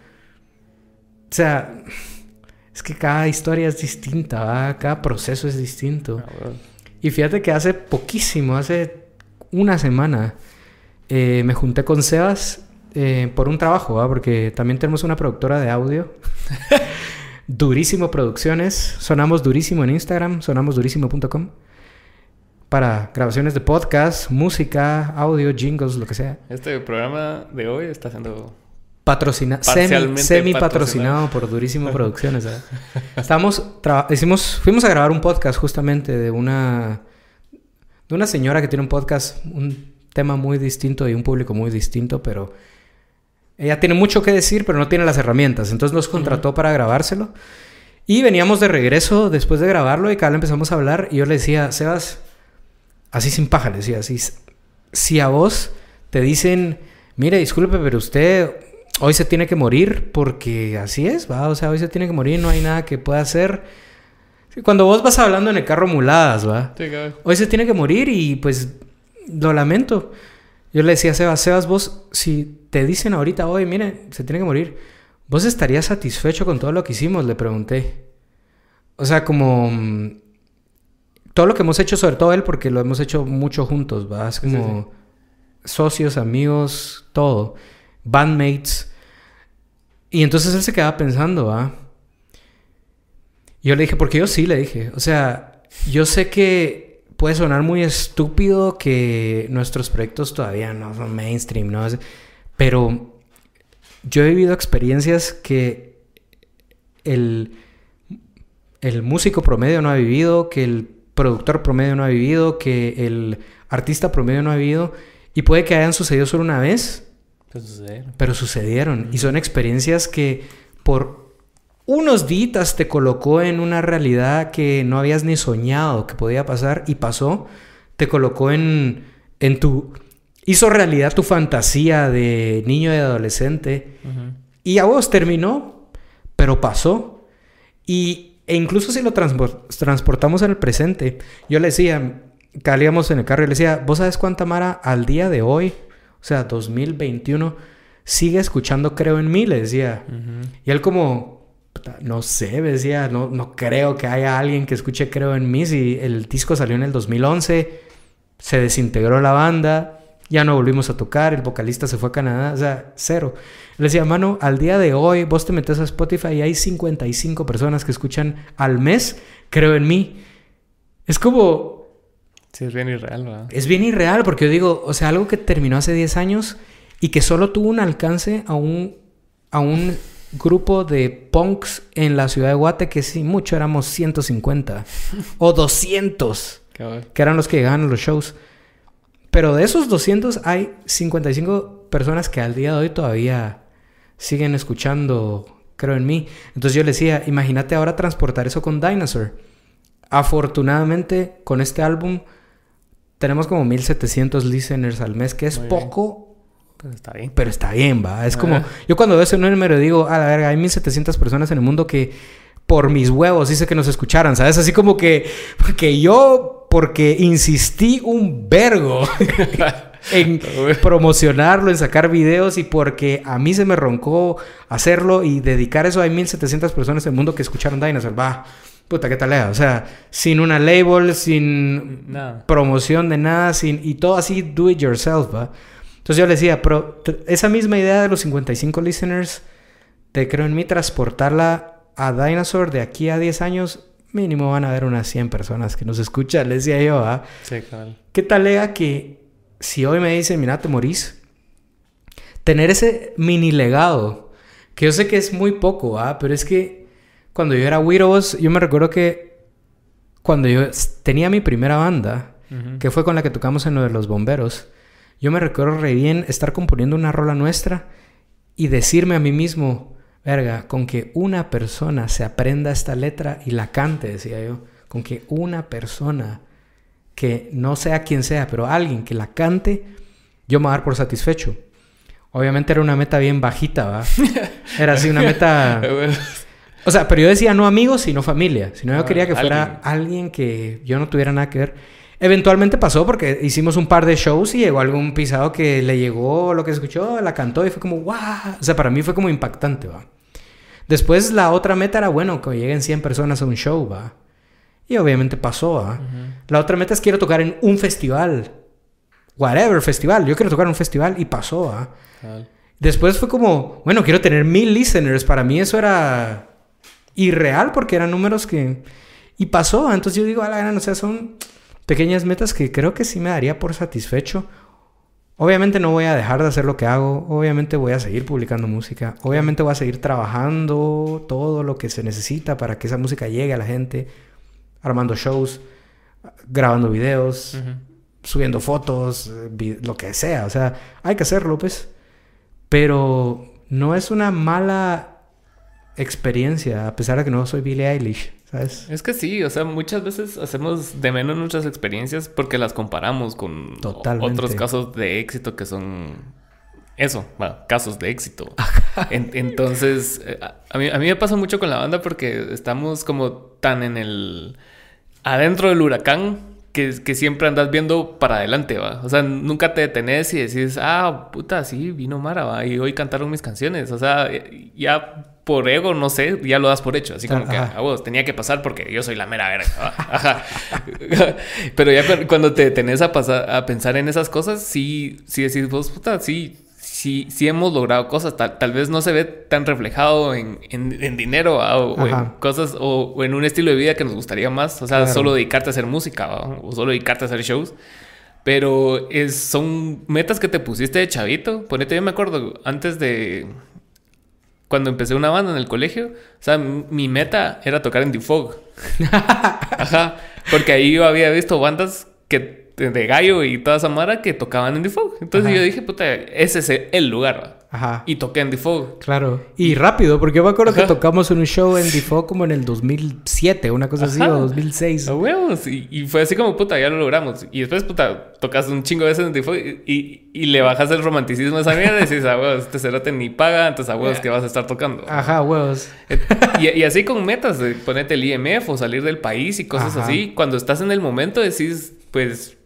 O sea, es que cada historia es distinta, ¿va? cada proceso es distinto. Ah. Y fíjate que hace poquísimo, hace una semana, eh, me junté con Sebas eh, por un trabajo, ¿va? porque también tenemos una productora de audio. Durísimo Producciones. Sonamos durísimo en Instagram, sonamosdurísimo.com. Para grabaciones de podcast, música, audio, jingles, lo que sea. Este programa de hoy está siendo... Patrocina semi, semi patrocinado por Durísimo Producciones. Estamos hicimos fuimos a grabar un podcast justamente de una de una señora que tiene un podcast un tema muy distinto y un público muy distinto, pero ella tiene mucho que decir, pero no tiene las herramientas. Entonces nos contrató para grabárselo. Y veníamos de regreso después de grabarlo y cada empezamos a hablar y yo le decía, Sebas, así sin paja, le decía, así, si a vos te dicen, mire, disculpe, pero usted hoy se tiene que morir porque así es, va, o sea, hoy se tiene que morir, no hay nada que pueda hacer. Cuando vos vas hablando en el carro muladas, va. hoy se tiene que morir y pues lo lamento. Yo le decía a Sebas, Sebas, vos, si te dicen ahorita hoy, mire, se tiene que morir, ¿vos estarías satisfecho con todo lo que hicimos? Le pregunté. O sea, como mm, todo lo que hemos hecho, sobre todo él, porque lo hemos hecho mucho juntos, ¿va? Es como socios, amigos, todo, bandmates. Y entonces él se quedaba pensando, ¿va? yo le dije, porque yo sí le dije, o sea, yo sé que puede sonar muy estúpido que nuestros proyectos todavía no son mainstream, ¿no? Pero yo he vivido experiencias que el, el músico promedio no ha vivido, que el productor promedio no ha vivido, que el artista promedio no ha vivido, y puede que hayan sucedido solo una vez, pero sucedieron. Pero sucedieron. Y son experiencias que por unos días te colocó en una realidad que no habías ni soñado que podía pasar y pasó. Te colocó en, en tu... Hizo realidad tu fantasía de niño y adolescente. Y a vos terminó, pero pasó. Y, e incluso si lo transportamos en el presente, yo le decía, calíamos en el carro y le decía, ¿vos sabes cuánta Mara al día de hoy, o sea, 2021, sigue escuchando Creo en mí? Le decía. Y él como, no sé, decía, no, no creo que haya alguien que escuche Creo en mí. Si el disco salió en el 2011, se desintegró la banda, ya no volvimos a tocar, el vocalista se fue a Canadá, o sea, cero. Le decía, mano, al día de hoy vos te metes a Spotify y hay 55 personas que escuchan al mes Creo en mí. Es como, Sí, es bien irreal, ¿verdad? Es bien irreal porque yo digo, o sea, algo que terminó hace 10 años y que solo tuvo un alcance a un, a un grupo de punks en la ciudad de Guate que sí, mucho éramos 150 o 200, que eran los que llegaban a los shows. Pero de esos 200 hay 55 personas que al día de hoy todavía siguen escuchando, creo en mí. Entonces yo le decía, imagínate ahora transportar eso con Dinosaur. Afortunadamente, con este álbum tenemos como 1700 listeners al mes, que es poco. Pero está bien. Pero está bien, va. Es como. Yo cuando veo ese número digo, a la verga, hay 1700 personas en el mundo que por mis huevos hice que nos escucharan, ¿sabes? Así como que. Porque yo, porque insistí un vergo. en promocionarlo, en sacar videos y porque a mí se me roncó hacerlo y dedicar eso a 1700 personas en el mundo que escucharon Dinosaur. Va, puta, ¿qué tal O sea, sin una label, sin promoción de nada, sin, y todo así, do it yourself, ¿va? Entonces yo le decía, pero esa misma idea de los 55 listeners, te creo en mí transportarla a Dinosaur de aquí a 10 años, mínimo van a haber unas 100 personas que nos escuchan, le decía yo, ¿ah? Sí, claro. ¿Qué tal que si hoy me dicen, mira, te morís, tener ese mini legado, que yo sé que es muy poco, ¿ah? Pero es que cuando yo era Widows, yo me recuerdo que cuando yo tenía mi primera banda, que fue con la que tocamos en lo de los bomberos, yo me recuerdo re bien estar componiendo una rola nuestra y decirme a mí mismo, verga, con que una persona se aprenda esta letra y la cante, decía yo, con que una persona que no sea quien sea, pero alguien que la cante, yo me voy a dar por satisfecho. Obviamente era una meta bien bajita, ¿va? Era así una meta O sea, pero yo decía no amigos, sino familia. Si no, yo ah, quería que fuera alguien. que yo no tuviera nada que ver. Eventualmente pasó porque hicimos un par de shows y llegó algún pisado que le llegó lo que escuchó, la cantó y fue como, ¡guau! O sea, para mí fue como impactante, ¿va? Después la otra meta era, bueno, que lleguen 100 personas a un show, ¿va? Y obviamente pasó, ¿va? La otra meta es quiero tocar en un festival. Whatever, festival. Yo quiero tocar en un festival y pasó, ¿va? Después fue como, bueno, quiero tener mil listeners. Para mí eso era irreal porque eran números que... Y pasó, entonces yo digo, a la gran, o sea, son pequeñas metas que creo que sí me daría por satisfecho. Obviamente no voy a dejar de hacer lo que hago, obviamente voy a seguir publicando música, obviamente voy a seguir trabajando todo lo que se necesita para que esa música llegue a la gente, armando shows, grabando videos, subiendo fotos, lo que sea, o sea, hay que hacerlo pues, pero no es una mala experiencia, a pesar de que no soy Billie Eilish, ¿sabes? Es que sí, o sea, muchas veces hacemos de menos nuestras experiencias porque las comparamos con otros casos de éxito que son eso, bueno, casos de éxito. entonces, eh, a mí, a mí me pasa mucho con la banda porque estamos como tan en el... adentro del huracán que, que, siempre andas viendo para adelante, va. O sea, nunca te detenés y decís, ah, puta, sí, vino Mara, va, y hoy cantaron mis canciones. O sea, ya por ego, no sé, ya lo das por hecho. Así como que a vos tenía que pasar porque yo soy la mera verga. Ajá. Pero ya cuando te detenés a, pasar, a pensar en esas cosas, sí, sí decís, vos, puta, sí, sí, sí hemos logrado cosas. Tal, vez no se ve tan reflejado en, en, dinero o, en cosas o, en un estilo de vida que nos gustaría más. O sea, solo dedicarte a hacer música o solo dedicarte a hacer shows. Pero es, son metas que te pusiste de chavito. Ponete, yo me acuerdo antes de. Cuando empecé una banda en el colegio, o sea, mi meta era tocar en Defog. Ajá. Porque ahí yo había visto bandas que de Gallo y toda esa mara que tocaban en The Fog. Entonces yo dije, puta, ese es el lugar. Ajá. Y toqué en The Fog. Claro. Y rápido, porque yo me acuerdo que tocamos un show en The Fog como en el 2007, una cosa así, o 2006. A huevos. Y, fue así como, puta, ya lo logramos. Y después, puta, tocas un chingo de veces en The Fog y, y, le bajas el romanticismo a esa mierda y dices, a huevos, este cerote ni paga, entonces a huevos que vas a estar tocando. Ajá, huevos. Y, y así con metas, de ponerte el IMF o salir del país y cosas así. Cuando estás en el momento decís, pues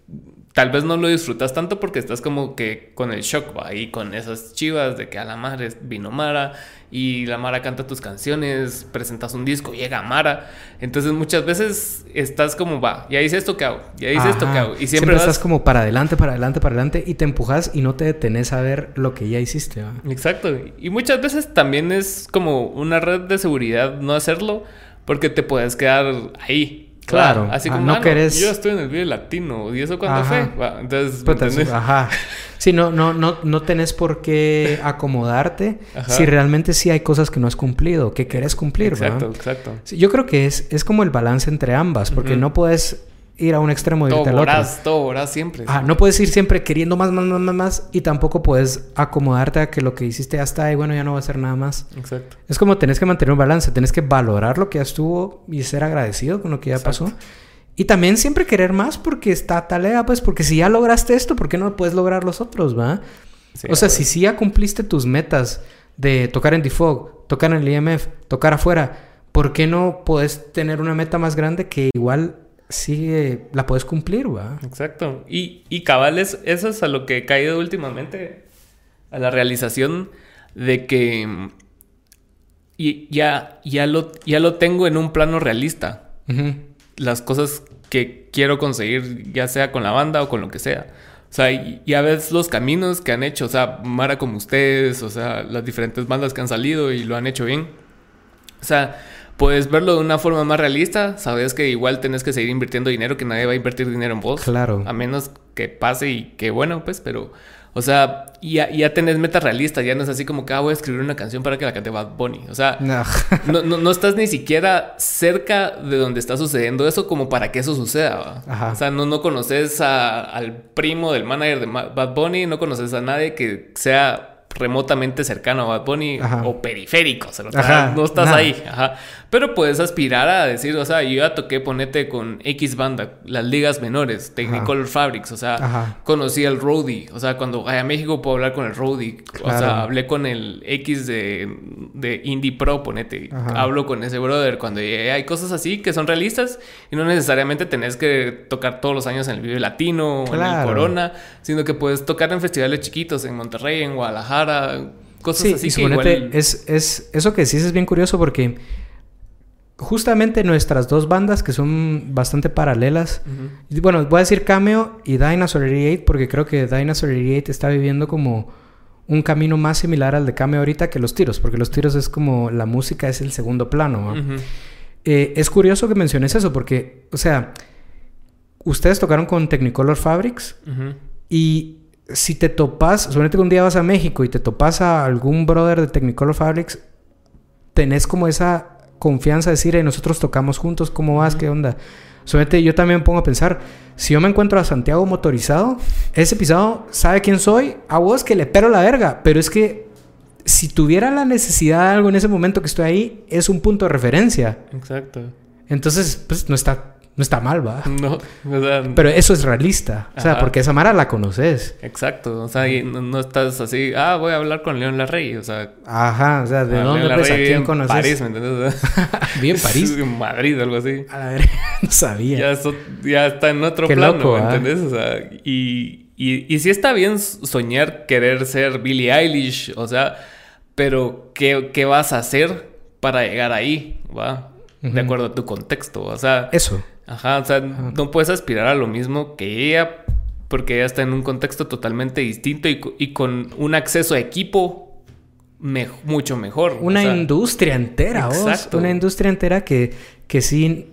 tal vez no lo disfrutas tanto porque estás como que con el shock, va, ahí con esas chivas de que a la madre vino Mara y la Mara canta tus canciones, presentas un disco, llega Mara. Entonces muchas veces estás como, va, ya hice esto que hago, ya hice esto que hago. Y siempre, estás como para adelante, para adelante, para adelante y te empujas y no te detenes a ver lo que ya hiciste. ¿va? Exacto. Y muchas veces también es como una red de seguridad no hacerlo porque te puedes quedar ahí Claro. Así ah, como, no querés... yo estoy en el video latino. ¿Y eso cuándo fue? entonces, ajá. Sí, no, no, no, no tenés por qué acomodarte si realmente sí hay cosas que no has cumplido, que querés cumplir, Exacto, exacto. yo creo que es, es como el balance entre ambas, porque no puedes ir a un extremo y irte al otro. Todo siempre. Ah, no puedes ir siempre queriendo más, más, más, más, más y tampoco puedes acomodarte a que lo que hiciste ya está y bueno, ya no va a hacer nada más. Exacto. Es como tenés que mantener un balance, tenés que valorar lo que ya estuvo y ser agradecido con lo que ya pasó. Y también siempre querer más porque está talea, pues, porque si ya lograste esto, ¿por qué no puedes lograr los otros, va? o sea, si sí ya cumpliste tus metas de tocar en Defog, tocar en el IMF, tocar afuera, ¿por qué no puedes tener una meta más grande que igual sí la puedes cumplir, ¿va? Exacto. Y, y cabal, eso es a lo que he caído últimamente, a la realización de que y ya, ya, lo, ya lo tengo en un plano realista. Las cosas que quiero conseguir, ya sea con la banda o con lo que sea. O sea, ya ves los caminos que han hecho, o sea, Mara como ustedes, o sea, las diferentes bandas que han salido y lo han hecho bien. O sea, puedes verlo de una forma más realista. Sabes que igual tenés que seguir invirtiendo dinero, que nadie va a invertir dinero en vos. Claro. A menos que pase y que bueno, pues, pero. O sea, ya, ya tenés metas realistas, ya no es así como que ah, voy a escribir una canción para que la cante Bad Bunny. O sea, no. no, no, estás ni siquiera cerca de donde está sucediendo eso como para que eso suceda. O sea, no, no conoces al primo del manager de Bad Bunny, no conoces a nadie que sea remotamente cercano a Bad Bunny o periférico, no estás ahí. Pero puedes aspirar a decir, o sea, yo ya toqué, ponete con X banda, las ligas menores, Technicolor Fabrics, o sea, conocí al Roadie, o sea, cuando vaya a México puedo hablar con el Roadie, o sea, hablé con el X de, de Indie Pro, ponete, hablo con ese brother, cuando hay cosas así que son realistas y no necesariamente tenés que tocar todos los años en el Vive Latino o en el Corona, sino que puedes tocar en festivales chiquitos, en Monterrey, en Guadalajara, cosas así. que es, es, eso que decís es bien curioso porque justamente nuestras dos bandas que son bastante paralelas. Bueno, voy a decir Cameo y Dinosaur 88 porque creo que Dinosaur 88 está viviendo como un camino más similar al de Cameo ahorita que los tiros, porque los tiros es como la música es el segundo plano. Eh, es curioso que menciones eso porque, o sea, ustedes tocaron con Technicolor Fabrics y si te topas, suponete que un día vas a México y te topas a algún brother de Technicolor Fabrics, tenés como esa confianza decir, nosotros tocamos juntos, ¿cómo vas? ¿Qué onda? Solamente yo también pongo a pensar, si yo me encuentro a Santiago motorizado, ese pisado sabe quién soy, a vos que le pero la verga, pero es que si tuviera la necesidad de algo en ese momento que estoy ahí, es un punto de referencia. Exacto. Entonces, pues no está, no está mal, va. No, o sea, Pero eso es realista. O sea, porque esa Mara la conoces. exacto. O sea, y no, no estás así, ah, voy a hablar con León Larrey. O sea, Ajá, o sea, ¿de ah, dónde pues a quién conoces? París, ¿me entiendes? Bien París. en Madrid, algo así. A ver, no sabía. Ya, eso- ya está en otro Qué plano, loco, ¿me ¿ah? entiendes? O sea, y, y, y sí está bien soñar querer ser Billie Eilish, o sea, pero ¿qué, qué vas a hacer para llegar ahí? ¿Va? De acuerdo a tu contexto, o sea, Eso. Ajá, o sea, no puedes aspirar a lo mismo que ella porque ella está en un contexto totalmente distinto y, co- y con un acceso a equipo me- mucho mejor. o Una sea, industria entera, vos. exacto. Una industria entera que, que sí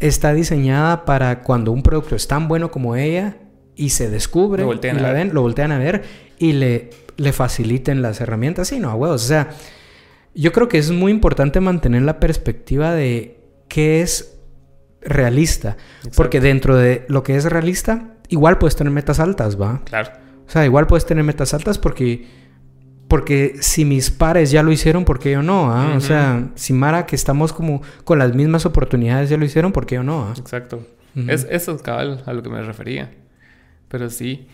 está diseñada para cuando un producto es tan bueno como ella y se descubre Lo voltean y a la ver. ven, lo voltean a ver y le, le faciliten las herramientas. Sí, no, a huevos. O sea, yo creo que es muy importante mantener la perspectiva de qué es realista. Porque dentro de lo que es realista, igual puedes tener metas altas, ¿va? Claro. O sea, igual puedes tener metas altas porque, porque si mis pares ya lo hicieron, ¿por qué yo no? ah? O sea, si Mara, que estamos como con las mismas oportunidades, ya lo hicieron, ¿por qué yo no? ah? Exacto. Es, eso es cabal a lo que me refería. Pero sí.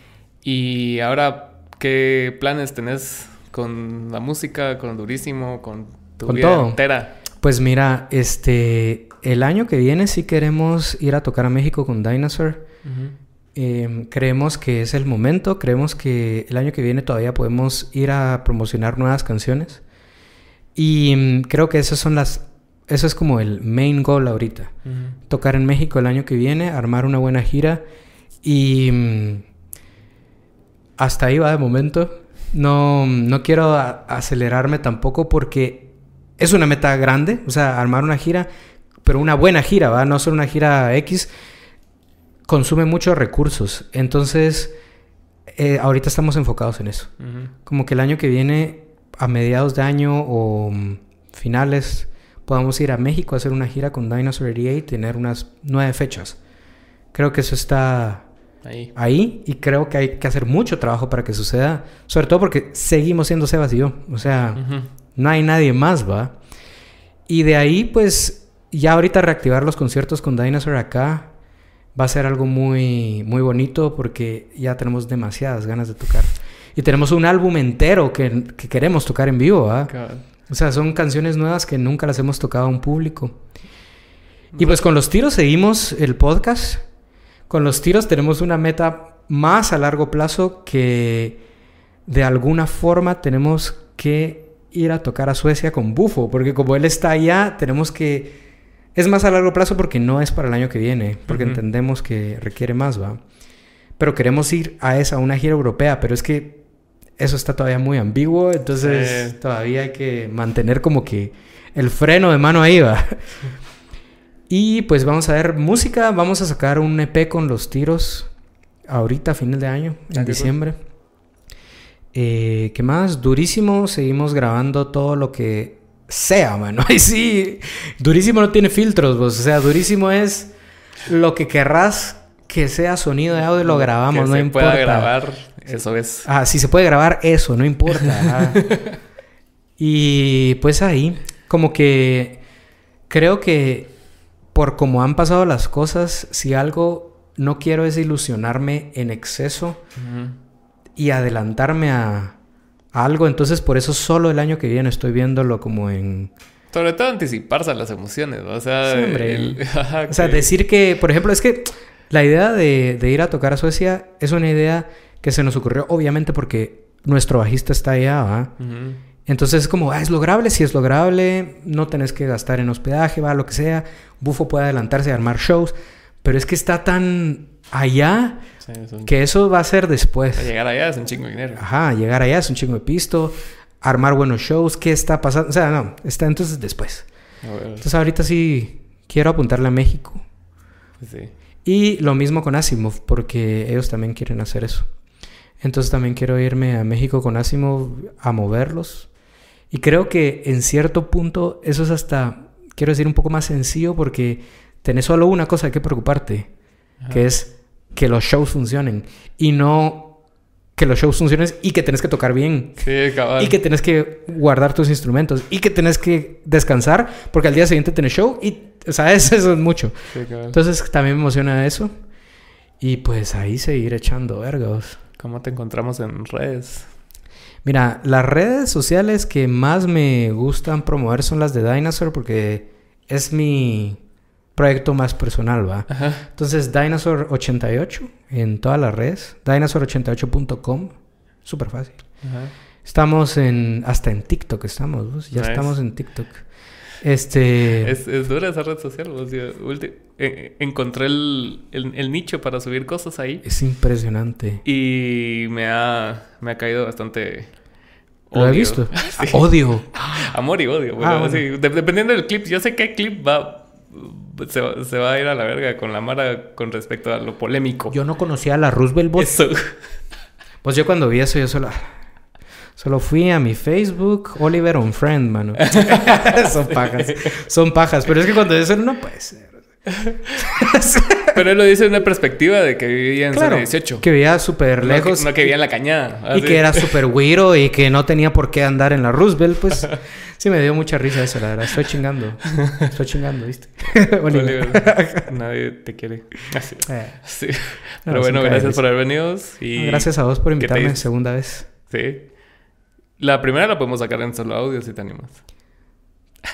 Y ahora, ¿qué planes tenés con la música, con Durísimo, con tu Con vida todo. entera? Pues mira, este, el año que viene sí queremos ir a tocar a México con Dinosaur. Eh, creemos que es el momento, creemos que el año que viene todavía podemos ir a promocionar nuevas canciones. Y mm, creo que esas son las, eso es como el main goal ahorita. tocar en México el año que viene, armar una buena gira y mm, hasta ahí va de momento. No, no quiero acelerarme tampoco porque es una meta grande, o sea, armar una gira, pero una buena gira, ¿va? No solo una gira X, consume muchos recursos. Entonces, eh, ahorita estamos enfocados en eso. Como que el año que viene, a mediados de año o mm, finales, podamos ir a México a hacer una gira con Dinosaur 88 y tener unas nueve fechas. Creo que eso está Ahí. ahí y creo que hay que hacer mucho trabajo para que suceda. Sobre todo porque seguimos siendo Sebas y yo. O sea, no hay nadie más, ¿va? Y de ahí, pues, ya ahorita reactivar los conciertos con Dinosaur acá va a ser algo muy, muy bonito porque ya tenemos demasiadas ganas de tocar. Y tenemos un álbum entero que, que queremos tocar en vivo. Cabal. O sea, son canciones nuevas que nunca las hemos tocado a un público. Y pues con los tiros seguimos el podcast. Con los tiros tenemos una meta más a largo plazo que de alguna forma tenemos que ir a tocar a Suecia con Bufo. Porque como él está allá, tenemos que... Es más a largo plazo porque no es para el año que viene. Porque entendemos que requiere más, ¿va? Pero queremos ir a esa, a una gira europea. Pero es que eso está todavía muy ambiguo. Entonces todavía hay que mantener como que el freno de mano ahí, ¿va? Y pues vamos a ver música. Vamos a sacar un EP con los tiros ahorita, a final de año, Ah, en cool. diciembre. Eh, ¿Qué más? Durísimo. Seguimos grabando todo lo que sea, mano. Ay, sí. Durísimo no tiene filtros, vos. O sea, durísimo es lo que querrás que sea sonido de audio, lo grabamos, que no se importa. pueda grabar, eso es. Ah, si se puede grabar eso, no importa. y pues ahí, como que creo que por como han pasado las cosas, si algo no quiero es ilusionarme en exceso y adelantarme a algo, entonces por eso solo el año que viene estoy viéndolo como en... Sobre todo anticiparse a las emociones, ¿no? o sea, Sí, el- O sea, decir que, por ejemplo, es que la idea de, de ir a tocar a Suecia es una idea que se nos ocurrió obviamente porque nuestro bajista está allá, ¿va? Entonces es como, ah, es lograble, si es lograble, no tenés que gastar en hospedaje, va, lo que sea. Bufo puede adelantarse a armar shows, pero es que está tan allá Sí, es un- que eso va a ser después. Llegar allá es un chingo de dinero. Ajá, llegar allá es un chingo de pisto, armar buenos shows, ¿qué está pasando? O sea, no, está entonces después. Entonces ahorita sí quiero apuntarle a México. sí. Y lo mismo con Asimov, porque ellos también quieren hacer eso. Entonces también quiero irme a México con Asimov a moverlos. Y creo que en cierto punto eso es hasta, quiero decir, un poco más sencillo porque tenés solo una cosa que preocuparte, Ajá. que es que los shows funcionen y no que los shows funcionen y que tenés que tocar bien. Sí, cabal. Y que tenés que guardar tus instrumentos. Y que tenés que descansar porque al día siguiente tenés show. Y, ¿sabes? Eso es mucho. Sí. Entonces también me emociona eso. Y pues ahí seguir echando vergos. ¿Cómo te encontramos en redes? Mira, las redes sociales que más me gustan promover son las de Dinosaur porque es mi proyecto más personal, ¿va? Ajá. Entonces, Dinosaur88 en todas las redes. Dinosaur88.com. Súper fácil. Ajá. Estamos en... Hasta en TikTok estamos, ¿vos? Ya Nice. estamos en TikTok. Este... Es, es dura esa red social. o sea, ulti- eh, encontré el, el- el nicho para subir cosas ahí. Es impresionante. Y me ha, me ha caído bastante. Lo he odio. visto. Sí. Odio. Amor y odio. Bueno, Ah, bueno. sí, de- dependiendo del clip. Yo sé qué clip va. Se, va- se va a ir a la verga con la Mara con respecto a lo polémico. Yo no conocía a la Roosevelt Bot. Eso. Pues yo cuando vi eso, yo solo... Solo fui a mi Facebook, Oliver on Friend, mano. Son pajas. Son pajas. Pero es que cuando eso no puede ser. Pero él lo dice en una perspectiva de que vivía en Claro. zona 18. Que vivía súper No lejos. que, no que vivía en la cañada. Y que era súper güiro y que no tenía por qué andar en la Roosevelt, pues sí me dio mucha risa eso, la verdad. Estoy chingando. Estoy chingando, ¿viste? Oliver. Nadie te quiere. Así. Eh, Sí. No, Pero bueno, gracias por haber venido. Y Gracias a vos por ¿Qué te invitarme segunda vez. Sí. La primera la podemos sacar en solo audio si te animas.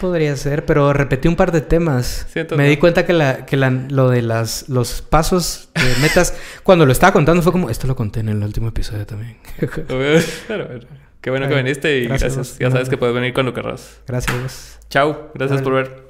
Podría ser, pero repetí un par de temas. Sí, entonces me no. di cuenta que, la, que la- lo de las, los pasos de metas, cuando lo estaba contando fue como, esto lo conté en el último episodio también. Pero qué bueno que viniste y gracias. Ya sabes que puedes venir cuando querrás. Gracias. Chao. Gracias por ver.